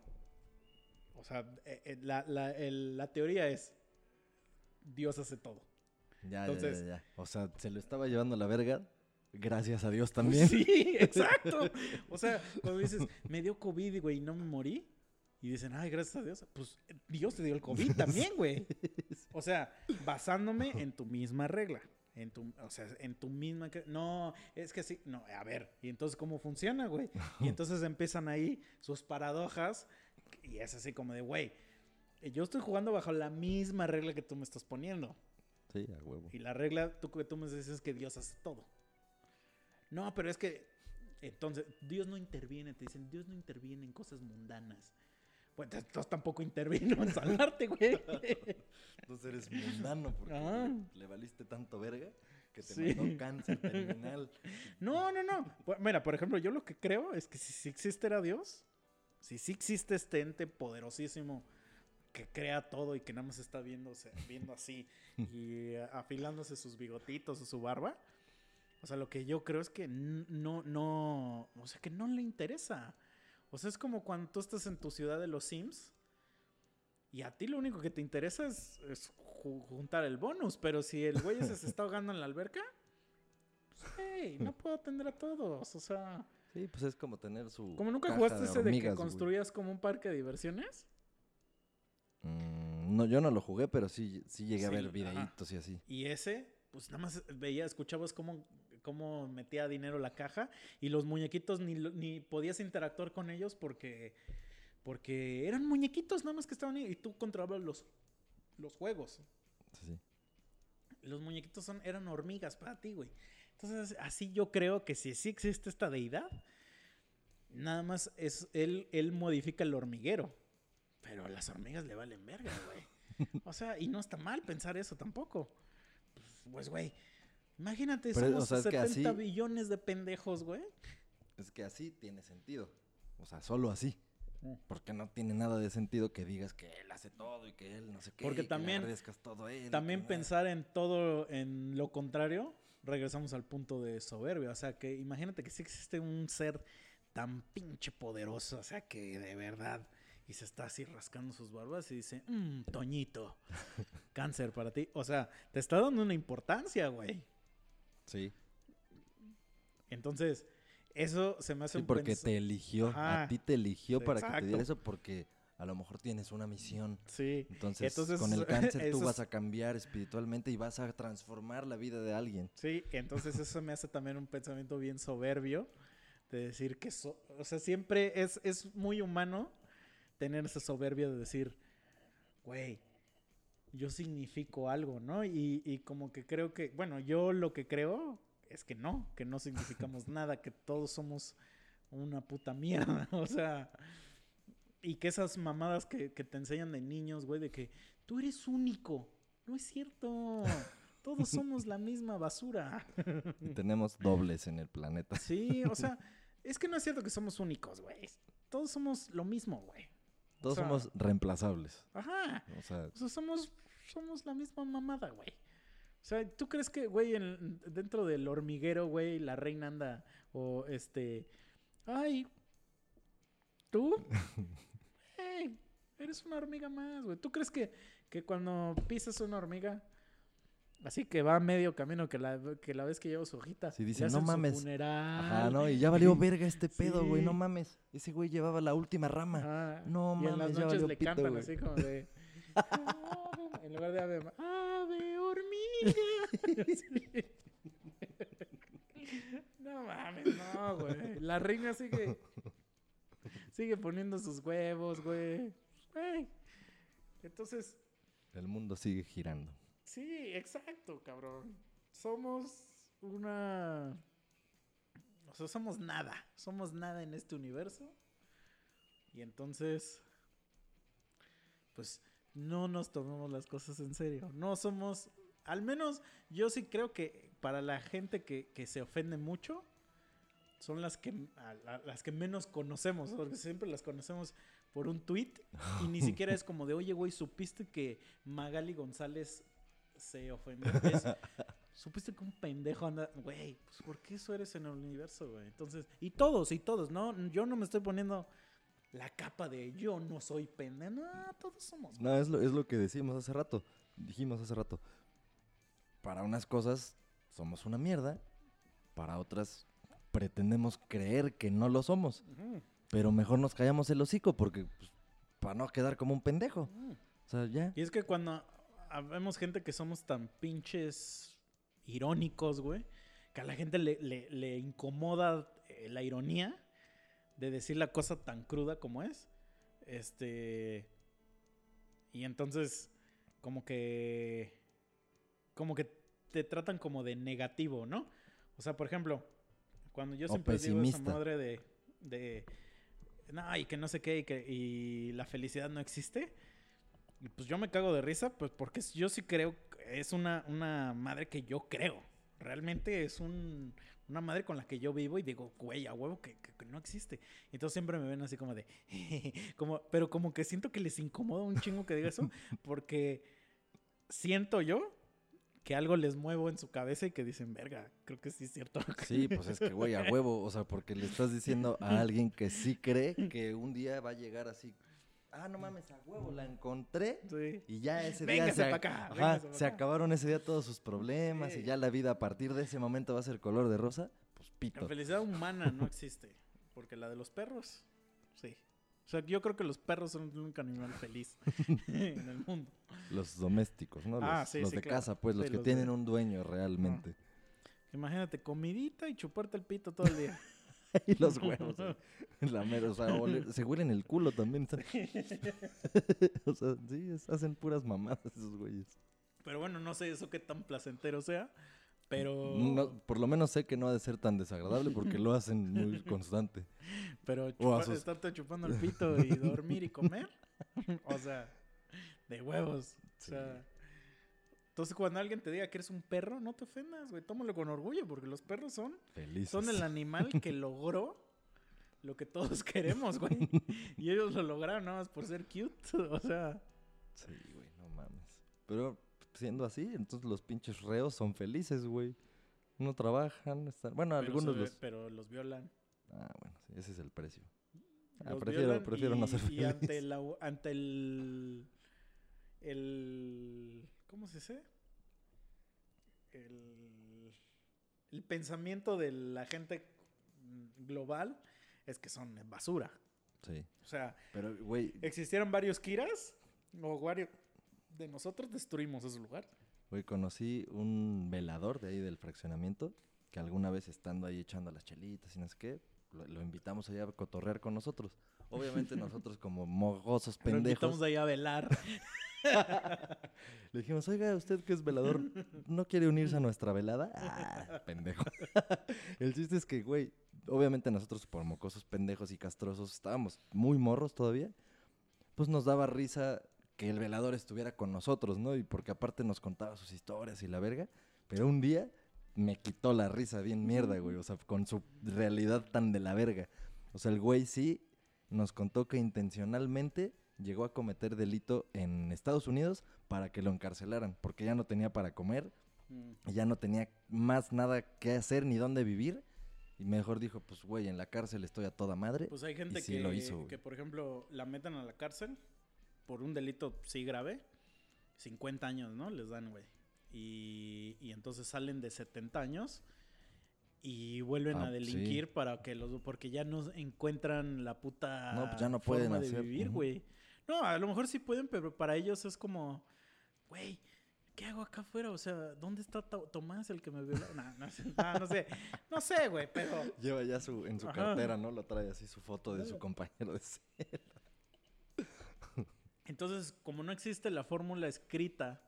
o sea, eh, eh, la, la- el- la teoría es Dios hace todo. Ya, Entonces- ya, ya, ya. O sea, se lo estaba llevando a la verga. Gracias a Dios también. Sí, exacto. O sea, cuando dices, me dio COVID, güey, y no me morí. Y dicen, ay, gracias a Dios. Pues Dios te dio el COVID también, güey. O sea, basándome en tu misma regla. En tu, o sea, en tu misma... No, es que sí. No, a ver. ¿Y entonces cómo funciona, güey? Y entonces empiezan ahí sus paradojas. Y es así como de, güey, yo estoy jugando bajo la misma regla que tú me estás poniendo. Sí, a huevo. Y la regla tú, que tú me dices es que Dios hace todo. No, pero es que entonces Dios no interviene, te dicen, Dios no interviene en cosas mundanas. Pues Dios tampoco intervino en salvarte, güey. Entonces eres mundano porque Ah. le, valiste tanto verga que te Sí. mandó cáncer terminal. No, no, no. Pues, Mira, por ejemplo, yo lo que creo es que si sí existiera Dios, si sí existe este ente poderosísimo que crea todo y que nada más está viendo, viendo así y afilándose sus bigotitos o su barba. O sea, lo que yo creo es que no, no, o sea, que no le interesa. O sea, es como cuando tú estás en tu ciudad de los Sims y a ti lo único que te interesa es, es ju- juntar el bonus, pero si el güey ese se está ahogando en la alberca, pues, hey, no puedo atender a todos. O sea, Sí, pues es como tener su. como nunca caja jugaste ese de que hormigas, güey. construías como un parque de diversiones. Mm, no, yo no lo jugué, pero sí, sí llegué a ver ajá. videitos y así. Y ese, pues nada más veía, escuchabas cómo, cómo metía dinero la caja y los muñequitos ni, ni podías interactuar con ellos porque, porque eran muñequitos nada más que estaban ahí y tú controlabas los, los juegos. Sí. Los muñequitos son, eran hormigas para ti, güey. Entonces, así yo creo que si sí existe esta deidad, nada más es él, él modifica el hormiguero. Pero a las hormigas le valen verga, güey. O sea, y no está mal pensar eso tampoco. Pues, güey, imagínate, Pero, o somos sea, es que 70 así- billones de pendejos, güey. Es que así tiene sentido. O sea, solo así. Mm. Porque no tiene nada de sentido que digas que él hace todo y que él no sé qué. Porque y que también- agradezcas todo a él. También que- pensar en todo, en lo contrario, regresamos al punto de soberbia. O sea, que imagínate que sí existe un ser tan pinche poderoso, o sea, que de verdad, y se está así rascando sus barbas y dice, mmm, Toñito, cáncer para ti. O sea, te está dando una importancia, güey. Sí, Entonces, eso se me hace sí un porque pens- te eligió. Ajá. A ti te eligió para que te Exacto. diera eso porque a lo mejor tienes una misión. Sí. Entonces, Entonces, con el cáncer tú vas a cambiar espiritualmente y vas a transformar la vida de alguien. Sí, entonces eso me hace también un pensamiento bien soberbio de decir que, so- o sea, siempre es, es muy humano tener esa soberbia de decir, güey, yo significo algo, ¿no? Y, y como que creo que, bueno, yo lo que creo es que no, que no significamos nada, que todos somos una puta mierda, o sea, y que esas mamadas que, que te enseñan de niños, güey, de que tú eres único, no es cierto. Todos somos la misma basura. Y tenemos dobles en el planeta. Sí, o sea, es que no es cierto que somos únicos, güey. Todos somos lo mismo, güey. Todos sea- somos reemplazables. Ajá. O sea, O sea, somos, somos la misma mamada, güey. O sea, ¿tú crees que, güey, en- dentro del hormiguero, güey, la reina anda o este... Ay, ¿tú? Hey, eres una hormiga más, güey. ¿Tú crees que, que cuando pisas una hormiga, así que va medio camino, que la, que la vez que lleva su hojita, Sí, hacen "No mames". funeral, Ajá, no, y ya valió verga este pedo, güey, no Sí. mames. Ese güey llevaba la última rama. Ajá. No y en las mames, ya noches le pito, cantan güey. así como de. en lugar de ave, ave hormiga. Sí. no mames, no, güey. La reina sigue. Sigue poniendo sus huevos. Güey. Entonces, El mundo sigue girando. Sí, exacto, cabrón. Somos una. O sea, somos nada. Somos nada en este universo. Y entonces. Pues no nos tomemos las cosas en serio. No somos. Al menos yo sí creo que para la gente que, que se ofende mucho. Son las que, a- las que menos conocemos. Porque siempre las conocemos por un tweet. Y ni siquiera es como de, oye, güey, ¿supiste que Magali González se ofendió? Es, ¿Supiste que un pendejo anda? Güey, pues ¿por qué eso eres en el universo, güey? Entonces, y todos, y todos, ¿no? Yo no me estoy poniendo la capa de yo no soy pendejo. No, todos somos. No, es lo, es lo que decimos hace rato. Dijimos hace rato. Para unas cosas somos una mierda. Para otras pretendemos creer que no lo somos. Pero mejor nos callamos el hocico porque pues, para no quedar como un pendejo. O sea, ya. Y es que cuando vemos gente que somos tan pinches irónicos, güey, que a la gente le, le- le incomoda eh, la ironía de decir la cosa tan cruda como es. Este. Y entonces, como que. Como que te tratan como de negativo, ¿no? O sea, por ejemplo, cuando yo O siempre digo esa pesimista. madre de. de no, y que no sé qué, y que y la felicidad no existe. Y pues yo me cago de risa, pues porque yo sí creo, es una, una madre que yo creo. Realmente es un, una madre con la que yo vivo y digo, güey, a huevo que, que- que no existe. Y entonces siempre me ven así como de, como, pero como que siento que les incomoda un chingo que diga eso, porque siento yo que algo les muevo en su cabeza y que dicen, verga, creo que sí es cierto. Sí, pues es que, güey, a huevo. O sea, porque le estás diciendo a alguien que sí cree que un día va a llegar así. Ah, no mames, a huevo, la encontré. Sí. Y ya ese día se, acá, Ajá, se acá. acabaron ese día todos sus problemas Sí. y ya la vida a partir de ese momento va a ser color de rosa. Pues La pito. felicidad humana no existe, porque la de los perros, sí. O sea, yo creo que los perros son el único animal feliz en el mundo. Los domésticos, ¿no? Los, Ah, sí, los sí, de claro. casa, pues, los que los tienen de- un dueño realmente. Imagínate, comidita y chuparte el pito todo el día. y los huevos. eh, La mera, o sea, se huelen el culo también. o sea, sí, es- hacen puras mamadas esos güeyes. Pero bueno, no sé eso qué tan placentero sea, pero... No, por lo menos sé que no ha de ser tan desagradable porque lo hacen muy constante. Pero O a chupa- sus- estarte chupando el pito y dormir y comer, o sea, de huevos. O sea, entonces cuando alguien te diga que eres un perro, no te ofendas, güey, tómalo con orgullo, porque los perros son, Felices. son el animal que logró lo que todos queremos, güey. Y ellos lo lograron nada más por ser cute, o sea, Sí, güey, no mames. Pero siendo así, entonces los pinches reos son felices, güey. No trabajan, están... Bueno, pero, algunos ve- los... pero los violan. Ah, bueno, sí, ese es el precio. Ah, prefiero, no y- ser Y feliz. ante, la, ante el, el. ¿Cómo se dice? El, el pensamiento de la gente global es que son basura. Sí, O sea, pero, güey, existieron varios Kiras o varios de nosotros destruimos ese lugar. güey, conocí un velador de ahí del fraccionamiento que alguna vez estando ahí echando las chelitas y no sé qué, lo, lo invitamos allá a cotorrear con nosotros. Obviamente nosotros como mogosos Lo pendejos invitamos ahí a velar. le dijimos, oiga, usted que es velador, ¿no quiere unirse a nuestra velada? Ah, pendejo. El chiste es que, güey, obviamente nosotros por mocosos pendejos y castrosos estábamos muy morros todavía, pues nos daba risa que el velador estuviera con nosotros, ¿no? Y porque aparte nos contaba sus historias y la verga, pero un día me quitó la risa bien mierda, güey, o sea, con su realidad tan de la verga. O sea, el güey sí nos contó que intencionalmente llegó a cometer delito en Estados Unidos para que lo encarcelaran, porque ya no tenía para comer, y ya no tenía más nada que hacer ni dónde vivir. Y mejor dijo, pues güey, en la cárcel estoy a toda madre. Pues hay gente sí que, lo hizo, que, por ejemplo, la metan a la cárcel por un delito sí grave, 50 años, ¿no? Les dan, güey. Y, y entonces salen de 70 años y vuelven Ah, a sí. delinquir para que los porque ya no encuentran la puta No, pues ya no pueden forma de hacer, vivir, güey. No, a lo mejor sí pueden, pero para ellos es como, güey, ¿qué hago acá afuera? O sea, ¿dónde está To- Tomás el que me violó? No, no sé, no, no sé, no sé, güey, pero Lleva ya su, en su Ajá. cartera, ¿no? Lo trae así su foto de su compañero de celda. Entonces, como no existe la fórmula escrita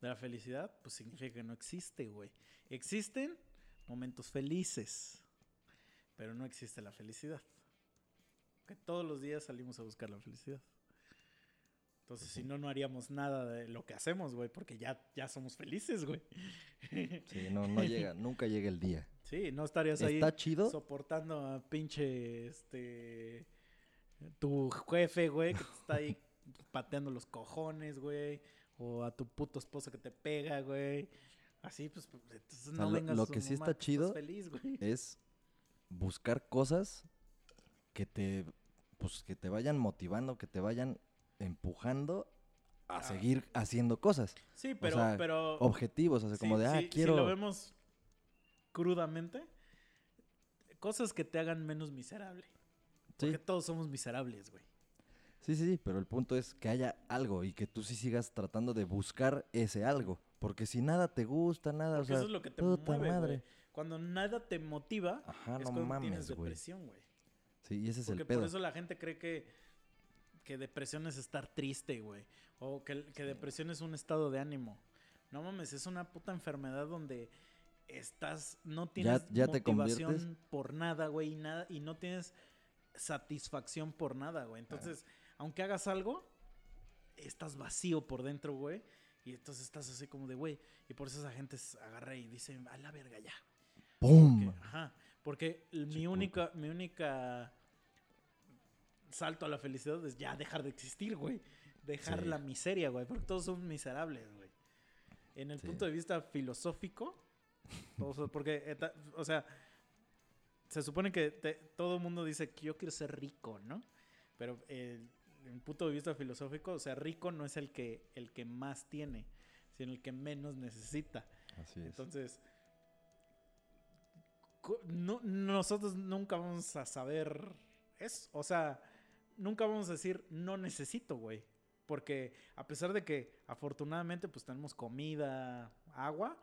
de la felicidad, pues significa que no existe, güey. Existen momentos felices, pero no existe la felicidad. Que todos los días salimos a buscar la felicidad. Entonces, si no, no haríamos nada de lo que hacemos, güey, porque ya, ya somos felices, güey. Sí, no, no llega, nunca llega el día. Sí, no estarías ahí chido. soportando a pinche, este, tu jefe, güey, que te está ahí pateando los cojones, güey, o a tu puto esposo que te pega, güey. Así, pues, pues, entonces no lo- vengas lo que sí está chido feliz. Es buscar cosas que te, pues, que te vayan motivando, que te vayan empujando a Ah. seguir haciendo cosas. Sí, pero, sea, pero Objetivos, o sea, como de, ah, sí, quiero... Si lo vemos crudamente, cosas que te hagan menos miserable. Sí. Porque todos somos miserables, güey. Sí, sí, sí, pero el punto es que haya algo y que tú sí sigas tratando de buscar ese algo. Porque si nada te gusta, nada, Porque o sea, eso es lo que te mueve, madre. güey. Cuando nada te motiva, Ajá, es no cuando mames, tienes depresión, güey. Sí, y ese es Porque el pedo. por eso la gente cree que, que depresión es estar triste, güey. O que, que depresión es un estado de ánimo. No mames, es una puta enfermedad donde estás, no tienes ya te motivación conviertes- por nada, güey, y nada, y no tienes satisfacción por nada, güey. Entonces, aunque hagas algo, estás vacío por dentro, güey. Y entonces estás así como de, güey. Y por eso esa gente se agarra y dice, a la verga ya. ¡Pum! Porque- ajá, porque mi Sí, única, mi única salto a la felicidad es ya dejar de existir, güey. Dejar Sí. la miseria, güey, porque todos son miserables, güey. En el Sí. punto de vista filosófico, todos porque, eh, o sea, se supone que te- todo el mundo dice que yo quiero ser rico, ¿no? Pero eh, en el punto de vista filosófico, o sea, rico no es el que, el que más tiene, sino el que menos necesita. Así es. Entonces, no, nosotros nunca vamos a saber eso. O sea, nunca vamos a decir no necesito, güey. Porque a pesar de que afortunadamente pues tenemos comida, agua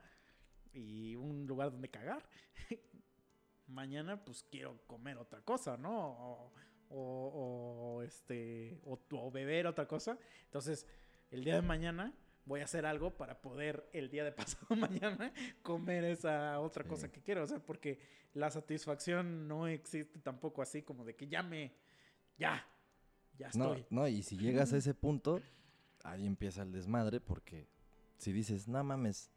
y un lugar donde cagar, mañana pues quiero comer otra cosa, ¿no? O, o- o, este, o, o beber otra cosa. Entonces, el día de mañana voy a hacer algo para poder el día de pasado mañana comer esa otra Sí. cosa que quiero. O sea, porque la satisfacción no existe tampoco así como de que ya me, ya, ya No, estoy. no, y si llegas a ese punto, ahí empieza el desmadre porque si dices, no mames,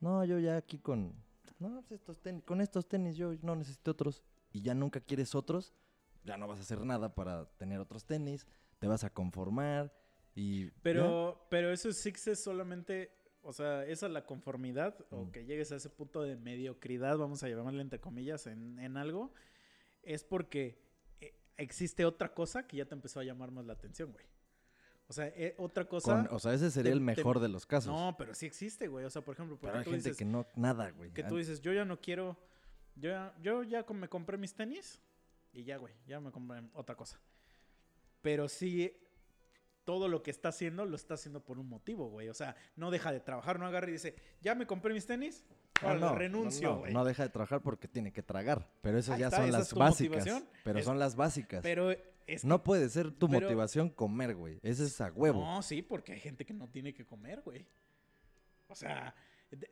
no, yo ya aquí con, no, pues estos tenis, con estos tenis yo no necesito otros y ya nunca quieres otros, ya no vas a hacer nada para tener otros tenis, te vas a conformar y... Pero, pero eso existe solamente, o sea, esa es la conformidad o Mm. que llegues a ese punto de mediocridad, vamos a llamarle entre comillas, en, en algo, es porque existe otra cosa que ya te empezó a llamar más la atención, güey. O sea, eh, otra cosa... Con- o sea, ese sería te- el te- mejor de los casos. no, pero sí existe, güey. O sea, por ejemplo, pero hay tú gente dices, que no, nada, güey. que tú dices, yo ya no quiero, yo ya, yo ya me compré mis tenis y ya, güey, ya me compré otra cosa. Pero sí, todo lo que está haciendo lo está haciendo por un motivo, güey. O sea, no deja de trabajar, no agarra y dice, ya me compré mis tenis, Ah, no, renuncio, no, no deja de trabajar porque tiene que tragar. Pero esas Ahí ya está, son esa las básicas. motivación. Pero Es- son las básicas. Pero es que- no puede ser tu pero- motivación comer, güey. Ese es a huevo. No, sí, porque hay gente que no tiene que comer, güey. O sea,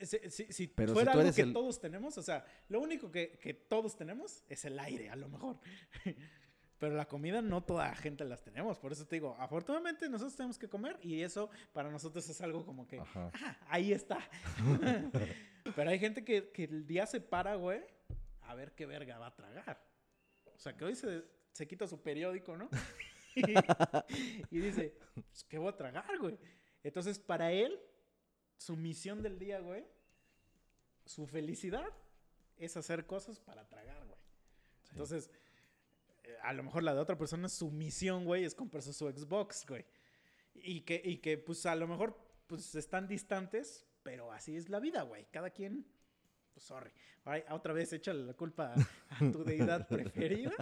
si, si- si Pero si fuera tú algo eres que el- todos tenemos, o sea, lo único que, que todos tenemos es el aire, a lo mejor. Pero la comida no toda la gente las tenemos. Por eso te digo, afortunadamente nosotros tenemos que comer y eso para nosotros es algo como que, Ajá. "Ah, ahí está. Pero hay gente que, que el día se para, güey, a ver qué verga va a tragar. O sea, que hoy se, se quita su periódico, ¿no? y dice, pues, ¿qué voy a tragar, güey? Entonces, para él, su misión del día, güey, su felicidad es hacer cosas para tragar, güey. Entonces, eh, a lo mejor la de otra persona, su misión, güey, es comprarse su Xbox, güey. Y que, y que, pues, a lo mejor, pues, están distantes, pero así es la vida, güey. Cada quien, pues, sorry. Otra vez échale la culpa a, a tu deidad preferida.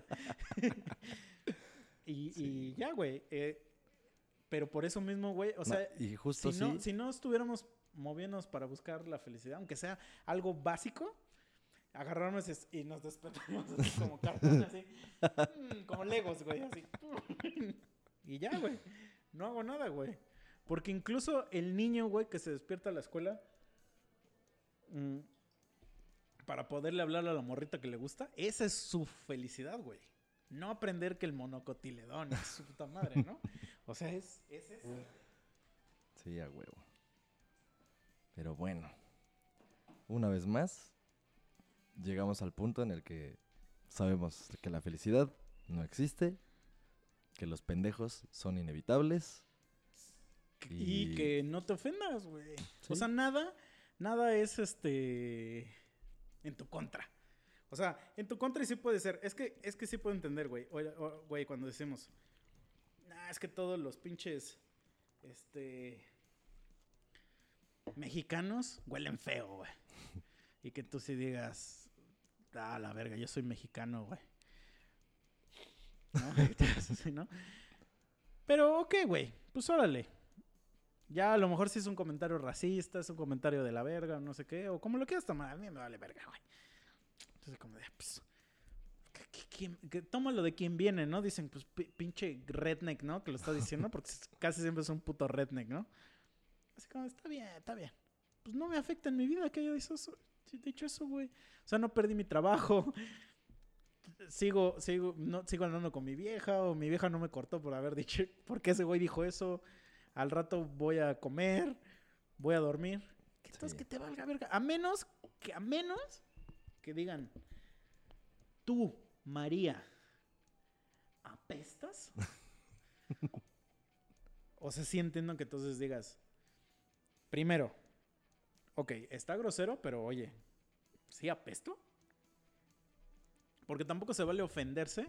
y, y ya, güey. eh, pero por eso mismo, güey, o sea, y justo si no, si no estuviéramos moviéndonos para buscar la felicidad, aunque sea algo básico, agarrarnos y nos despertamos así como cartón, así, mm, como legos, güey, así. y ya, güey. No hago nada, güey. Porque incluso el niño, güey, que se despierta a la escuela, mm, para poderle hablar a la morrita que le gusta, esa es su felicidad, güey. No aprender que el monocotiledón es su puta madre, ¿no? O sea, es, es eso. Sí, a huevo. Pero bueno, una vez más, llegamos al punto en el que sabemos que la felicidad no existe, que los pendejos son inevitables. Y, Y- que no te ofendas, güey. O sea, nada, nada es este en tu contra. O sea, en tu contra y sí puede ser. Es que, es que sí puedo entender, güey. Güey, cuando decimos, nah, es que todos los pinches, este, mexicanos huelen feo, güey. Y que tú sí digas, ah, la verga, yo soy mexicano, güey. ¿no? Pero, ok, güey, pues órale. Ya a lo mejor sí es un comentario racista, es un comentario de la verga, no sé qué, o como lo quieras tomar, a mí me vale verga, güey. Entonces, como de, pues, ¿qué- qué- quién- qué- tómalo de quien viene, ¿no? Dicen, pues, pi- pinche redneck, ¿no? Que lo está diciendo, porque casi siempre es un puto redneck, ¿no? Así como, está bien, está bien. Pues no me afecta en mi vida que haya dicho eso, dicho eso, güey. O sea, no perdí mi trabajo. Sigo, sigo, no, sigo andando con mi vieja, o mi vieja no me cortó por haber dicho, porque ese güey dijo eso. Al rato voy a comer, voy a dormir. Que entonces Sí. que te valga verga. A menos que, a menos que digan, tú, María, ¿apestas? o sea, sí entiendo que entonces digas, primero, ok, está grosero, pero oye, ¿sí apesto? Porque tampoco se vale ofenderse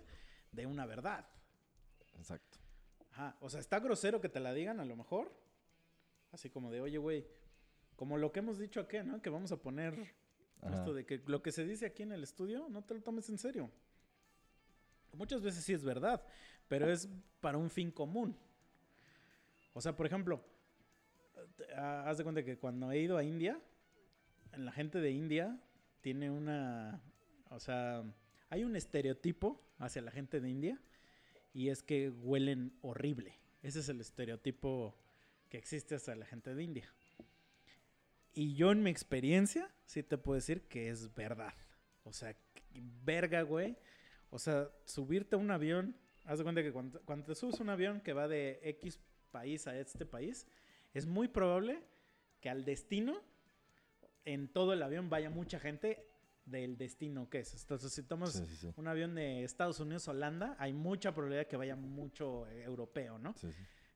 de una verdad. Exacto. Ajá, o sea, está grosero que te la digan a lo mejor. Así como de, oye, güey, como lo que hemos dicho aquí, ¿no? Que vamos a poner Ajá. esto de que lo que se dice aquí en el estudio, no te lo tomes en serio. Muchas veces sí es verdad, pero es para un fin común. O sea, por ejemplo, ah, haz de cuenta que cuando he ido a India, la gente de India tiene una, o sea, hay un estereotipo hacia la gente de India y es que huelen horrible. Ese es el estereotipo que existe hacia la gente de India. Y yo en mi experiencia sí te puedo decir que es verdad. O sea, verga, güey. O sea, subirte a un avión, haz de cuenta que cuando, cuando te subes a un avión que va de X país a este país, es muy probable que al destino, en todo el avión, vaya mucha gente del destino que es. Entonces, si tomas Sí, sí, sí. un avión de Estados Unidos Holanda, hay mucha probabilidad que vaya mucho eh, europeo, ¿no?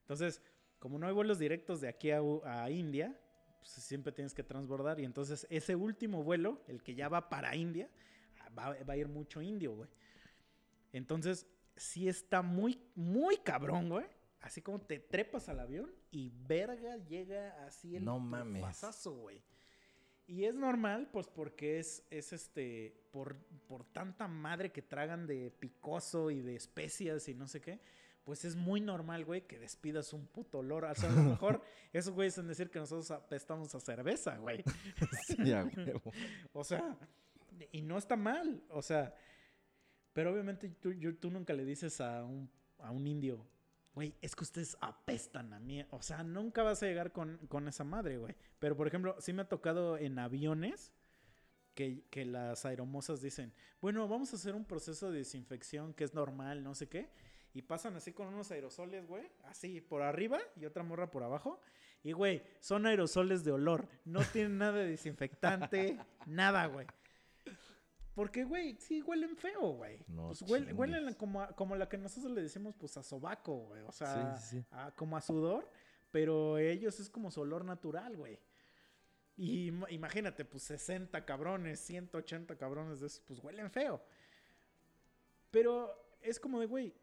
Entonces, como no hay vuelos directos de aquí a, India, pues siempre tienes que transbordar. Y entonces ese último vuelo, el que ya va para India, va, va a ir mucho indio, güey. Entonces, sí está muy, muy cabrón, güey. Así como te trepas al avión y verga llega así el No mames. pasazo, güey. Y es normal, pues porque es, es este, por, por tanta madre que tragan de picoso y de especias y no sé qué, pues es muy normal, güey, que despidas un puto olor. O sea, a lo mejor esos güeyes en decir que nosotros apestamos a cerveza, güey. Sí, a huevo. O sea, y no está mal. O sea, pero obviamente tú, yo- tú nunca le dices a un, a un indio, güey, es que ustedes apestan a mí. O sea, nunca vas a llegar con, con esa madre, güey. Pero, por ejemplo, sí me ha tocado en aviones que, que las aeromosas dicen, bueno, vamos a hacer un proceso de desinfección que es normal, no sé qué. Y pasan así con unos aerosoles, güey, así por arriba y otra morra por abajo. Y, güey, son aerosoles de olor. No tienen nada de desinfectante, nada, güey. Porque, güey, sí huelen feo, güey. No pues huelen como, a- como la que nosotros le decimos, pues a sobaco, güey. O sea, Sí, sí, sí. a- como a sudor. Pero ellos es como su olor natural, güey. Y im- imagínate, pues 60 cabrones, 180 cabrones de esos, pues huelen feo. Pero es como de, güey,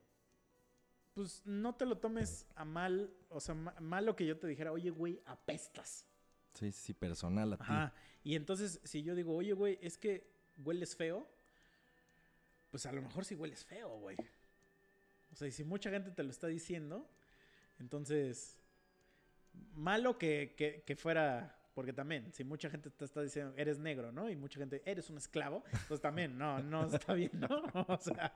pues no te lo tomes a mal, o sea, ma- mal lo que yo te dijera, oye, güey, apestas. Sí, sí, personal a ti. Ajá. Y entonces, si yo digo, oye, güey, es que hueles feo, pues a lo mejor sí hueles feo, güey. O sea, y si mucha gente te lo está diciendo, entonces, malo que, que, que fuera, porque también, si mucha gente te está diciendo, eres negro, ¿no? Y mucha gente, eres un esclavo, pues también, no, no está bien, ¿no? O sea...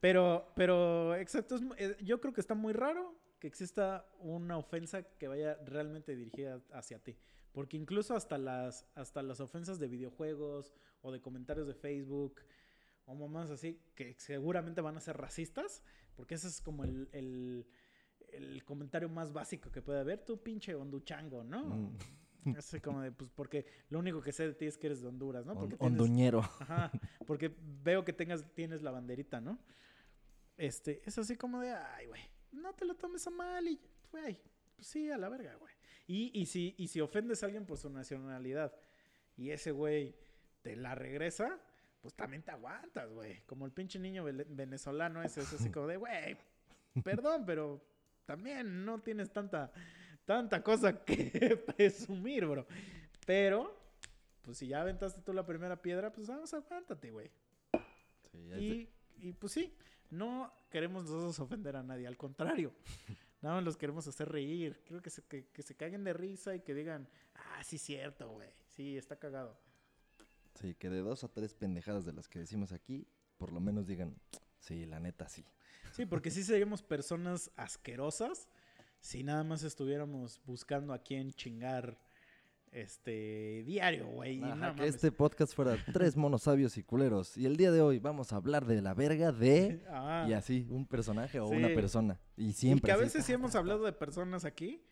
Pero, pero, exacto, es eh, yo creo que está muy raro que exista una ofensa que vaya realmente dirigida hacia ti. Porque incluso hasta las, hasta las ofensas de videojuegos o de comentarios de Facebook o mamás así, que seguramente van a ser racistas, porque ese es como el, el, el comentario más básico que puede haber, tú pinche honduchango, ¿no? Mm, Así como de, pues porque lo único que sé de ti es que eres de Honduras, ¿no? Porque tienes- honduñero. Ajá, porque veo que tengas, tienes la banderita, ¿no? Este, es así como de, ay, güey, no te lo tomes a mal y, güey, pues sí, a la verga, güey. Y, y, si, y si ofendes a alguien por su nacionalidad y ese güey te la regresa, pues también te aguantas, güey. Como el pinche niño venezolano ese, es así como de, güey, perdón, pero también no tienes tanta, tanta cosa que presumir, bro. Pero, pues si ya aventaste tú la primera piedra, pues vamos, aguántate, güey. Sí, Y, y pues sí, no queremos nosotros ofender a nadie, al contrario. Nada más los queremos hacer reír. Quiero que se, que, que se caguen de risa y que digan, ah, sí, cierto, güey. Sí, está cagado. sí, que de dos a tres pendejadas de las que decimos aquí, por lo menos digan, sí, la neta sí. Sí, porque sí seríamos personas asquerosas si nada más estuviéramos buscando a quién chingar este diario, güey. y no que mames. este podcast fuera tres monos sabios y culeros. Y el día de hoy vamos a hablar de la verga de... Ah. Y así, un personaje o Sí. una persona. Y Y siempre. que a así, veces sí hemos hablado de personas aquí,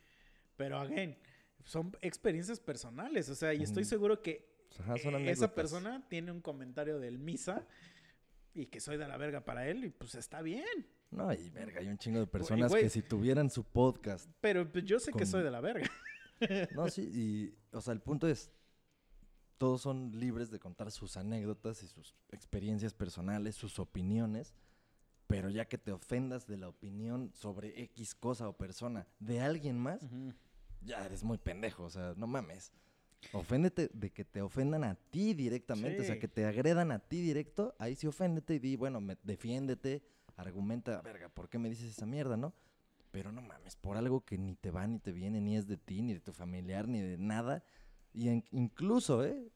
pero again, son experiencias personales. O sea, y estoy seguro que. Ajá, eh, esa persona tiene un comentario del misa y que soy de la verga para él y pues está bien. No, y verga, hay un chingo de personas güey. que si tuvieran su podcast. Pero pues, yo sé que Con- soy de la verga. No, sí, y. O sea, el punto es. Todos son libres de contar sus anécdotas y sus experiencias personales, sus opiniones. Pero ya que te ofendas de la opinión sobre X cosa o persona de alguien más, ya eres muy pendejo. O sea, no mames. Oféndete de que te ofendan a ti directamente. O sea, Sí. que te agredan a ti directo. Ahí sí oféndete y di, bueno, me- defiéndete, argumenta, verga, ¿por qué me dices esa mierda, no? Pero no mames, por algo que ni te va ni te viene, ni es de ti, ni de tu familiar, ni de nada. Y en- incluso, ¿eh?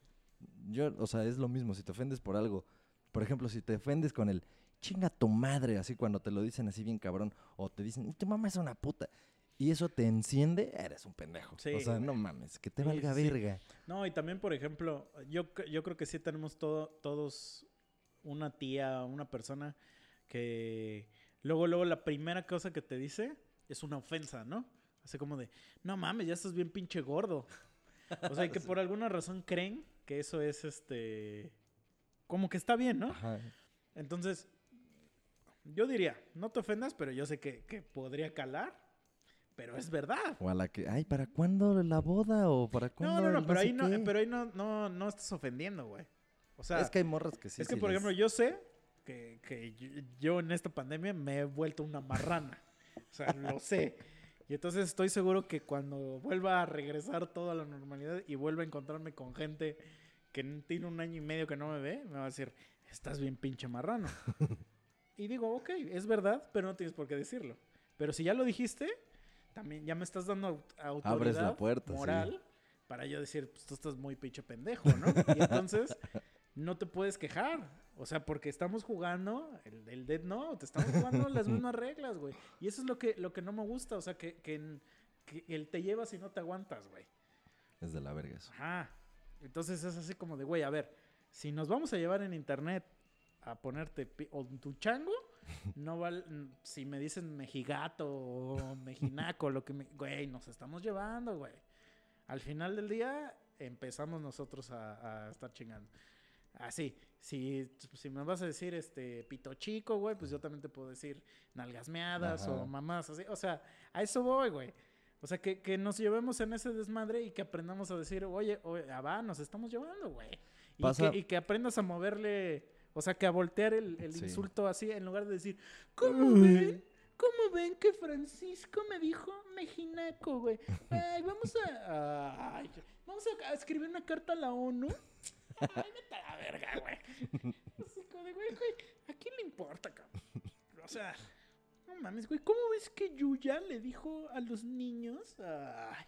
Yo, o sea, es lo mismo, si te ofendes por algo. Por ejemplo, si te ofendes con el chinga tu madre, así cuando te lo dicen así bien cabrón, o te dicen, tu mamá es una puta. Y eso te enciende, eres un pendejo. Sí, o sea, no mames, que te valga sí, sí. verga. No, y también, por ejemplo, yo, yo creo que sí tenemos todo, todos una tía, una persona que luego, luego la primera cosa que te dice es una ofensa, ¿no? Así como de, no mames, ya estás bien pinche gordo. O sea, que por alguna razón creen que eso es este. Como que está bien, ¿no? Ajá. Entonces, yo diría, no te ofendas, pero yo sé que, que podría calar, pero es verdad. O a la que, ay, ¿para cuándo la boda? O para cuándo No, no, no, pero ahí no, qué?" pero ahí no, no, no estás ofendiendo, güey. O sea, es que hay morras que sí. es que, sí por les- ejemplo, yo sé que, que yo, yo en esta pandemia me he vuelto una marrana. O sea, lo sé. Y entonces estoy seguro que cuando vuelva a regresar todo a la normalidad y vuelva a encontrarme con gente que tiene un año y medio que no me ve, me va a decir, estás bien pinche marrano. y digo, ok, es verdad, pero no tienes por qué decirlo. Pero si ya lo dijiste, también ya me estás dando aut- autoridad Abres la puerta, sí. moral para yo decir, pues tú estás muy pinche pendejo, ¿no? Y entonces no te puedes quejar. O sea, porque estamos jugando el, el Dead Note, estamos jugando las mismas reglas, güey. Y eso es lo que, lo que no me gusta, o sea, que, que, el te llevas y no te aguantas, güey. Es de la verga eso. Ajá. Entonces es así como de, güey, a ver, si nos vamos a llevar en internet a ponerte o tu chango, no vale, si me dicen mejigato o mejinaco, lo que me, güey, nos estamos llevando, güey. Al final del día empezamos nosotros a, a estar chingando. Así, si, si me vas a decir este pito chico, güey, pues yo también te puedo decir nalgas meadas Ajá. o mamás así. O sea, a eso voy, güey. O sea, que, que nos llevemos en ese desmadre y que aprendamos a decir, oye, oye, ah, va, nos estamos llevando, güey. Y, que, y que aprendas a moverle O sea, que a voltear el, el Sí. insulto así, en lugar de decir, ¿cómo ven? ¿Cómo ven que Francisco me dijo mejinaco, güey? Ay, vamos a, ay, vamos a escribir una carta a la ONU. Ay, vete a la verga, güey. Así como de, güey, güey, ¿a quién le importa, cabrón? O sea, no mames, güey, ¿cómo ves que Yuya le dijo a los niños? Ay,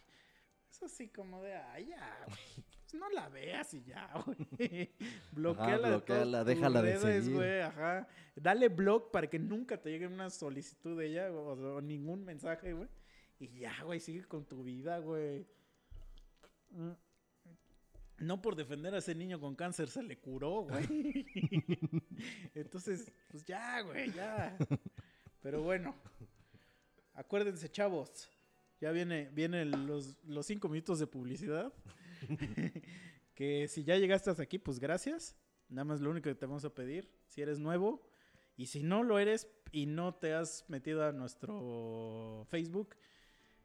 es así como de, ay, ya, güey. Pues no la veas y ya, güey. Bloqueala, bloqueala, déjala de seguir. güey, ajá. Dale blog para que nunca te llegue una solicitud de ella o, o ningún mensaje, güey. Y ya, güey, sigue con tu vida, güey. Mm. No por defender a ese niño con cáncer se le curó, güey. Entonces, pues ya, güey, ya. Pero bueno, acuérdense, chavos. Ya viene, vienen los, los cinco minutos de publicidad. que si ya llegaste hasta aquí, pues gracias. Nada más lo único que te vamos a pedir, si eres nuevo, y si no lo eres y no te has metido a nuestro Facebook,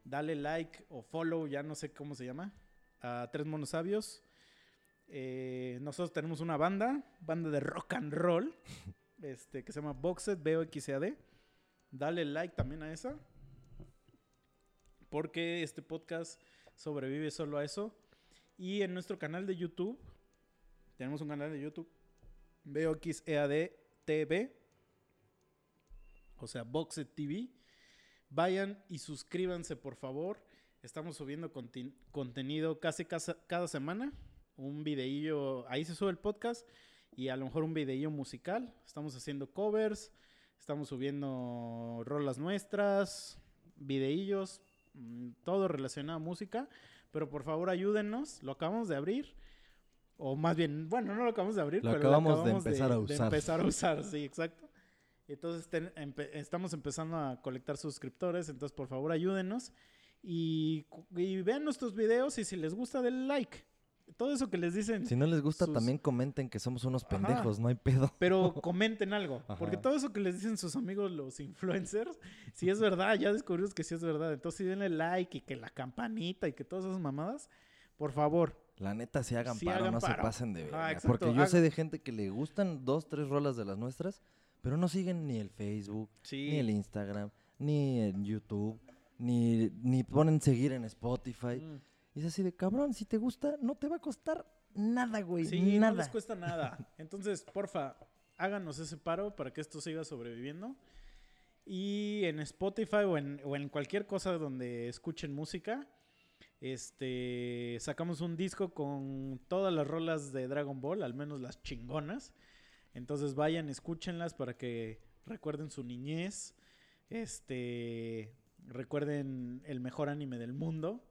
dale like o follow, ya no sé cómo se llama, a Tres Monos Sabios. Eh, nosotros tenemos una banda, banda de rock and roll, este, que se llama Boxed, B-O-X-A-D. Dale like también a esa. Porque este podcast sobrevive solo a eso. Y en nuestro canal de YouTube, tenemos un canal de YouTube, BOXEAD TV, o sea, Boxed TV. Vayan y suscríbanse, por favor. Estamos subiendo contenido casi cada semana. Un videillo, ahí se sube el podcast y a lo mejor un videillo musical. Estamos haciendo covers, estamos subiendo rolas nuestras, videillos, mm, todo relacionado a música. Pero por favor ayúdennos, lo acabamos de abrir. O más bien, bueno, no lo acabamos de abrir, Lo pero acabamos de empezar a usar. empezar a usar, sí, exacto. Entonces ten- empe- estamos empezando a colectar suscriptores, entonces por favor ayúdenos y, y vean nuestros videos y si les gusta denle like. Todo eso que les dicen, Si no les gusta, sus- también comenten que somos unos Ajá. pendejos, no hay pedo. pero comenten algo, porque todo eso que les dicen sus amigos los influencers, si es verdad, ya descubrimos que sí es verdad. Entonces sí denle like y que la campanita y que todas esas mamadas, por favor. La neta, si hagan Sí paro, hagan no se pasen de verga. exacto, Porque yo sé de gente que le gustan dos, tres rolas de las nuestras, pero no siguen ni el Facebook, Sí. ni el Instagram, ni en YouTube, ni, ni ponen seguir en Spotify. Mm. Y es así de, cabrón, si te gusta, no te va a costar nada, güey. Sí, nada. no les cuesta nada. Entonces, porfa, háganos ese paro para que esto siga sobreviviendo. Y en Spotify o en, o en cualquier cosa donde escuchen música, este, sacamos un disco con todas las rolas de Dragon Ball, al menos las chingonas. Entonces vayan, escúchenlas para que recuerden su niñez, este, recuerden el mejor anime del mundo.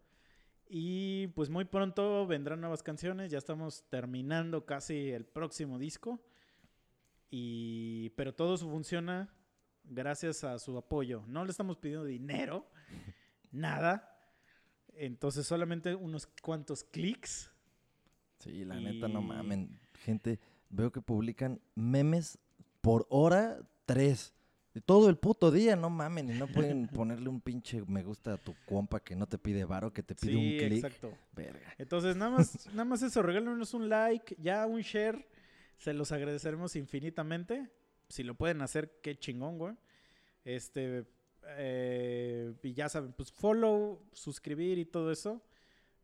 Y pues muy pronto vendrán nuevas canciones. Ya estamos terminando casi el próximo disco. Y pero todo eso funciona gracias a su apoyo. No le estamos pidiendo dinero, nada. Entonces solamente unos cuantos clics. Sí, la neta, no mamen. Gente, veo que publican memes por hora tres. Todo el puto día, no mamen. Y no pueden ponerle un pinche me gusta a tu compa que no te pide varo, que te pide Sí, un clic. exacto. Verga. Entonces nada más, nada más eso, regálenos un like, ya un share, se los agradeceremos infinitamente. Si lo pueden hacer, qué chingón, güey. Este, eh, y ya saben, pues follow, suscribir y todo eso.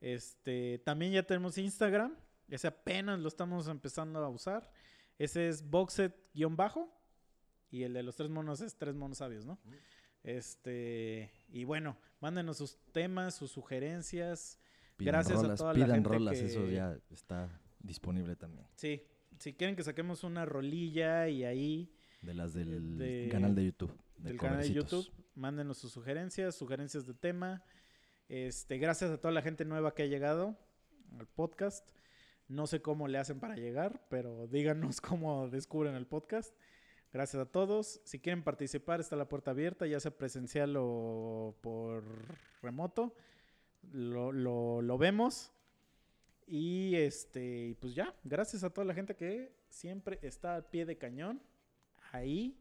Este, también ya tenemos Instagram, ese apenas lo estamos empezando a usar. Ese es boxet-bajo y el de los tres monos es tres monos sabios, ¿no? Este, y bueno, mándenos sus temas, sus sugerencias. Pidan Gracias a rolas, toda la pidan gente rolas, que- eso ya está disponible también. Sí, si quieren que saquemos una rolilla y ahí De las del de- canal de YouTube. de del canal de. YouTube, mándenos sus sugerencias, sugerencias de tema. Este, gracias a toda la gente nueva que ha llegado al podcast. No sé cómo le hacen para llegar, pero díganos cómo descubren el podcast. Gracias a todos. Si quieren participar, está la puerta abierta, ya sea presencial o por remoto. Lo, lo, lo vemos. Y este, pues ya, gracias a toda la gente que siempre está al pie de cañón, ahí,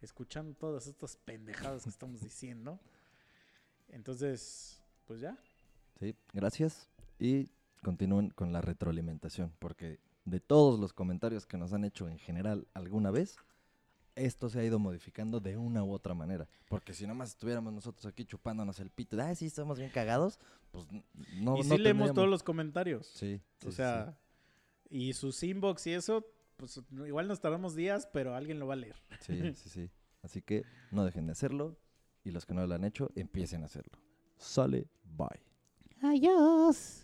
escuchando todas estas pendejadas que estamos diciendo. Entonces, pues ya. Sí, gracias. Y continúen con la retroalimentación, porque de todos los comentarios que nos han hecho en general alguna vez, esto se ha ido modificando de una u otra manera. Porque si nada más estuviéramos nosotros aquí chupándonos el pito, ah, sí, estamos bien cagados, pues no. Y sí leemos todos los comentarios. Sí. sí o sea, y sus inbox y eso, pues igual nos tardamos días, pero alguien lo va a leer. Sí, sí, sí. Así que no dejen de hacerlo y los que no lo han hecho, empiecen a hacerlo. Sale, bye. Adiós.